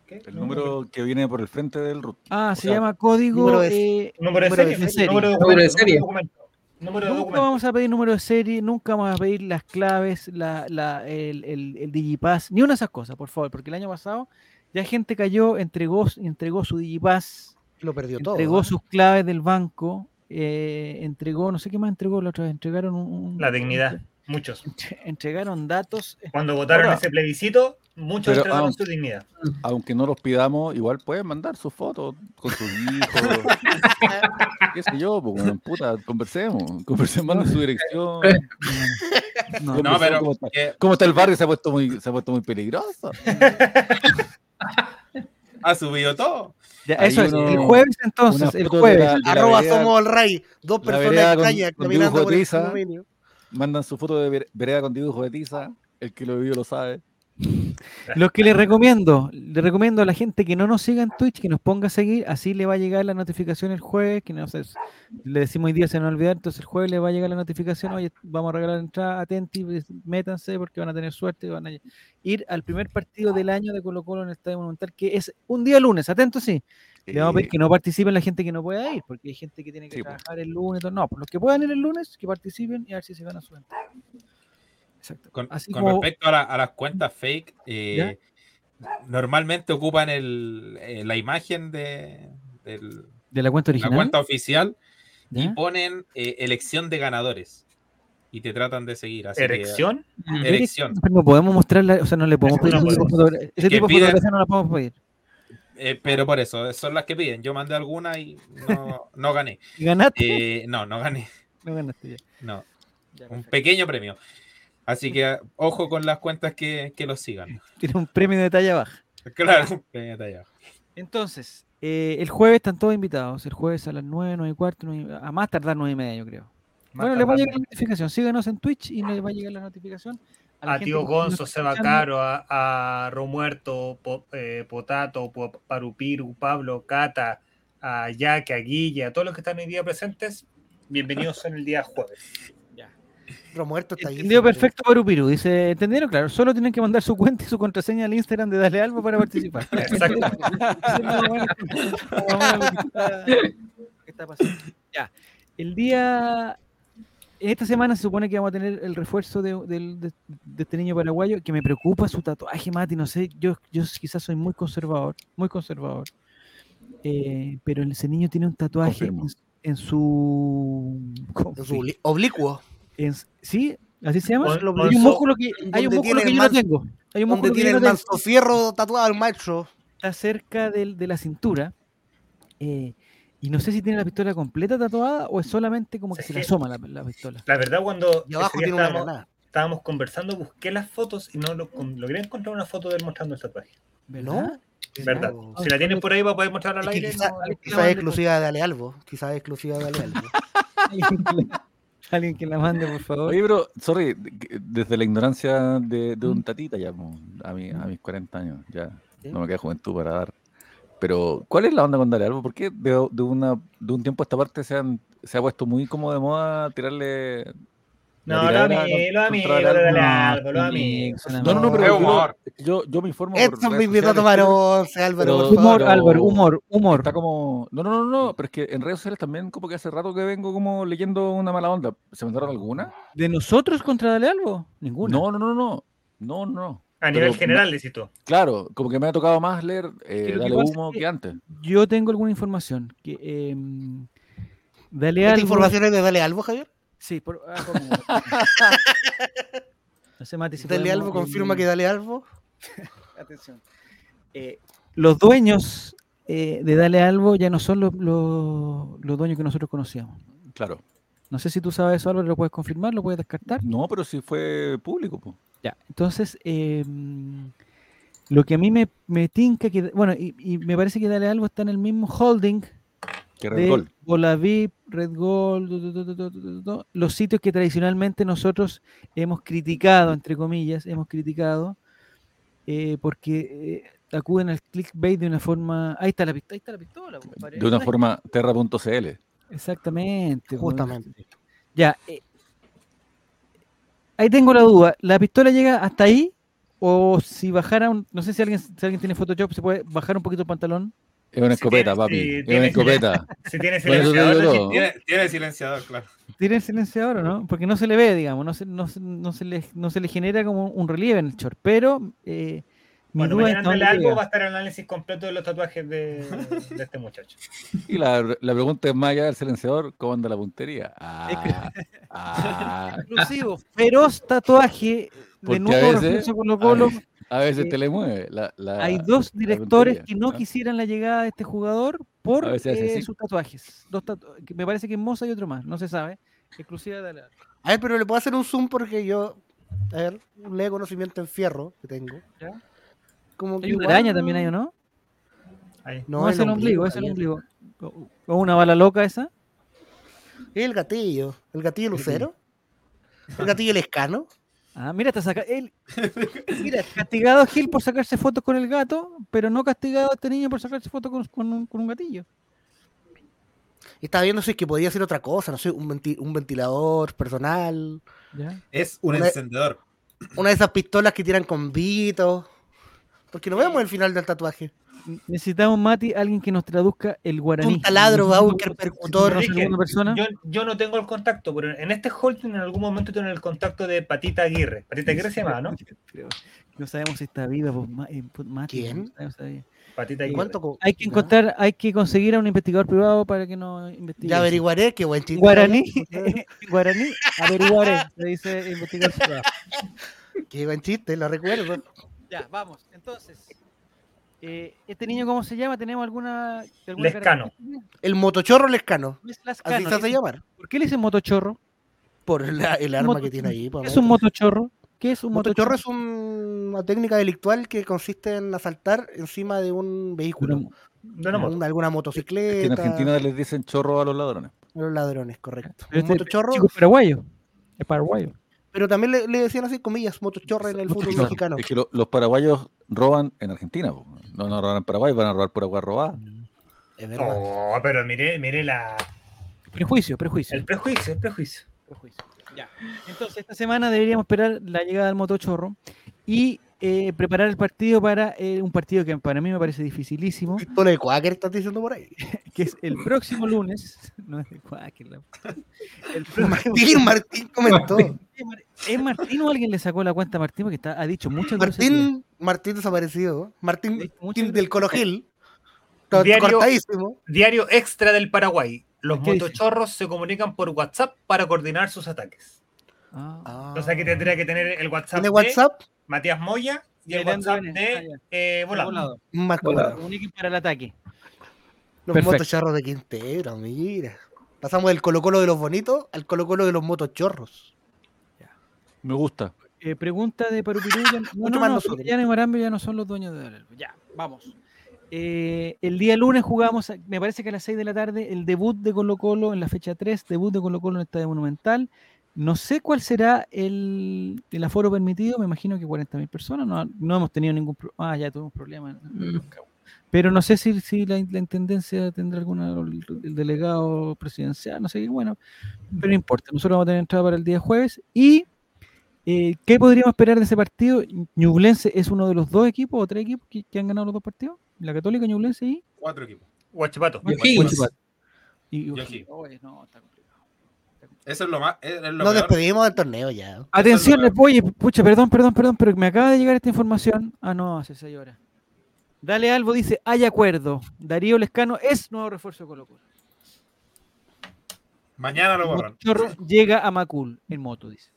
¿Qué? El número que viene por el frente del root. ah O se sea, llama código número de- eh, Número de Número serie. de serie. Número de Número de documento, serie. documento, Número de nunca documento. vamos a pedir número de serie nunca vamos a pedir las claves la, la- el, el, el digipass ni una de esas cosas por favor porque el año pasado ya gente cayó entregó entregó su digipass Lo perdió todo. entregó sus claves del banco eh, entregó no sé qué más entregó la otra vez entregaron un, un- La dignidad. Muchos. entre- entregaron datos Cuando votaron Ahora- ese plebiscito, muchos Pero, entregaron su dignidad. Aunque no los pidamos, igual pueden mandar sus fotos con sus hijos. ¿Qué sé yo? Pues, puta, conversemos. Conversemos, manden su dirección. no, No, pero ¿Cómo está? que ¿Cómo está el barrio? Se ha puesto muy, se ha puesto muy peligroso. ha subido todo. ya, eso es uno- el jueves entonces el jueves la- de la Arroba vereda- somos el rey. Dos personas extrañas con caminando por el. Mandan su foto de ver- vereda con dibujo de tiza. El que lo vivió lo sabe. Lo que les recomiendo, le recomiendo a la gente que no nos siga en Twitch, que nos ponga a seguir, así le va a llegar la notificación el jueves, que no sé, le decimos hoy día se nos olvidar, entonces el jueves le va a llegar la notificación, oye, vamos a regalar entrada, atentos, métanse porque van a tener suerte, van a ir al primer partido del año de Colo Colo en el Estadio Monumental, que es un día lunes, atentos sí, le vamos a pedir Eh, que no participen la gente que no pueda ir, porque hay gente que tiene que Sí, trabajar el lunes, y todo. no, pues los que puedan ir el lunes, que participen y a ver si se gana su entrada. Exacto. Con, Así con como- respecto a, la- a las cuentas fake, eh, normalmente ocupan el, eh, la imagen de, del- de la cuenta la original. cuenta oficial y ponen eh, elección de ganadores y te tratan de seguir. Así que- ¿Erección? elección. Pero no podemos mostrarla, o sea, no le podemos pedir no ese tipo de podemos. fotogra- ese Que tipo de piden- fotografía no la podemos pedir. Eh, pero por eso, son las que piden. Yo mandé alguna y no, no gané. ¿Y ¿Ganaste? Eh, no, no gané. no ganaste ya. No, Ya, un pequeño premio. Así que ojo con las cuentas que, que los sigan. Tiene un premio de talla baja. Claro, un pequeño detallado. Entonces, eh, el jueves están todos invitados. El jueves a las 9, 9 y cuarto, nueve y- a más tardar 9 y media, yo creo. Más bueno, le va a llegar la notificación. Síganos en Twitch y le va a llegar la notificación. A Tío Gonzo, está Seba. Caro, a, a Romuerto, Po- eh, Potato, Po- Parupiru, Pablo, Cata, a Yaque, a Guille, a todos los que están hoy día presentes, bienvenidos en el día jueves. Romuerto está ahí. Entendido siempre. perfecto, Parupiru. Dice, ¿entendieron? Claro, solo tienen que mandar su cuenta y su contraseña al Instagram de Dale Algo para participar. Exacto. Que está pasando. Ya. El día. Esta semana se supone que vamos a tener el refuerzo de, del- de- de este niño paraguayo que me preocupa su tatuaje, Mati. No sé, yo, yo quizás soy muy conservador, muy conservador. Eh, pero ese niño tiene un tatuaje en, su. En su obli- oblicuo. en- ¿Sí? ¿Así se llama? Hay un músculo que, hay un músculo que yo no tengo. Hay un músculo que tiene yo el no manso fierro tatuado el maestro. Está cerca del- de la cintura. eh, y no sé si tiene la pistola completa tatuada o es solamente como que se le asoma la, la pistola. La verdad, cuando estábamos, conversando, busqué las fotos y no lo, con- logré encontrar una foto de él mostrando el tatuaje. ¿Verdad? ¿Verdad? No. Si la tienen por ahí, va a poder mostrarla al aire. quizá, no- quizá es exclusiva de Ale Albo. Quizás es exclusiva de Ale Albo. Alguien que la- mande, por favor. Oye, pero, sorry, desde la ignorancia de, de un tatita ya, a, a mis 40 años, ya ¿Sí? no me queda juventud para dar. Pero, ¿cuál es la onda con Dale Albo? ¿Por qué de, de una, de un tiempo a esta parte se, han, se ha puesto muy como de moda tirarle. No, lo amigos, lo amigos, Dale lo Albo? lo amigos. No, no, no, pero humor. yo, yo me informo. Mi sociales, minuto para once, Álvaro, Humor, Álvaro, humor, humor. Está como. No, no, no, no, pero es que en redes sociales también, como que hace rato que vengo como leyendo una mala onda. ¿Se mandaron alguna? ¿De nosotros contra Dale Albo? Ninguna. No, no, no, no. No, no. A nivel Pero general, Licito. Claro, como que me ha tocado más leer eh, que Dale Humo que- que antes. Yo tengo alguna información. Que, Dale ¿Esta Albo. información es de Dale Albo, Javier? Sí, por, ah, No sé, Mati, si Dale podemos, Albo confirma que Dale Albo. Atención. Eh, los dueños eh, de Dale Albo ya no son los, los, los dueños que nosotros conocíamos. Claro. No sé si tú sabes eso, Álvaro, lo puedes confirmar, lo puedes descartar. No, pero sí fue público. po. Ya, entonces, eh, lo que a mí me, me tinca, que, bueno, y, y me parece que Dale Albo está en el mismo holding Que Red de Gol. Bolavip, Red Gold, los sitios que tradicionalmente nosotros hemos criticado, entre comillas, hemos criticado, eh, porque eh, acuden al clickbait de una forma... Ahí está la, pist- ahí está la pistola. compadre. De una forma terra.cl. Exactamente. Justamente. Ya. eh, ahí tengo la duda. ¿La pistola llega hasta ahí? O si bajara, un- no sé si alguien, si alguien tiene Photoshop, se puede bajar un poquito el pantalón. Es una escopeta, tiene- papi. es tiene- una escopeta. Si tiene silenciador. Tiene, tiene silenciador, claro. Tiene el silenciador, ¿o ¿no? Porque no se le ve, digamos, no se, no, se- no se, le, no se le genera como un relieve en el short. Pero eh, algo llega. va a estar el análisis completo de los tatuajes de, de este muchacho. Y la, la pregunta es más allá del silenciador, ¿cómo anda la puntería? Ah, ah, Exclusivo, feroz tatuaje de Porque a nuevo veces- Colo Colo. a veces Eh, te le mueve. La, la- Hay dos directores que no ¿ah? quisieran la llegada de este jugador por eh, sus tatuajes. Dos tatu- me parece que en Moza y otro más, no se sabe. Exclusiva de la... A ver, pero le puedo hacer un zoom porque yo. A ver, un leve conocimiento en fierro que tengo. ¿Ya? Como que Hay una igual- araña también ahí, ¿o no? Ahí. No, es el ombligo, es el ombligo. O una bala loca esa. Es el gatillo. El gatillo lucero. El gatillo lescano. Ah, mira, está saca él. Mira, castigado a Gil por sacarse fotos con el gato, pero no castigado a este niño por sacarse fotos con, con un, con un gatillo. Y estaba viendo si es que podía ser otra cosa, no sé, un, venti- un ventilador personal. ¿ya? Es un Una- encendedor. Una de esas pistolas que tiran con vitos. Porque no vemos el final del tatuaje. Necesitamos, Mati, alguien que nos traduzca el guaraní. Un taladro, si tú percutor. persona? Yo, yo no tengo el contacto, pero en este holding en algún momento tengo el contacto de Patita Aguirre. Patita Aguirre se llama, ¿no? No sabemos si está viva, pues, eh, pues, Mati, ¿Quién? no sabemos. Patita Aguirre. ¿Cuánto Hay que encontrar, hay que conseguir a un investigador privado para que nos investigue. Ya averiguaré, qué buen chiste. Guaraní, guaraní, averiguaré, se dice investigador privado. Qué buen chiste, lo recuerdo. Ya, vamos. Entonces, eh, ¿este niño cómo se llama? ¿Tenemos alguna, alguna Lescano. El motochorro lescano. Es Así se hace llamar. ¿Por qué le dicen motochorro? Por la- el arma moto- que tiene ahí. ¿Qué es un motochorro? ¿Qué es un Motochorro motochorro? es un- una técnica delictual que consiste en asaltar encima de un vehículo. Una- De una moto. Alguna Que motocicleta. en Argentina les dicen chorro a los ladrones. a Los ladrones, correcto. Pero Un este motochorro, chico paraguayo. Es paraguayo. Pero también le, le decían así, comillas, motochorro en el fútbol mexicano. Es que lo- los paraguayos roban en Argentina. po. No, no roban en Paraguay, van a robar por agua robada. Es verdad. Oh, pero mire, mire la, Prejuicio, prejuicio. el prejuicio, el prejuicio. prejuicio. Ya. Entonces, esta semana deberíamos esperar la llegada del motochorro y eh, preparar el partido para eh, un partido que para mí me parece dificilísimo, Pistola de Quaker estás diciendo por ahí. que es el próximo lunes. No es de Quaker, la- El próximo- Martín, Martín comentó. ¿Es Martín o alguien le sacó la cuenta a Martín? Porque está, ha dicho muchas. Martín, Martín desaparecido. Martín, Martín del gracias. Colo Gil. Está Diario- cortadísimo. Diario extra del Paraguay. Los motochorros se comunican por WhatsApp para coordinar sus ataques. Ah. O sea que tendría que tener el WhatsApp, ¿Tiene de WhatsApp? Matías Moya y el WhatsApp de eh, Volado. Volado. Más para el ataque. Los Perfecto. motochorros de Quintero, mira. Pasamos del Colo Colo de los bonitos al Colo Colo de los motochorros. Me gusta. Eh, pregunta de Parupirú. ya- No, Mucho no, más nosotros. Ya no son los dueños de. Ya, vamos. Eh, el día lunes jugamos, me parece que a las 6 de la tarde, el debut de Colo Colo en la fecha 3, debut de Colo Colo en el Estadio Monumental. No sé cuál será el, el aforo permitido, me imagino que 40.000 personas. No, no hemos tenido ningún problema. Ah, ya tuvimos problemas. Pero no sé si, si la, la intendencia tendrá alguna, el, el delegado presidencial, no sé qué, bueno, pero no importa. Nosotros vamos a tener entrada para el día jueves. ¿Y eh, qué podríamos esperar de ese partido? Ñublense es uno de los dos equipos o tres equipos que, que han ganado los dos partidos. La Católica, Ñublense y. Cuatro equipos. Guachipato. Y O'Higgins. Huachipato. Y. Oye, no, está. Eso es lo más. Es, es lo Nos peor. despedimos del torneo ya. Atención, lo oye, pucha, perdón, perdón, perdón, pero me acaba de llegar esta información. Ah, no, hace seis horas. Dale Albo dice, hay acuerdo. Darío Lescano es nuevo refuerzo de Colo Colo. Mañana lo borran. Chorro llega a Macul en moto, dice.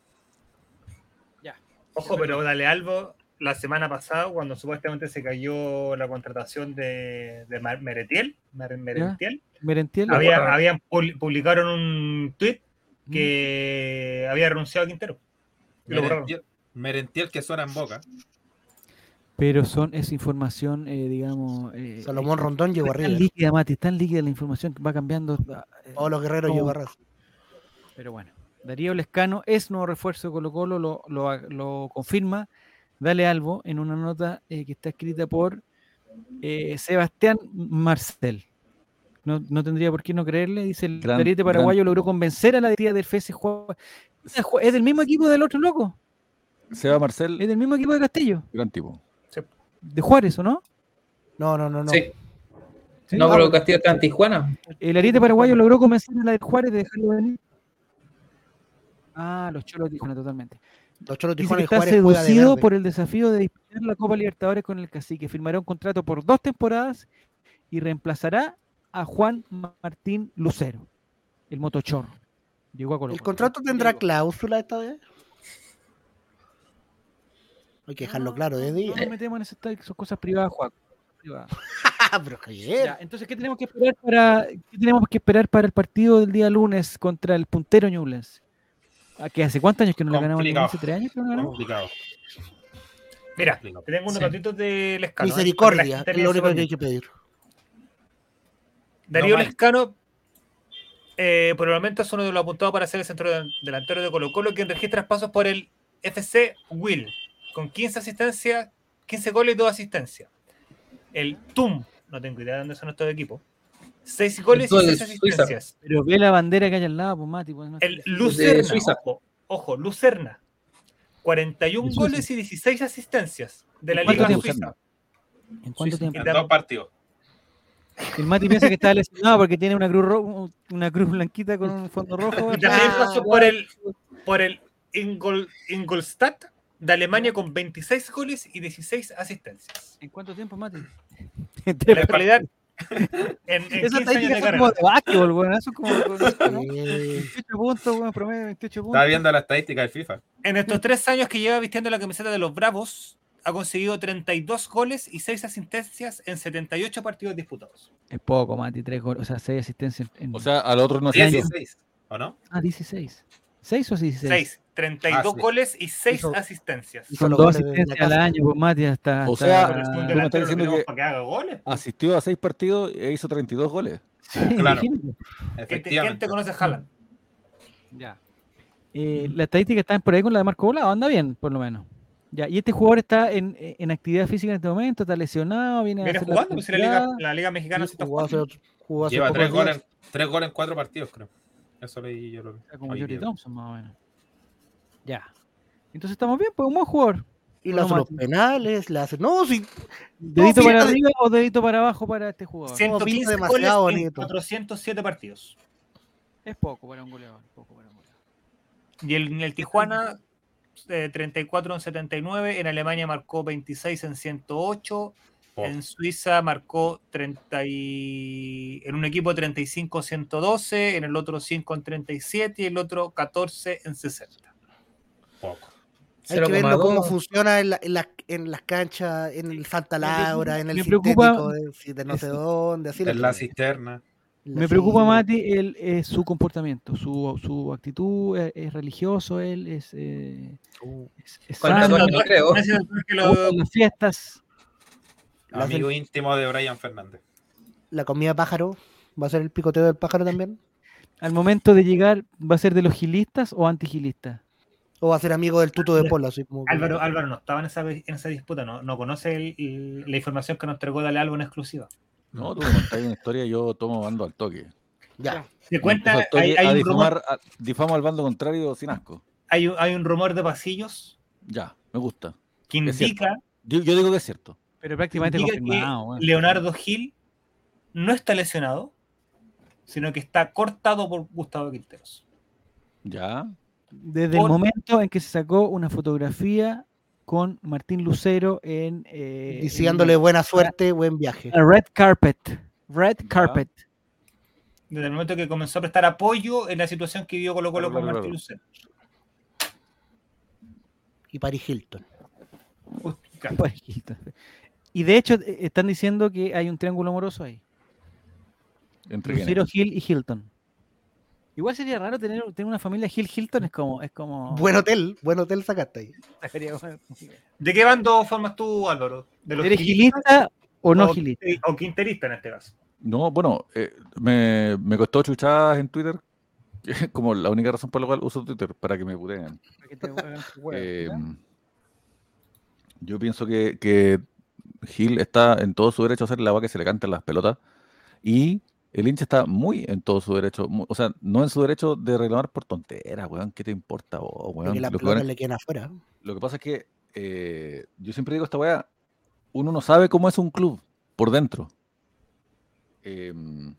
Ojo, pero dale Albo, la semana pasada, cuando supuestamente se cayó la contratación de, de Mar- Meretiel, Mer- Merentiel, Merentiel. había, habían publicaron un tweet que había renunciado a Quintero. Merentiel, Merentiel que suena en boca. Pero son, es información, eh, digamos. eh, Salomón Rondón llegó es tan arriba. líquida, Mati, tan líquida la información que va cambiando. ah, eh, Todos los guerreros llegó arriba. Pero bueno, Darío Lescano es nuevo refuerzo de Colo Colo, lo, lo, lo confirma. Dale Albo en una nota eh, que está escrita por eh, Sebastián Marcel. No, no tendría por qué no creerle. Dice el Gran- ariete paraguayo logró convencer a la directiva del FS. Juan- Es del mismo equipo del otro loco. Seba Marcel, Es del mismo equipo de Castillo. gran tipo. De Juárez, ¿o no? No, no, no, no. Sí. Sí. No, Ah, pero Castillo está en Tijuana. El ariete paraguayo logró convencer a la de Juárez de dejarlo venir. Ah, los cholos Tijuana, totalmente. Los Cholos Dice Tijuana que y está de seducido por el desafío de disputar la Copa Libertadores con el Cacique. Firmará un contrato por dos temporadas y reemplazará a Juan Martín Lucero, el motochorro. Llegó a Colo ¿El contrato tendrá cláusula esta vez? Hay que dejarlo No, claro no, desde No nos metemos en esas, cosas privadas, Juan. Privadas. Ah, pero Javier. Ya, entonces, ¿qué tenemos que esperar para qué tenemos que esperar para el partido del día lunes contra el puntero Ñublense? ¿A que hace cuántos años que no le ganamos. Ñublense? ¿Tres años que no le ganamos? Complicado. Mira, tengo unos Sí. datitos del escano. ¿eh? Misericordia, es lo único que hay que pedir. Darío No. Lescano, eh, por el momento es uno de los apuntados para ser el centro de- delantero de Colo Colo, quien registra pasos por el FC Will, con 15 asistencias, 15 goles y 2 asistencias. El TUM, no tengo idea de dónde son estos equipos, 6 goles y TUM de 6 Suiza. asistencias. Pero ve la bandera que hay al lado, pues, Mati. pues, no. El Lucerna, Suiza. ojo, ojo, Lucerna, 41 De Suiza. goles y 16 asistencias de la ¿En cuánto Liga? Suiza. ¿En cuánto Suiza. tiempo? En dos partidos. El Mati piensa que está lesionado porque tiene una cruz ro- una cruz blanquita con un fondo rojo. Y también Ah, pasó por el, por el Ingol- Ingolstadt de Alemania con 26 goles y 16 asistencias. ¿En cuánto tiempo, Mati? En la actualidad, en, en 15 Esas años estadísticas de son como carrera. de básquetbol, weón. Eso es como ¿no? Eh, 28 puntos, weón, promedio 28 puntos. Estaba viendo la estadística de FIFA. En estos tres años que lleva vistiendo la camiseta de los Bravos, ha conseguido 32 goles y 6 asistencias en 78 partidos disputados. Es poco, Mati, 3 goles, o sea, 6 asistencias. En... O sea, al otro no se 16, ¿o no? ah, 16. ¿6 o 16? 6, 32 Ah, sí. goles y 6 Hizo- asistencias. hizo Son dos asistencias al año, pues Mati, hasta. O hasta- sea, un tú me estás diciendo que- para que haga goles. asistió a seis partidos e hizo 32 goles. Sí, Claro. ¿Quién te, conoce a Haaland? Ya. Eh, la estadística está por ahí con la de Marco Volado, anda bien, por lo menos. Ya, y este jugador está en, en actividad física en este momento, está lesionado, viene, a hacer la jugando, pues, si la Liga, la Liga Mexicana se está jugando. jugó hace Lleva tres goles, tres goles en cuatro partidos, creo. Eso leí yo lo vi. Está como Jordi. Thompson, más o menos. Ya. Entonces estamos bien, pues un buen jugador. Y No, los penales, le hace. No, sí. ¿Dedito No, para fíjate. arriba o dedito para abajo para este jugador? 115 goles demasiado en bonito. 407 partidos. Es poco para un goleador. Poco para un goleador. Y el, en el Tijuana, eh, 34 en 79. En Alemania marcó 26 en 108. Oh, En Suiza marcó 30 y... en un equipo 35 en 112. En el otro 5 en 37. Y el otro 14 en 60. poco. Hay que verlo 0,2. cómo funciona en, la- en, la- en las canchas, en el Santa Laura, en el me sintético, preocupa- de, no sé dónde. Así En la cisterna. Me preocupa. Mati, el, eh, su comportamiento, su, su actitud, eh, es, religioso, él es, eh, Uh, es, es sano, no creo. Lo- las fiestas. Amigo íntimo de Brian Fernández. La comida pájaro. ¿Va a ser el picoteo del pájaro también? Al momento de llegar, ¿va a ser de los gilistas o antigilistas? O va a ser amigo del tuto de Polo, así como. que- Álvaro, Álvaro no estaba en esa, en esa disputa, no, no conoce el- el- la información que nos entregó Dale Albo en exclusiva. No, tú me contáis una historia y yo tomo bando al toque. Ya. Se cuenta, hay, toque hay a un rumor, a- difamo al bando contrario sin asco. hay, un- hay un rumor de pasillos Ya, me gusta. que indica, Yo, yo digo que es cierto. Pero prácticamente confirmado. que weón. Leonardo Gil no está lesionado, sino que está cortado por Gustavo Quinteros. Ya. Desde por- el momento en que se sacó una fotografía con Martín Lucero en. eh, Diciéndole en buena suerte, buen viaje. la Red Carpet. Red Ya. Carpet. Desde el momento que comenzó a prestar apoyo en la situación que vivió Colo Colo con Martín claro. Lucero. Y Paris Hilton. Uy. Y de hecho, eh, están diciendo que hay un triángulo amoroso ahí. Entre Lucero? Gil y Hilton. Igual sería raro tener, tener una familia Gil Hilton, es como. Es como Buen hotel, buen hotel sacaste ahí. ¿De qué bando formas tú, Álvaro? ¿De los ¿Eres gilista o no o- gilista? O quinterista en este caso. No, bueno, eh, me, me costó chuchadas en Twitter, como la única razón por la cual uso Twitter, para que me puteen. Eh, yo pienso que, que Gil está en todo su derecho a hacer la agua que se le cante en las pelotas y el hincha está muy en todo su derecho, o sea, no en su derecho de reclamar por tonteras, weón, ¿qué te importa, vos, weón? que las pelotas le quedan afuera. Lo que pasa es que eh, yo siempre digo esta weá, uno no sabe cómo es un club por dentro. Em,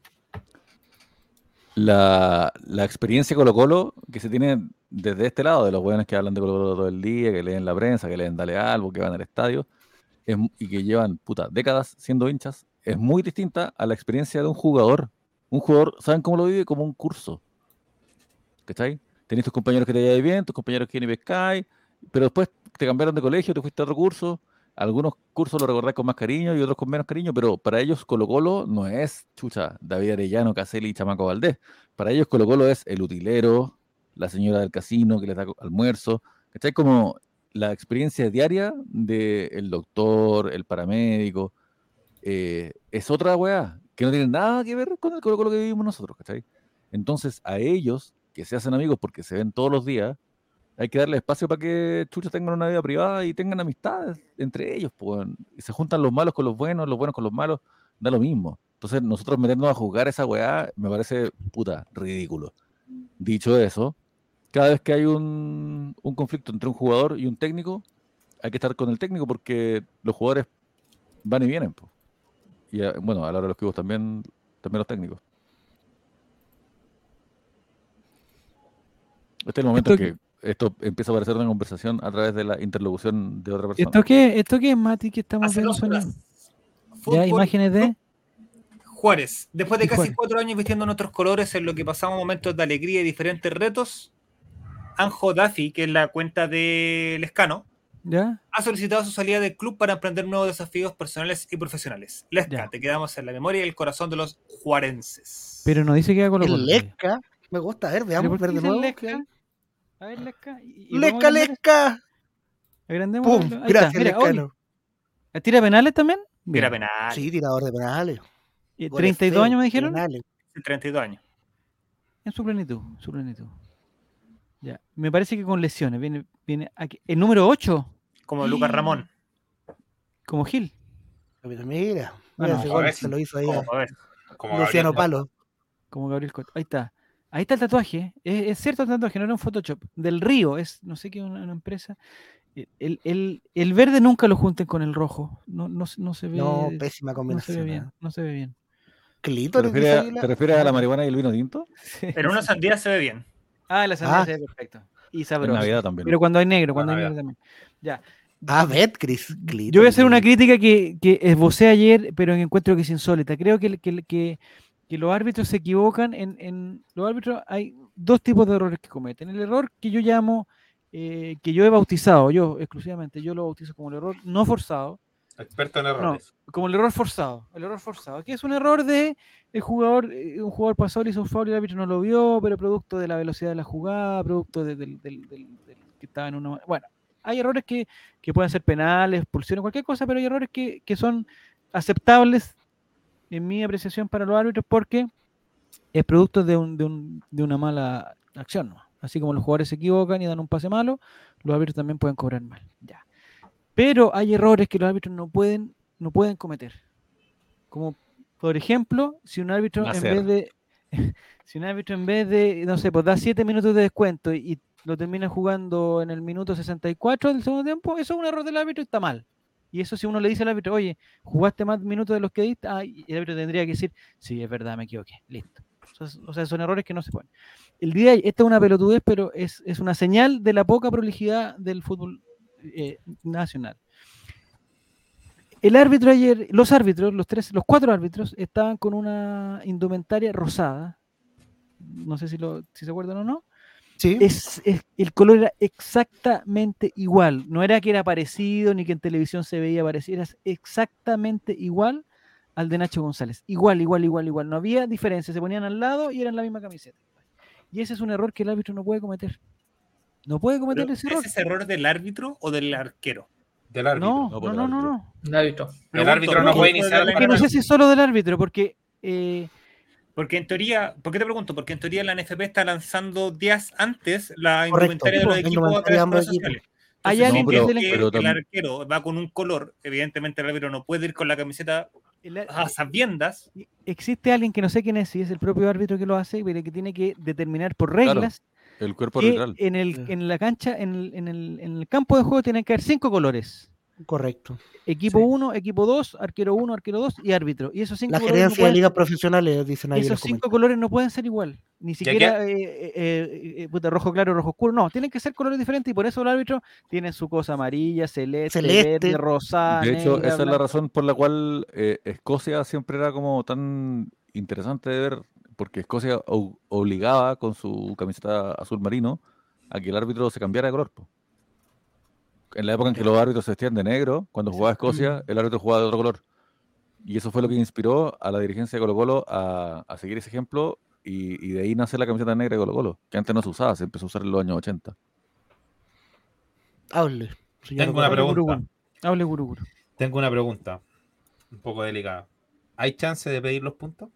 la, la experiencia Colo Colo que se tiene desde este lado, de los weones que hablan de Colo Colo todo el día, que leen la prensa, que leen Dale Albo, que van al estadio, es y que llevan puta, décadas siendo hinchas, es muy distinta a la experiencia de un jugador. Un jugador, ¿saben cómo lo vive? Como un curso. ¿Cachai? Tenés tus compañeros que te llevan bien, tus compañeros que ni pescáis, pero después te cambiaron de colegio, te fuiste a otro curso. Algunos cursos lo recordás con más cariño y otros con menos cariño, pero para ellos Colo Colo no es chucha, David Arellano, Caselli y Chamaco Valdés. Para ellos Colo Colo es el utilero, la señora del casino que les da almuerzo. ¿Cachai? Como la experiencia diaria del doctor, el paramédico, eh, es otra weá, que no tiene nada que ver con el Colo Colo que vivimos nosotros, ¿cachai? Entonces a ellos, que se hacen amigos porque se ven todos los días, hay que darle espacio para que chucha tengan una vida privada y tengan amistades entre ellos, pues, y se juntan los malos con los buenos, los buenos con los malos, da lo mismo. Entonces nosotros meternos a jugar esa weá me parece, puta, ridículo. Dicho eso, cada vez que hay un, un conflicto entre un jugador y un técnico, hay que estar con el técnico porque los jugadores van y vienen. po. Y eh, bueno, a la hora de los pibos también, también los técnicos. Este es el momento Esto en que esto empieza a parecer una conversación a través de la interlocución de otra persona. ¿Esto qué, ¿Esto qué es, Mati, que estamos Hace viendo? Ya, imágenes de... Juárez. Después de casi Juárez. cuatro años vistiendo nuestros colores en lo que pasamos momentos de alegría y diferentes retos, Anjo Daffy, que es la cuenta de Lescano, ¿Ya? ha solicitado su salida del club para emprender nuevos desafíos personales y profesionales. Lesca, Ya. te quedamos en la memoria y el corazón de los juarenses. Pero no dice que haga con El Lesca. Me gusta, a ver, veamos, ver de nuevo. Lesca? A ver, Lesca. y- y Lesca, Lesca. agrandemos Pum, Ahí está, gracias, mira, Lescano. ¿Tira penales también? Mira, Bien. penal. Sí, tirador de penales. Goles 32 feos, años me dijeron. penales. 32 años. En su plenitud, su plenitud. Ya. Me parece que con lesiones. Viene, viene aquí. El número 8, Como Lucas Ramón. como Gil. Mira, mira, Ah, mira ese gol, se lo hizo ahí Como, a Luciano Gabriel. Palo. Como Gabriel Cotto. Ahí está. Ahí está el tatuaje. Es, es cierto el tatuaje, no era un Photoshop. Del Río, es no sé qué, una, una empresa. Eh, El, el- el verde nunca lo junten con el rojo. No, no, se- no se ve. No, pésima no se ve combinación. bien. ¿eh? No se ve bien. ¿Te refieres, a, te refieres a la marihuana y el vino tinto? En una sandía se ve bien. Ah, la sandía Ah. se ve perfecto. Y En sabroso. Navidad también. Pero cuando hay negro, cuando hay negro también. Ya. Ah, Betcris. clítoris. Yo voy a hacer una crítica que, que esbocé ayer, pero encuentro que es insólita. Creo que, que, que, que los árbitros se equivocan en, en- Los árbitros hay dos tipos de errores que cometen. El error que yo llamo, eh, que yo he bautizado, yo exclusivamente, yo lo bautizo como el error no forzado, Experto en errores. como el error forzado. El error forzado, que es un error de el jugador, eh, un jugador pasó, le hizo un foul y el árbitro no lo vio, pero producto de la velocidad de la jugada, producto de- del- del- del que estaba en una. Bueno, hay errores que, que pueden ser penales, expulsiones, cualquier cosa, pero hay errores que, que son aceptables en mi apreciación para los árbitros porque es producto de, un- de un- de una mala acción. ¿no? Así como los jugadores se equivocan y dan un pase malo, los árbitros también pueden cobrar mal. Ya. Pero hay errores que los árbitros no pueden, no pueden cometer. Como, por ejemplo, si un árbitro en vez de. si un árbitro en vez de, no sé, pues da 7 minutos de descuento y, y lo termina jugando en el minuto 64 del segundo tiempo, eso es un error del árbitro y está mal. Y eso si uno le dice al árbitro, oye, jugaste más minutos de los que diste, ah, y el árbitro tendría que decir, sí, es verdad, me equivoqué, listo. O sea, son errores que no se pueden. El día, esta es una pelotudez, pero es, es una señal de la poca prolijidad del fútbol eh, nacional. El árbitro ayer, los árbitros, los tres, los cuatro árbitros, estaban con una indumentaria rosada. No sé si, lo, si se acuerdan o no. Sí. Es, es- el color era exactamente igual. No era que era parecido ni que en televisión se veía parecido, era exactamente igual al de Nacho González. Igual, igual, igual, igual. No había diferencia. Se ponían al lado y eran la misma camiseta. Y ese es un error que el árbitro no puede cometer. No puede cometer Pero, ese ¿Es error. ese error del árbitro o del arquero? Del árbitro. No, No, no, por el no, no, árbitro. no. Un árbitro. El árbitro no ¿no? puede Porque iniciar la Es que no sé si es solo del árbitro, porque eh, Porque en teoría, ¿por qué te pregunto? Porque en teoría la NFP está lanzando días antes la Correcto. indumentaria de los La equipos a través de redes equipos. sociales. Hay alguien si que es es que el arquero va con un color, evidentemente el árbitro no puede ir con la camiseta el a sabiendas. existe alguien que no sé quién es, si es el propio árbitro que lo hace, pero que tiene que determinar por Claro, reglas El cuerpo que arbitral. en, el, Sí. en la cancha, en el, en, el, en el campo de juego tienen que haber cinco colores. Correcto. Equipo Sí. 1, equipo 2, arquero 1, arquero 2 y árbitro. Y esos cinco La colores no gerencia de pueden- ligas profesionales dicen ahí esos cinco colores no pueden ser igual. Ni siquiera eh, eh, eh, eh, puta, rojo claro, rojo oscuro. No, tienen que ser colores diferentes y por eso el árbitro tiene su cosa amarilla, celeste, Celeste. verde, rosada. De hecho, negra, esa es la razón por la cual eh, Escocia siempre era como tan interesante de ver, porque Escocia obligaba con su camiseta azul marino a que el árbitro se cambiara de color. po. En la época en que los árbitros se vestían de negro, cuando jugaba Escocia, el árbitro jugaba de otro color. Y eso fue lo que inspiró a la dirigencia de Colo Colo a, a seguir ese ejemplo y, y de ahí nace la camiseta negra de Colo Colo, que antes no se usaba, se empezó a usar en los años 80. Hable. señor Tengo una pregunta. guruguru. Hable guruguru. Tengo una pregunta. Un poco delicada. ¿Hay chance de pedir los puntos?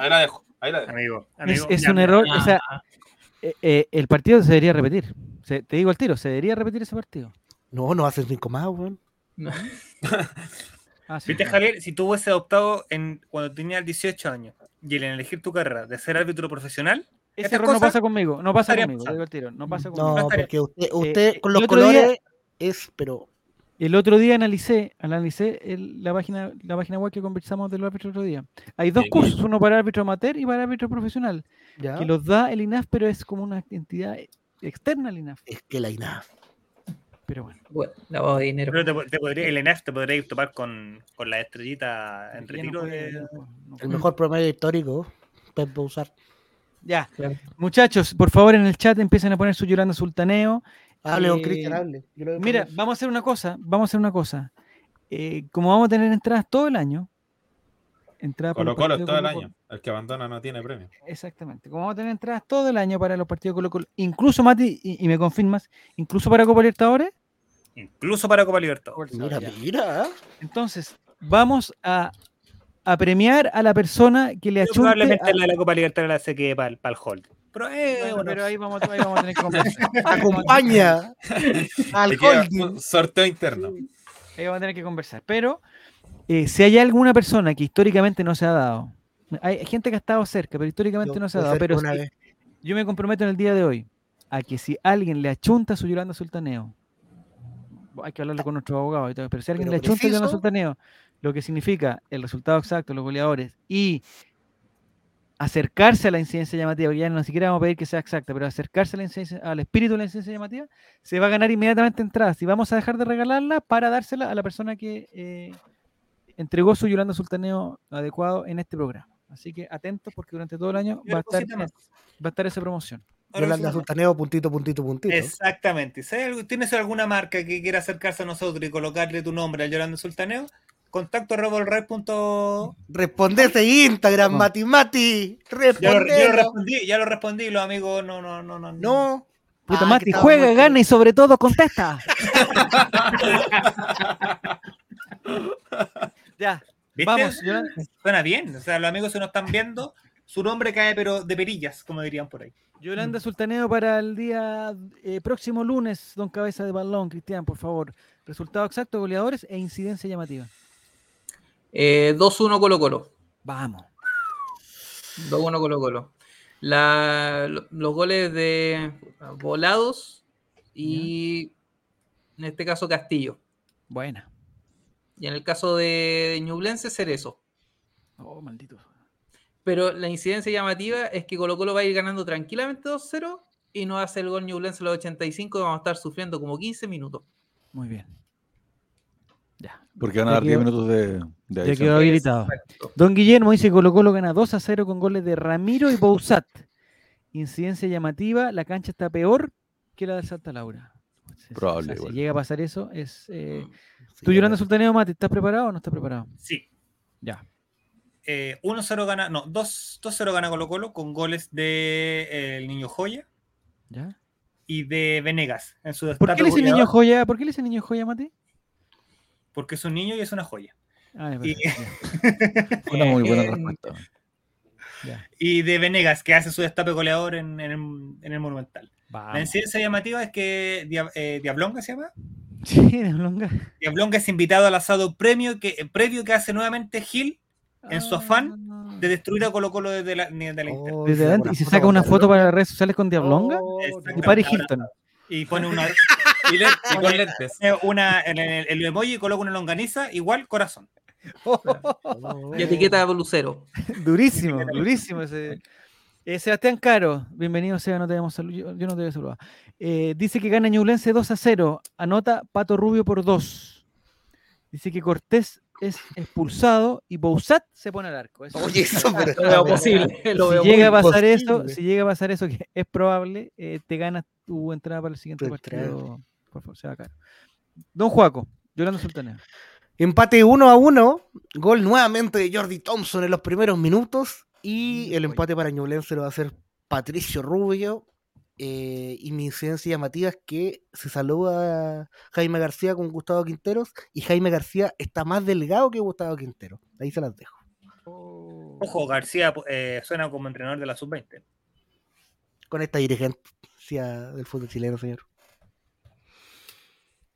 Ahí la dejo. Ahí la dejo. Amigo, Es, amigo, es ya, un error, o sea, Ah, eh, eh, el partido se debería repetir. Se- te digo al tiro, se debería repetir ese partido. No, no hacen cinco más, weón. Ah, sí. Viste, Javier, si tú hubieses adoptado en, cuando tenías 18 años y el elegir tu carrera de ser árbitro profesional, Ese error no pasa conmigo, no pasa conmigo, te digo al tiro, no pasa No, conmigo. estaría- porque usted, usted eh, con el los colores es, pero El otro día analicé, analicé el- la página, la página web que conversamos del árbitro el otro día. Hay dos cursos, uno para árbitro amateur y para árbitro profesional, ya que los da el INAF, pero es como una entidad externa al INAF. es que la INAF. Pero bueno, bueno, lavado de dinero. pero te, te podría, el ENEF te podría topar con, con la estrellita en no retiro. de- no no El mejor promedio histórico, Pep Bouzar. Ya, Claro. muchachos, por favor en el chat empiecen a poner su Yolanda Sultaneo. Hable, don Eh, Cristian, hable. Mira, vamos a hacer una cosa, vamos a hacer una cosa. Eh, como vamos a tener entradas todo el año, entradas para Colo Colo todo el año. El que abandona no tiene premio. Exactamente. Como vamos a tener entradas todo el año para los partidos de Colo Colo, incluso Mati, y, y me confirmas, incluso para Copa Libertadores. Incluso para Copa Libertadores. Mira, Ya. mira. Entonces, vamos a, a premiar a la persona que le achunte. Probablemente a- la de la Copa Libertadores la se quede para el, para el hold. Pero, Bueno, bueno, pero ahí vamos, ahí vamos a tener que conversar. Acompaña al un sorteo interno. Ahí vamos a tener que conversar. Pero eh, si hay alguna persona que históricamente no se ha dado, hay gente que ha estado cerca, pero históricamente Yo no se ha dado. Pero una si- vez. yo me comprometo en el día de hoy a que si alguien le achunta su Yolanda Sultaneo, hay que hablarlo con nuestro abogado y todo, pero si alguien Pero le achunta Yolanda preciso. Sultaneo, lo que significa el resultado exacto, los goleadores y acercarse a la incidencia llamativa, porque ya no siquiera vamos a pedir que sea exacta, pero acercarse a la incidencia- al espíritu de la incidencia llamativa, se va a ganar inmediatamente entradas y vamos a dejar de regalarla para dársela a la persona que eh, entregó su Yolanda Sultaneo adecuado en este programa. Así que atentos porque durante todo el año va a estar, va a estar esa promoción. Ahora Yolanda sí, Sultaneo, puntito, puntito, puntito. Exactamente. ¿Tienes alguna marca que quiera acercarse a nosotros y colocarle tu nombre al Yolanda Sultaneo? Contacto arroba elrey.com. Responde ese Instagram, No. Mati Mati. Ya lo, ya lo respondí, ya lo respondí los amigos no, no, no, no. No. Puta Ah, Mati, juega, muy- gana y sobre todo contesta. ya, ¿Viste? vamos. Suena bien. O sea, los amigos se nos están viendo. su nombre cae, pero de perillas, como dirían por ahí. Yolanda Sultaneo para el día eh, próximo lunes, don Cabeza de Balón, Cristian, por favor. Resultado exacto, goleadores e incidencia llamativa. Eh, 2-1 Colo Colo. Vamos. 2-1 Colo Colo. La- lo- los goles de Volados y en este caso Castillo. Buena. Y en el caso de Ñublense, Cerezo. Oh, maldito. Pero la incidencia llamativa es que Colo Colo va a ir ganando tranquilamente 2-0 y no hace el gol Ñublense a los 85 y vamos a estar sufriendo como 15 minutos. Muy bien. Ya. Porque van a Ya dar 10 quedó- minutos de, de Ya quedó habilitado. Exacto. Don Guillermo dice que Colo Colo gana 2 a 0 con goles de Ramiro y Bouzat. Incidencia llamativa, la cancha está peor que la de Santa Laura. O Probable, sea, si llega a pasar eso, es... eh, Sí, ¿Tú, Yolanda. Sultaneo, Mati, estás preparado o no estás preparado? Sí. Ya. Eh, 1-0 gana, no, 2 2-0 gana Colo Colo con goles de eh, el niño Joya ¿Ya? y de Venegas en su ¿Por qué le dice niño joya? ¿Por qué le dice niño joya, Mati? Porque es un niño y es una joya. Ah, Y- Una muy buena respuesta. Y de Venegas, que hace su destape goleador en, en el, en el Monumental. La incidencia llamativa es que Dia- eh, Diablonga se llama. Sí, de Blonga. Diablonga es invitado al asado premio que, previo que hace nuevamente Gil en su afán Ah. de destruir a Colo Colo desde la, desde la interna. Oh, Desde se adelante, saca y se saca una foto para las Diablonga. redes sociales con Diablonga Oh, y Paris Hilton. Y pone una, Y, le- y con lentes. una en el, el emoji coloca una longaniza igual corazón. Y etiqueta a Lucero. Durísimo, durísimo ese. Eh, Sebastián Caro, bienvenido Seba, no te habíamos salu- yo, yo no te había saludado. Eh, dice que gana Ñublense 2 a 0, anota Pato Rubio por 2. Dice que Cortés es expulsado y Bouzat se pone al arco. Eso- Oye, eso, pero Lo veo posible. Lo si veo llega a pasar eso, si llega a pasar eso, que es probable, eh, te ganas tu entrada para el siguiente entrada. partido. Por favor, Seba Caro. Don Juaco, Yolanda Sultaneo. Empate 1 a 1. Gol nuevamente de Jordi Thompson en los primeros minutos. Y Mm, el empate para Ñublense lo va a hacer Patricio Rubio. eh, y mi incidencia llamativa es que se saluda a Jaime García con Gustavo Quinteros. Y Jaime García está más delgado que Gustavo Quintero. Ahí se las dejo. Ojo, García eh, suena como entrenador de la sub-20. Con esta dirigencia del fútbol chileno, señor.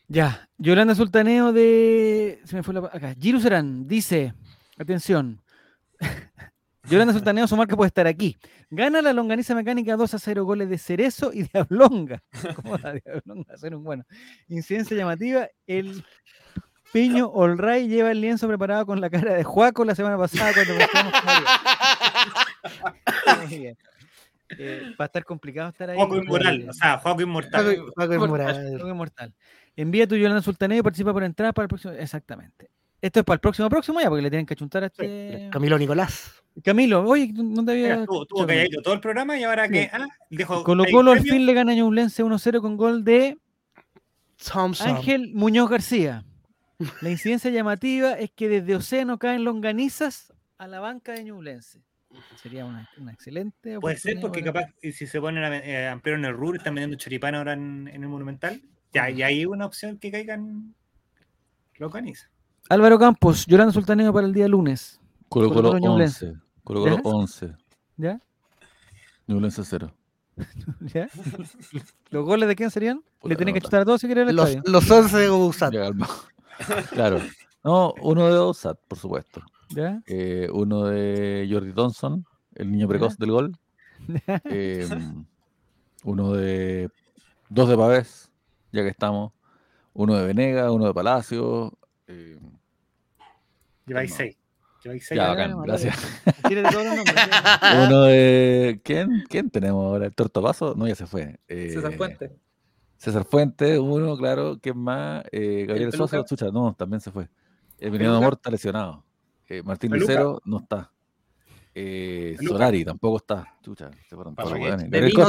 Ya, Yolanda Sultaneo de. Se me fue la. Acá. Giru Serán dice: Atención. Yolanda Sultaneo, su marca puede estar aquí. Gana la longaniza mecánica 2 a 0 goles de Cerezo y de Ablonga. ¿Cómo la Diablonga? Ser un bueno. Incidencia llamativa: el Piño Olray lleva el lienzo preparado con la cara de Juaco la semana pasada cuando Muy bien. Eh, va a estar complicado estar ahí. Juego inmoral, o sea, juego inmortal. Paco Morales. Juego inmortal. Envía tu Yolanda Sultaneo y participa por entrada para el próximo. Exactamente. Esto es para el próximo próximo ya, porque le tienen que achuntar a este. Camilo Nicolás. Camilo, oye, no te había. Mira, Estuvo estuvo calladito todo el programa y ahora Sí. que ah, dejo Colo al fin le gana a Ñublense 1-0 con gol de Thompson. Ángel Muñoz García. La incidencia llamativa es que desde Océano caen longanizas a la banca de Ñublense. Sería una, una excelente Puede ser porque capaz y si se ponen a eh, ampliar en el RUR, están vendiendo choripán ahora en, en el Monumental. Ya, y hay una opción que caigan locaniza. Álvaro Campos, Yolanda Sultaneo para el día lunes. Colo Colo Colo Colo Ñublense. 11. Colo Colo ¿Ya? 11. ¿Ya? Ñublense 0. ¿Ya? ¿Los goles de quién serían? Puta Le tienen que chutar a todos si quieren el Los, estadio. los 11 de. Ya, calma. claro. No, uno de Osat, por supuesto. ¿Ya? Eh, uno de Jordi Thompson, el niño precoz del gol. Eh, uno de. Dos de Pavés, ya que estamos. Uno de Venega, uno de Palacio. eh, Lleváis seis. Lleváis seis. ya, ya, bacán, gracias. Tírate todos los nombres, ya. Uno de. ¿Quién? ¿Quién tenemos ahora? ¿El Tortopaso? No, ya se fue. Eh, César Fuente. César Fuente, uno, claro. ¿Quién más? Eh, Gabriel? Sosa, chucha, no, también se fue. Emiliano ¿Peluca? Amor está lesionado. Eh, Martín ¿Peluca? Lucero no está. Eh. Solari tampoco está. Chucha, se fueron todos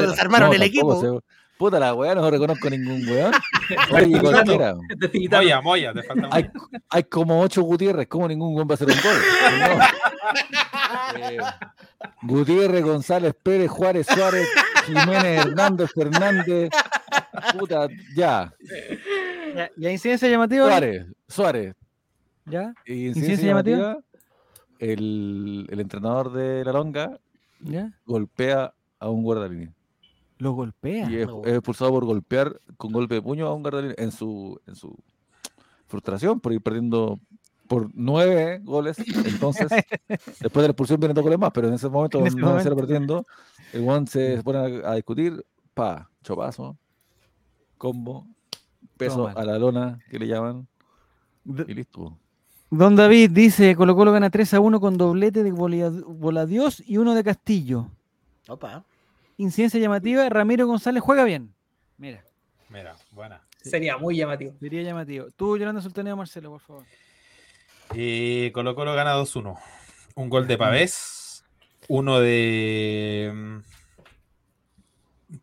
los desarmaron el tampoco equipo. se- Puta la weá, no reconozco ningún weón. Oye, cualquiera. Moya, Moya, te falta Hay, Moya. hay como ocho Gutiérrez, ¿cómo ningún weón va a hacer un gol? No. Eh, Gutiérrez, González, Pérez, Juárez, Suárez, Jiménez, Hernández, Fernández. Puta, ya. Ya, ¿Y a incidencia llamativa? Suárez, Suárez. ¿Ya? Y ¿Incidencia incidencia llamativa? llamativa, el, el entrenador de la longa ¿Ya? golpea a un guardalínea. Lo golpea. Y es, no. es expulsado por golpear con golpe de puño a un guardalínea en su, en su frustración por ir perdiendo por nueve goles. Entonces, después de la expulsión vienen dos goles más, pero en ese momento, En ese no se momento. perdiendo, el one se pone a, a discutir, pa, chopazo, combo, peso a la lona, que le llaman, y listo. Don David dice, Colo Colo gana 3 a 1 con doblete de Voladios y uno de Castillo. Opa. Incidencia llamativa, Ramiro González juega bien. Mira, Mira, buena. Sería muy llamativo. diría llamativo. Tú, Yolanda Sultaneo, Marcelo, por favor. Eh, Colo Colo gana 2-1. Un gol de Pavés, uno de mm,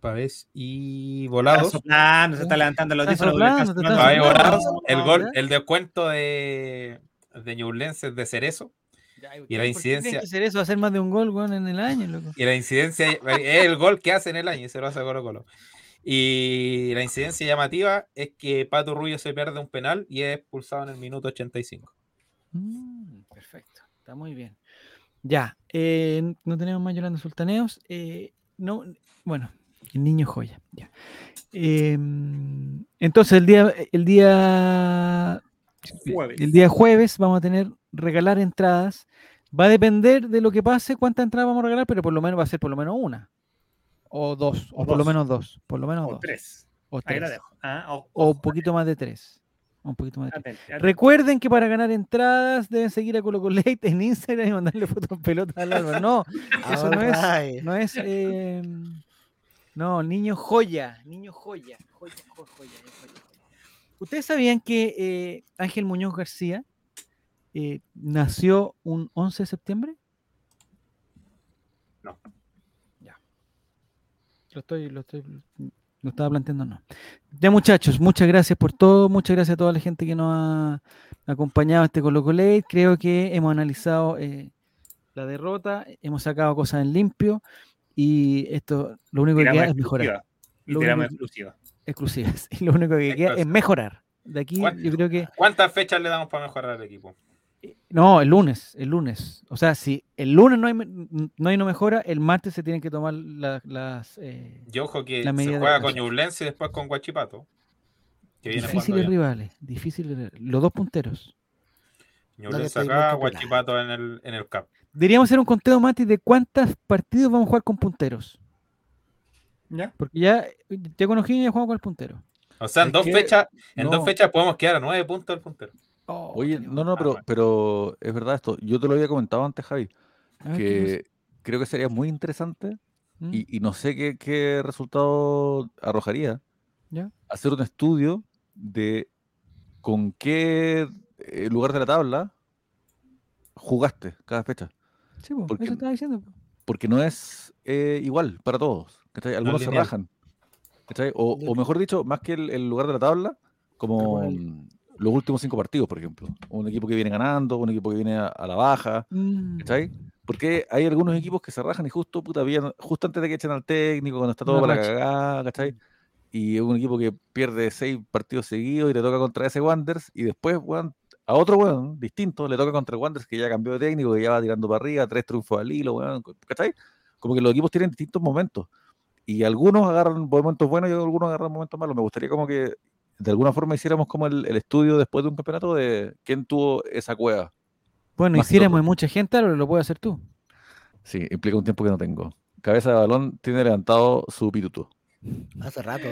Pavés y Está Volados. soplando, se está levantando los soplando, porque está Pavés y soplando. Volados. El gol, el descuento de, de Ñublense de Cerezo. Y la incidencia- que hacer eso, hacer más de un gol, weón, en el año, loco. Y la incidencia es el gol que hace en el año y se lo hace a Colo Colo. Y la incidencia llamativa es que Pato Rubio se pierde un penal y es expulsado en el minuto 85. Mm, perfecto, está muy bien. Ya, eh, no tenemos más Yolanda Sultaneos. eh, no, bueno, el niño joya. Ya. Em, entonces, el día, el día Jueves. el día jueves vamos a tener regalar entradas. Va a depender de lo que pase, cuántas entradas vamos a regalar, pero por lo menos va a ser por lo menos una. O dos, o, O por lo menos dos. Por lo menos O dos. tres. O Ahí la tres. dejo. Ah, o, O un poquito más de tres. Un poquito más de tres. atente, atente. Recuerden que para ganar entradas deben seguir a Colo en Instagram y mandarle fotos en pelota al Álvaro. No, eso no es, no es, eh, no, niño joya, niño joya, joya, jo- joya, joya, joya. ¿Ustedes sabían que eh, Ángel Muñoz García eh, nació un 11 de septiembre? No. Ya. Lo estoy, lo estoy, lo estaba planteando, no. Ya muchachos, muchas gracias por todo, muchas gracias a toda la gente que nos ha acompañado a este Colo Colate. Creo que hemos analizado eh, la derrota, hemos sacado cosas en limpio y esto lo único que queda es mejorar. Lo único- exclusiva. Exclusivas. Y lo único que queda es mejorar. De aquí yo creo que ¿Cuántas fechas le damos para mejorar al equipo? No, el lunes, el lunes. O sea, si el lunes no hay, no hay no mejora, el martes se tienen que tomar la- las eh, Yo ojo que La medida se de juega la con. Ñublense y después con Guachipato. Difíciles rivales, difíciles. Los dos punteros. Ñublense acá. Guachipato en el, en el CAP. Deberíamos hacer un conteo, Mati, de cuántos partidos vamos a jugar con punteros. ¿Ya? Porque ya, ya con O'Higgins ya jugamos con el puntero. O sea, en Es dos que- fechas, en dos fechas podemos quedar a nueve puntos del puntero. Oh, Oye, no, no, pero, pero es verdad esto. Yo te lo había comentado antes, Javi, A ver, ¿qué que creo que sería muy interesante? ¿Mm? y, y no sé qué, qué resultado arrojaría ¿Ya? hacer un estudio de con qué eh, lugar de la tabla jugaste cada fecha. Sí, po, porque- eso estaba diciendo. po. Porque no es eh, igual para todos. ¿cachai? Algunos se rajan. ¿cachai? O, mejor dicho, más que el, el lugar de la tabla, como Como el- los últimos cinco partidos, por ejemplo. Un equipo que viene ganando, un equipo que viene a, a la baja. Mm. ¿Cachai? Porque hay algunos equipos que se rajan y justo, puta, bien- justo antes de que echen al técnico, cuando está todo para la cagada, ¿cachai? Y es un equipo que pierde seis partidos seguidos y le toca contra ese Wanderers y después, weón, a otro weón distinto le toca contra el Wanderers que ya cambió de técnico, que ya va tirando para arriba, tres triunfos al hilo, weón, ¿cachai? Como que los equipos tienen distintos momentos. Y algunos agarran momentos buenos y algunos agarran momentos malos. Me gustaría como que de alguna forma hiciéramos como el, el estudio después de un campeonato de quién tuvo esa cueva. Bueno, más hiciéramos mucha gente, ahora lo puedes hacer tú. Sí, implica un tiempo que no tengo. Cabeza de balón tiene levantado su pituto. Hace rato.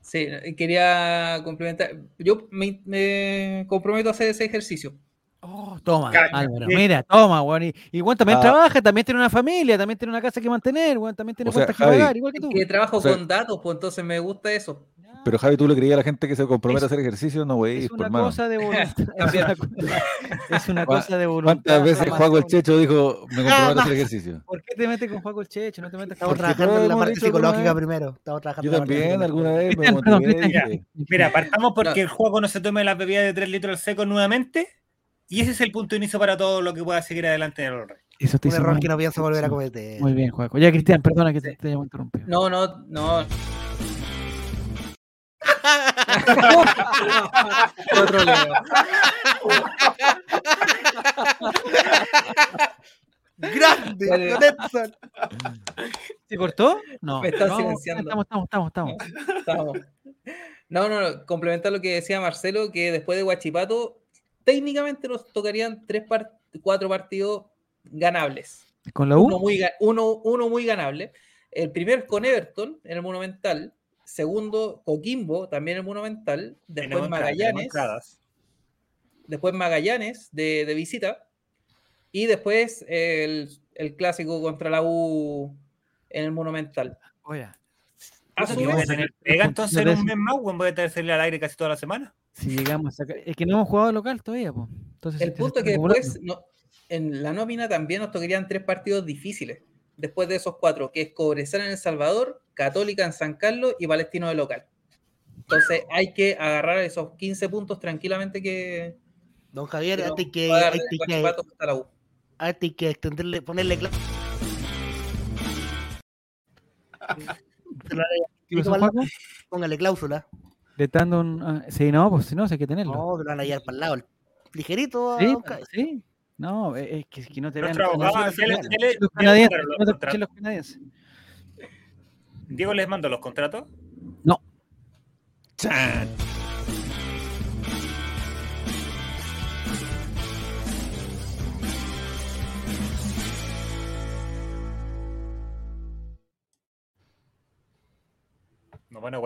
Sí, quería complementar. Yo me, me comprometo a hacer ese ejercicio. Oh, toma, Álvaro, mira, toma, weón. Y, y weón también Ah. trabaja, también tiene una familia, también tiene una casa que mantener, weón, también tiene O sea, cuentas que pagar, igual que tú. Que trabajo O sea- con datos, pues entonces me gusta eso. Pero Javi, tú le creías a la gente que se compromete Es- a hacer ejercicio, no, güey, es por una hermano. cosa de voluntad. es una, es una ¿Cuá- cosa de voluntad. ¿Cuántas veces Juaco el Checho dijo, me comprometo a hacer ejercicio? ¿Por qué te metes con Juaco el Checho? No te metas Estamos trabajando en la parte psicológica primero. Estamos trabajando Yo en la parte también, alguna psicológica. vez me motivé Mira, partamos porque No. el juego no se tome las bebidas de 3 litros al seco nuevamente. Y ese es el punto de inicio para todo lo que pueda seguir adelante en el rey. Eso te Un error mal. que no pienso volver a cometer. Muy bien, Juaco. Ya, Cristian, perdona que te, te hayamos interrumpido. No, no, no. Otro Leo. Grande, Edson. ¿Se cortó? No. Me están no, silenciando. Estamos, estamos, estamos, estamos. Estamos. No, no, no. Complementar lo que decía Marcelo, que después de Guachipato, técnicamente nos tocarían tres par- cuatro partidos ganables. ¿Con la Uno U? muy, ga- uno, uno muy ganable. El primero con Everton en el Monumental. Segundo, Coquimbo, también el Monumental. Después Tenemos Magallanes. entradas. Después Magallanes de, de visita. Y después el, el clásico contra la U en el Monumental. Oye, A su ¿Y vamos vez, a tener pega entonces en un mes más? Voy a tener que salir al aire casi toda la semana. si llegamos a sacar. Es que no hemos jugado local todavía, pues. Entonces, El punto es que acumulando. después no- en la nómina también nos tocarían tres partidos difíciles. Después de esos cuatro, que es Cobresal en El Salvador, Católica en San Carlos y Palestino de local. Entonces hay que agarrar esos 15 puntos tranquilamente que Don Javier, que antes que, antes que, hasta la U. antes que extenderle, ponerle póngale cláusula. Le están dando un. ah, sí, no, pues si no, hay que tenerlo. No, te lo van a llevar para el lado. Ligerito. sí, sí. No, e, es que, no te vean. Abogado, los. No. Diego les mando los contratos. No. ¡Chan! No, bueno,